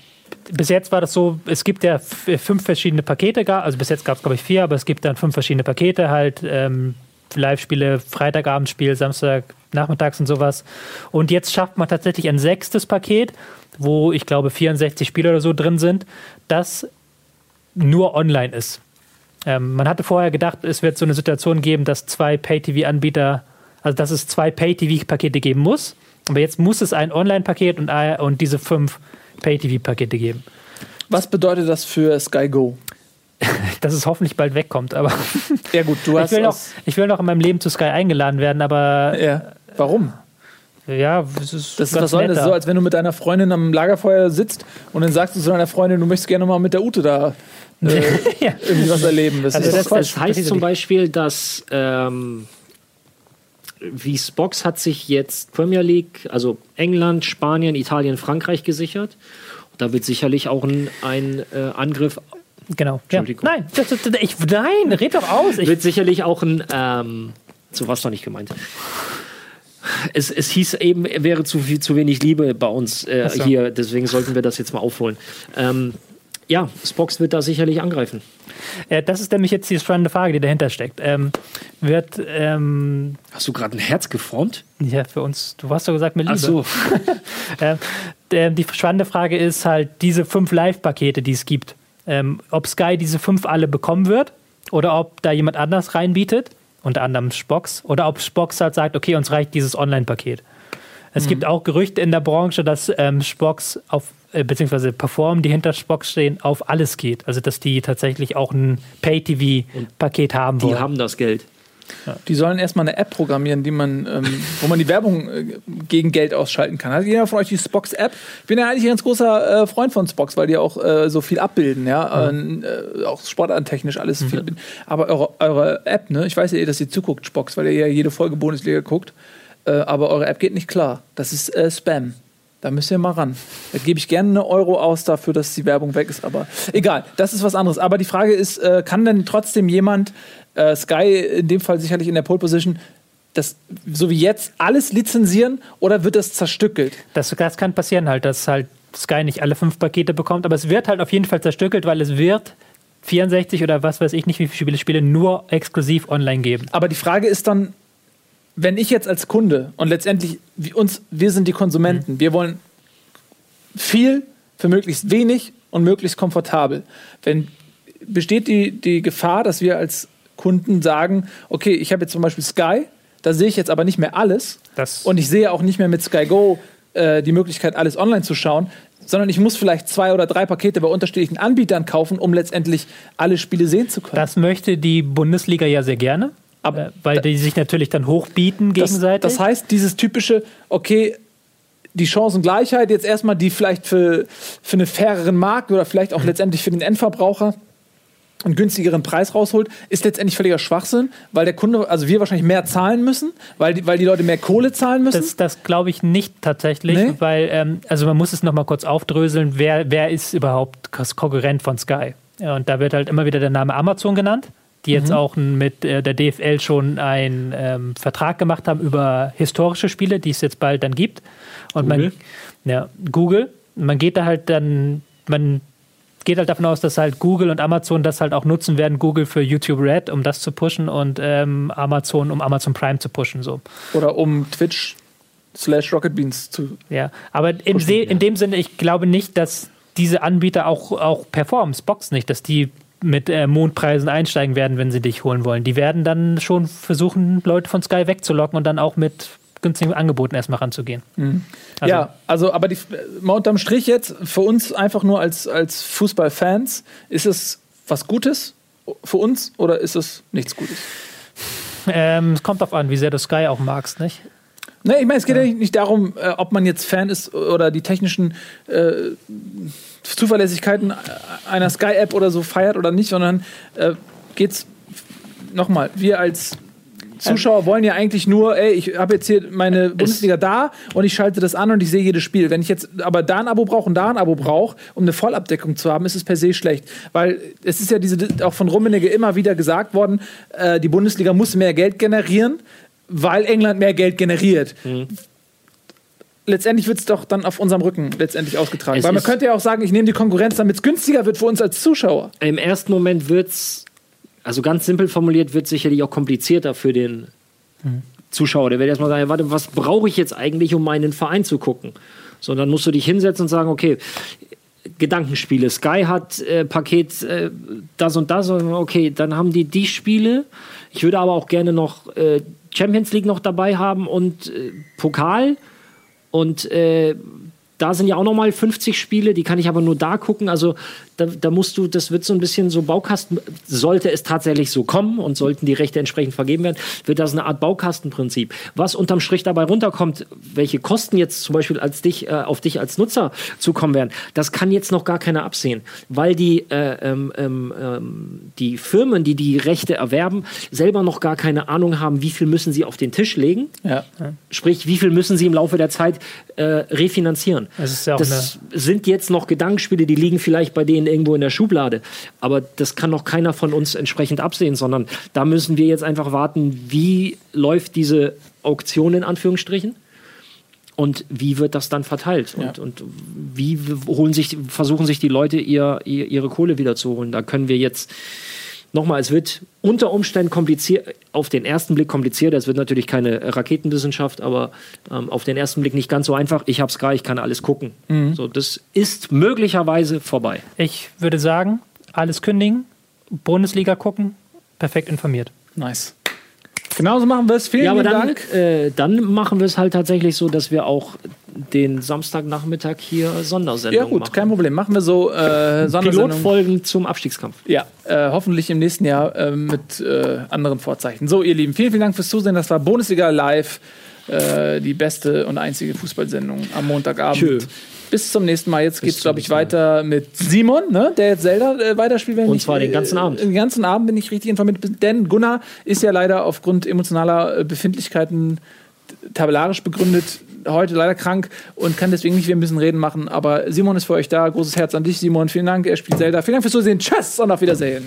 bis jetzt war das so, es gibt ja fünf verschiedene Pakete, also bis jetzt gab es glaube ich vier, aber es gibt dann fünf verschiedene Pakete, halt ähm, Live-Spiele, Freitagabendspiel, Samstag, nachmittags und sowas. Und jetzt schafft man tatsächlich ein sechstes Paket, wo ich glaube 64 Spiele oder so drin sind, das nur online ist. Ähm, man hatte vorher gedacht, es wird so eine Situation geben, dass zwei Pay-TV-Anbieter, also dass es zwei Pay-TV-Pakete geben muss. Aber jetzt muss es ein Online-Paket und, und diese fünf Pay-TV-Pakete geben. Was bedeutet das für Sky Go? Dass es hoffentlich bald wegkommt. Aber Ja gut, du ich hast will, noch, ich will noch in meinem Leben zu Sky eingeladen werden, aber ja. Warum? Ja, es ist Das ist, was soll das? netter. So, als wenn du mit deiner Freundin am Lagerfeuer sitzt und dann sagst du zu deiner Freundin, du möchtest gerne mal mit der Ute da äh, Ja. irgendwie was erleben. Das Also ist das-. Das heißt zum ich. Beispiel, dass ähm, wie Spox hat sich jetzt Premier League, also England, Spanien, Italien, Frankreich gesichert. Da wird sicherlich auch ein, ein äh, Angriff, Genau. Ja. Nein, das, das, ich, nein, red doch aus. Ich, wird sicherlich auch ein, ähm, so was doch nicht gemeint. Es, es hieß eben, wäre zu, viel, zu wenig Liebe bei uns äh, so. hier, deswegen sollten wir das jetzt mal aufholen. Ähm, ja, Spox wird da sicherlich angreifen. äh, das ist nämlich jetzt die spannende Frage, die dahinter steckt. Ähm, wird, ähm, Hast du gerade ein Herz geformt? ja, für uns, du hast doch gesagt, mit Liebe. Ach so. Äh, die spannende Frage ist halt diese fünf Live-Pakete, die es gibt. Ähm, ob Sky diese fünf alle bekommen wird oder ob da jemand anders reinbietet, unter anderem Spox, oder ob Spox halt sagt, okay, uns reicht dieses Online-Paket. Es gibt auch Gerüchte in der Branche, dass ähm, Spox auf, äh, beziehungsweise Perform, die hinter Spox stehen, auf alles geht. Also, dass die tatsächlich auch ein Pay-TV-Paket haben Die wollen. haben das Geld. Die sollen erstmal eine App programmieren, die man, ähm, wo man die Werbung äh, gegen Geld ausschalten kann. Hat jeder von euch die Spox-App? Ich bin ja eigentlich ein ganz großer äh, Freund von Spox, weil die auch äh, so viel abbilden, ja. Äh, auch sportartentechnisch alles viel. Aber eure, eure App, ne? Ich weiß ja, eh, dass ihr zuguckt, Spox, weil ihr ja jede Folge Bundesliga guckt. Äh, aber eure App geht nicht klar. Das ist äh, Spam. Da müsst ihr mal ran. Da gebe ich gerne eine Euro aus dafür, dass die Werbung weg ist. Aber egal, das ist was anderes. Aber die Frage ist, kann denn trotzdem jemand, äh, Sky in dem Fall sicherlich in der Pole Position, das so wie jetzt alles lizenzieren oder wird das zerstückelt? Das, das kann passieren halt, dass halt Sky nicht alle fünf Pakete bekommt, aber es wird halt auf jeden Fall zerstückelt, weil es wird 64 oder was weiß ich nicht, wie viele Spiele nur exklusiv online geben. Aber die Frage ist dann, wenn ich jetzt als Kunde und letztendlich wie uns, wir sind die Konsumenten, wir wollen viel für möglichst wenig und möglichst komfortabel. Wenn besteht die, die Gefahr, dass wir als Kunden sagen, okay, ich habe jetzt zum Beispiel Sky, da sehe ich jetzt aber nicht mehr alles Das- und ich sehe auch nicht mehr mit Sky Go äh, die Möglichkeit, alles online zu schauen, sondern ich muss vielleicht zwei oder drei Pakete bei unterschiedlichen Anbietern kaufen, um letztendlich alle Spiele sehen zu können. Das möchte die Bundesliga ja sehr gerne, Aber äh, weil die sich natürlich dann hochbieten Das, gegenseitig. das heißt, dieses typische, okay, die Chancengleichheit jetzt erstmal, die vielleicht für, für einen faireren Markt oder vielleicht auch letztendlich für den Endverbraucher einen günstigeren Preis rausholt, ist letztendlich völliger Schwachsinn, weil der Kunde, also wir wahrscheinlich mehr zahlen müssen, weil die, weil die Leute mehr Kohle zahlen müssen. Das, das glaube ich nicht tatsächlich, Nee? weil, ähm, also man muss es nochmal kurz aufdröseln, wer, wer ist überhaupt Konkurrent von Sky? Ja, und da wird halt immer wieder der Name Amazon genannt, die jetzt auch mit äh, der DFL schon einen ähm, Vertrag gemacht haben über historische Spiele, die es jetzt bald dann gibt. Und Google? man, ja, Google, man geht da halt dann, man geht halt davon aus, dass halt Google und Amazon das halt auch nutzen werden. Google für YouTube Red, um das zu pushen und ähm, Amazon, um Amazon Prime zu pushen. So. oder um Twitch slash Rocket Beans zu. Ja, aber in, Se in dem Sinne, ich glaube nicht, dass diese Anbieter auch, auch performen, Spox nicht, dass die mit äh, Mondpreisen einsteigen werden, wenn sie dich holen wollen. Die werden dann schon versuchen, Leute von Sky wegzulocken und dann auch mit günstigen Angeboten erstmal ranzugehen. Also- ja, also, aber die, mal unterm Strich jetzt, für uns einfach nur als, als Fußballfans, ist es was Gutes für uns oder ist es nichts Gutes? Ähm, es kommt darauf an, wie sehr du Sky auch magst, nicht? Ne, ich meine, es geht ja nicht darum, äh, ob man jetzt Fan ist oder die technischen äh, Zuverlässigkeiten einer Sky-App oder so feiert oder nicht, sondern äh, geht's nochmal, wir als Zuschauer wollen ja eigentlich nur, ey, ich habe jetzt hier meine Bundesliga da und ich schalte das an und ich sehe jedes Spiel. Wenn ich jetzt aber da ein Abo brauche und da ein Abo brauche, um eine Vollabdeckung zu haben, ist es per se schlecht. Weil es ist ja diese, auch von Rummenigge immer wieder gesagt worden, äh, die Bundesliga muss mehr Geld generieren, weil England mehr Geld generiert. Letztendlich wird es doch dann auf unserem Rücken letztendlich ausgetragen. Es weil man könnte ja auch sagen, ich nehme die Konkurrenz, damit es günstiger wird für uns als Zuschauer. Im ersten Moment wird es, also ganz simpel formuliert, wird sicherlich auch komplizierter für den Zuschauer. Der wird erstmal sagen, warte, was brauche ich jetzt eigentlich, um meinen Verein zu gucken? So, dann musst du dich hinsetzen und sagen, okay, Gedankenspiele. Sky hat äh, Paket äh, das und das. Und okay, dann haben die die Spiele. Ich würde aber auch gerne noch äh, Champions League noch dabei haben und äh, Pokal. Und äh, da sind ja auch nochmal 50 Spiele, die kann ich aber nur da gucken. Also da, da, musst du, das wird so ein bisschen so Baukasten, sollte es tatsächlich so kommen und sollten die Rechte entsprechend vergeben werden, wird das eine Art Baukastenprinzip. Was unterm Strich dabei runterkommt, welche Kosten jetzt zum Beispiel als dich, äh, auf dich als Nutzer zukommen werden, das kann jetzt noch gar keiner absehen, weil die, äh, ähm, ähm, ähm die Firmen, die die Rechte erwerben, selber noch gar keine Ahnung haben, wie viel müssen sie auf den Tisch legen. Ja. Sprich, wie viel müssen sie im Laufe der Zeit äh, refinanzieren. Das, ja das sind jetzt noch Gedankenspiele, die liegen vielleicht bei denen irgendwo in der Schublade. Aber das kann noch keiner von uns entsprechend absehen, sondern da müssen wir jetzt einfach warten, wie läuft diese Auktion in Anführungsstrichen und wie wird das dann verteilt ja. und, und wie holen sich, versuchen sich die Leute ihr, ihr, ihre Kohle wieder zu holen. Da können wir jetzt nochmal, es wird unter Umständen kompliziert, auf den ersten Blick kompliziert. Es wird natürlich keine Raketenwissenschaft, aber ähm, auf den ersten Blick nicht ganz so einfach. Ich habe es gerade, ich kann alles gucken. Mhm. So, das ist möglicherweise vorbei. Ich würde sagen, alles kündigen, Bundesliga gucken, perfekt informiert. Nice. Genauso machen wir es. Vielen, ja, aber dann, Dank. Äh, dann machen wir es halt tatsächlich so, dass wir auch den Samstagnachmittag hier Sondersendung machen. Ja gut, machen. kein Problem. Machen wir so äh, Pilotfolgen zum Abstiegskampf. Ja, äh, hoffentlich im nächsten Jahr äh, mit äh, anderen Vorzeichen. So, ihr Lieben, vielen, vielen Dank fürs Zusehen. Das war Bundesliga Live, äh, die beste und einzige Fußballsendung am Montagabend. Tschö. Bis zum nächsten Mal. Jetzt geht es, glaube ich, weiter mit Simon, ne? der jetzt Zelda äh, weiterspielt. Und zwar den ganzen Abend. Den ganzen Abend bin ich richtig informiert. Denn Gunnar ist ja leider aufgrund emotionaler äh, Befindlichkeiten tabellarisch begründet, heute leider krank und kann deswegen nicht wieder ein bisschen reden machen. Aber Simon ist für euch da. Großes Herz an dich, Simon. Vielen Dank. Er spielt Zelda. Vielen Dank fürs Zusehen. Tschüss und auf Wiedersehen.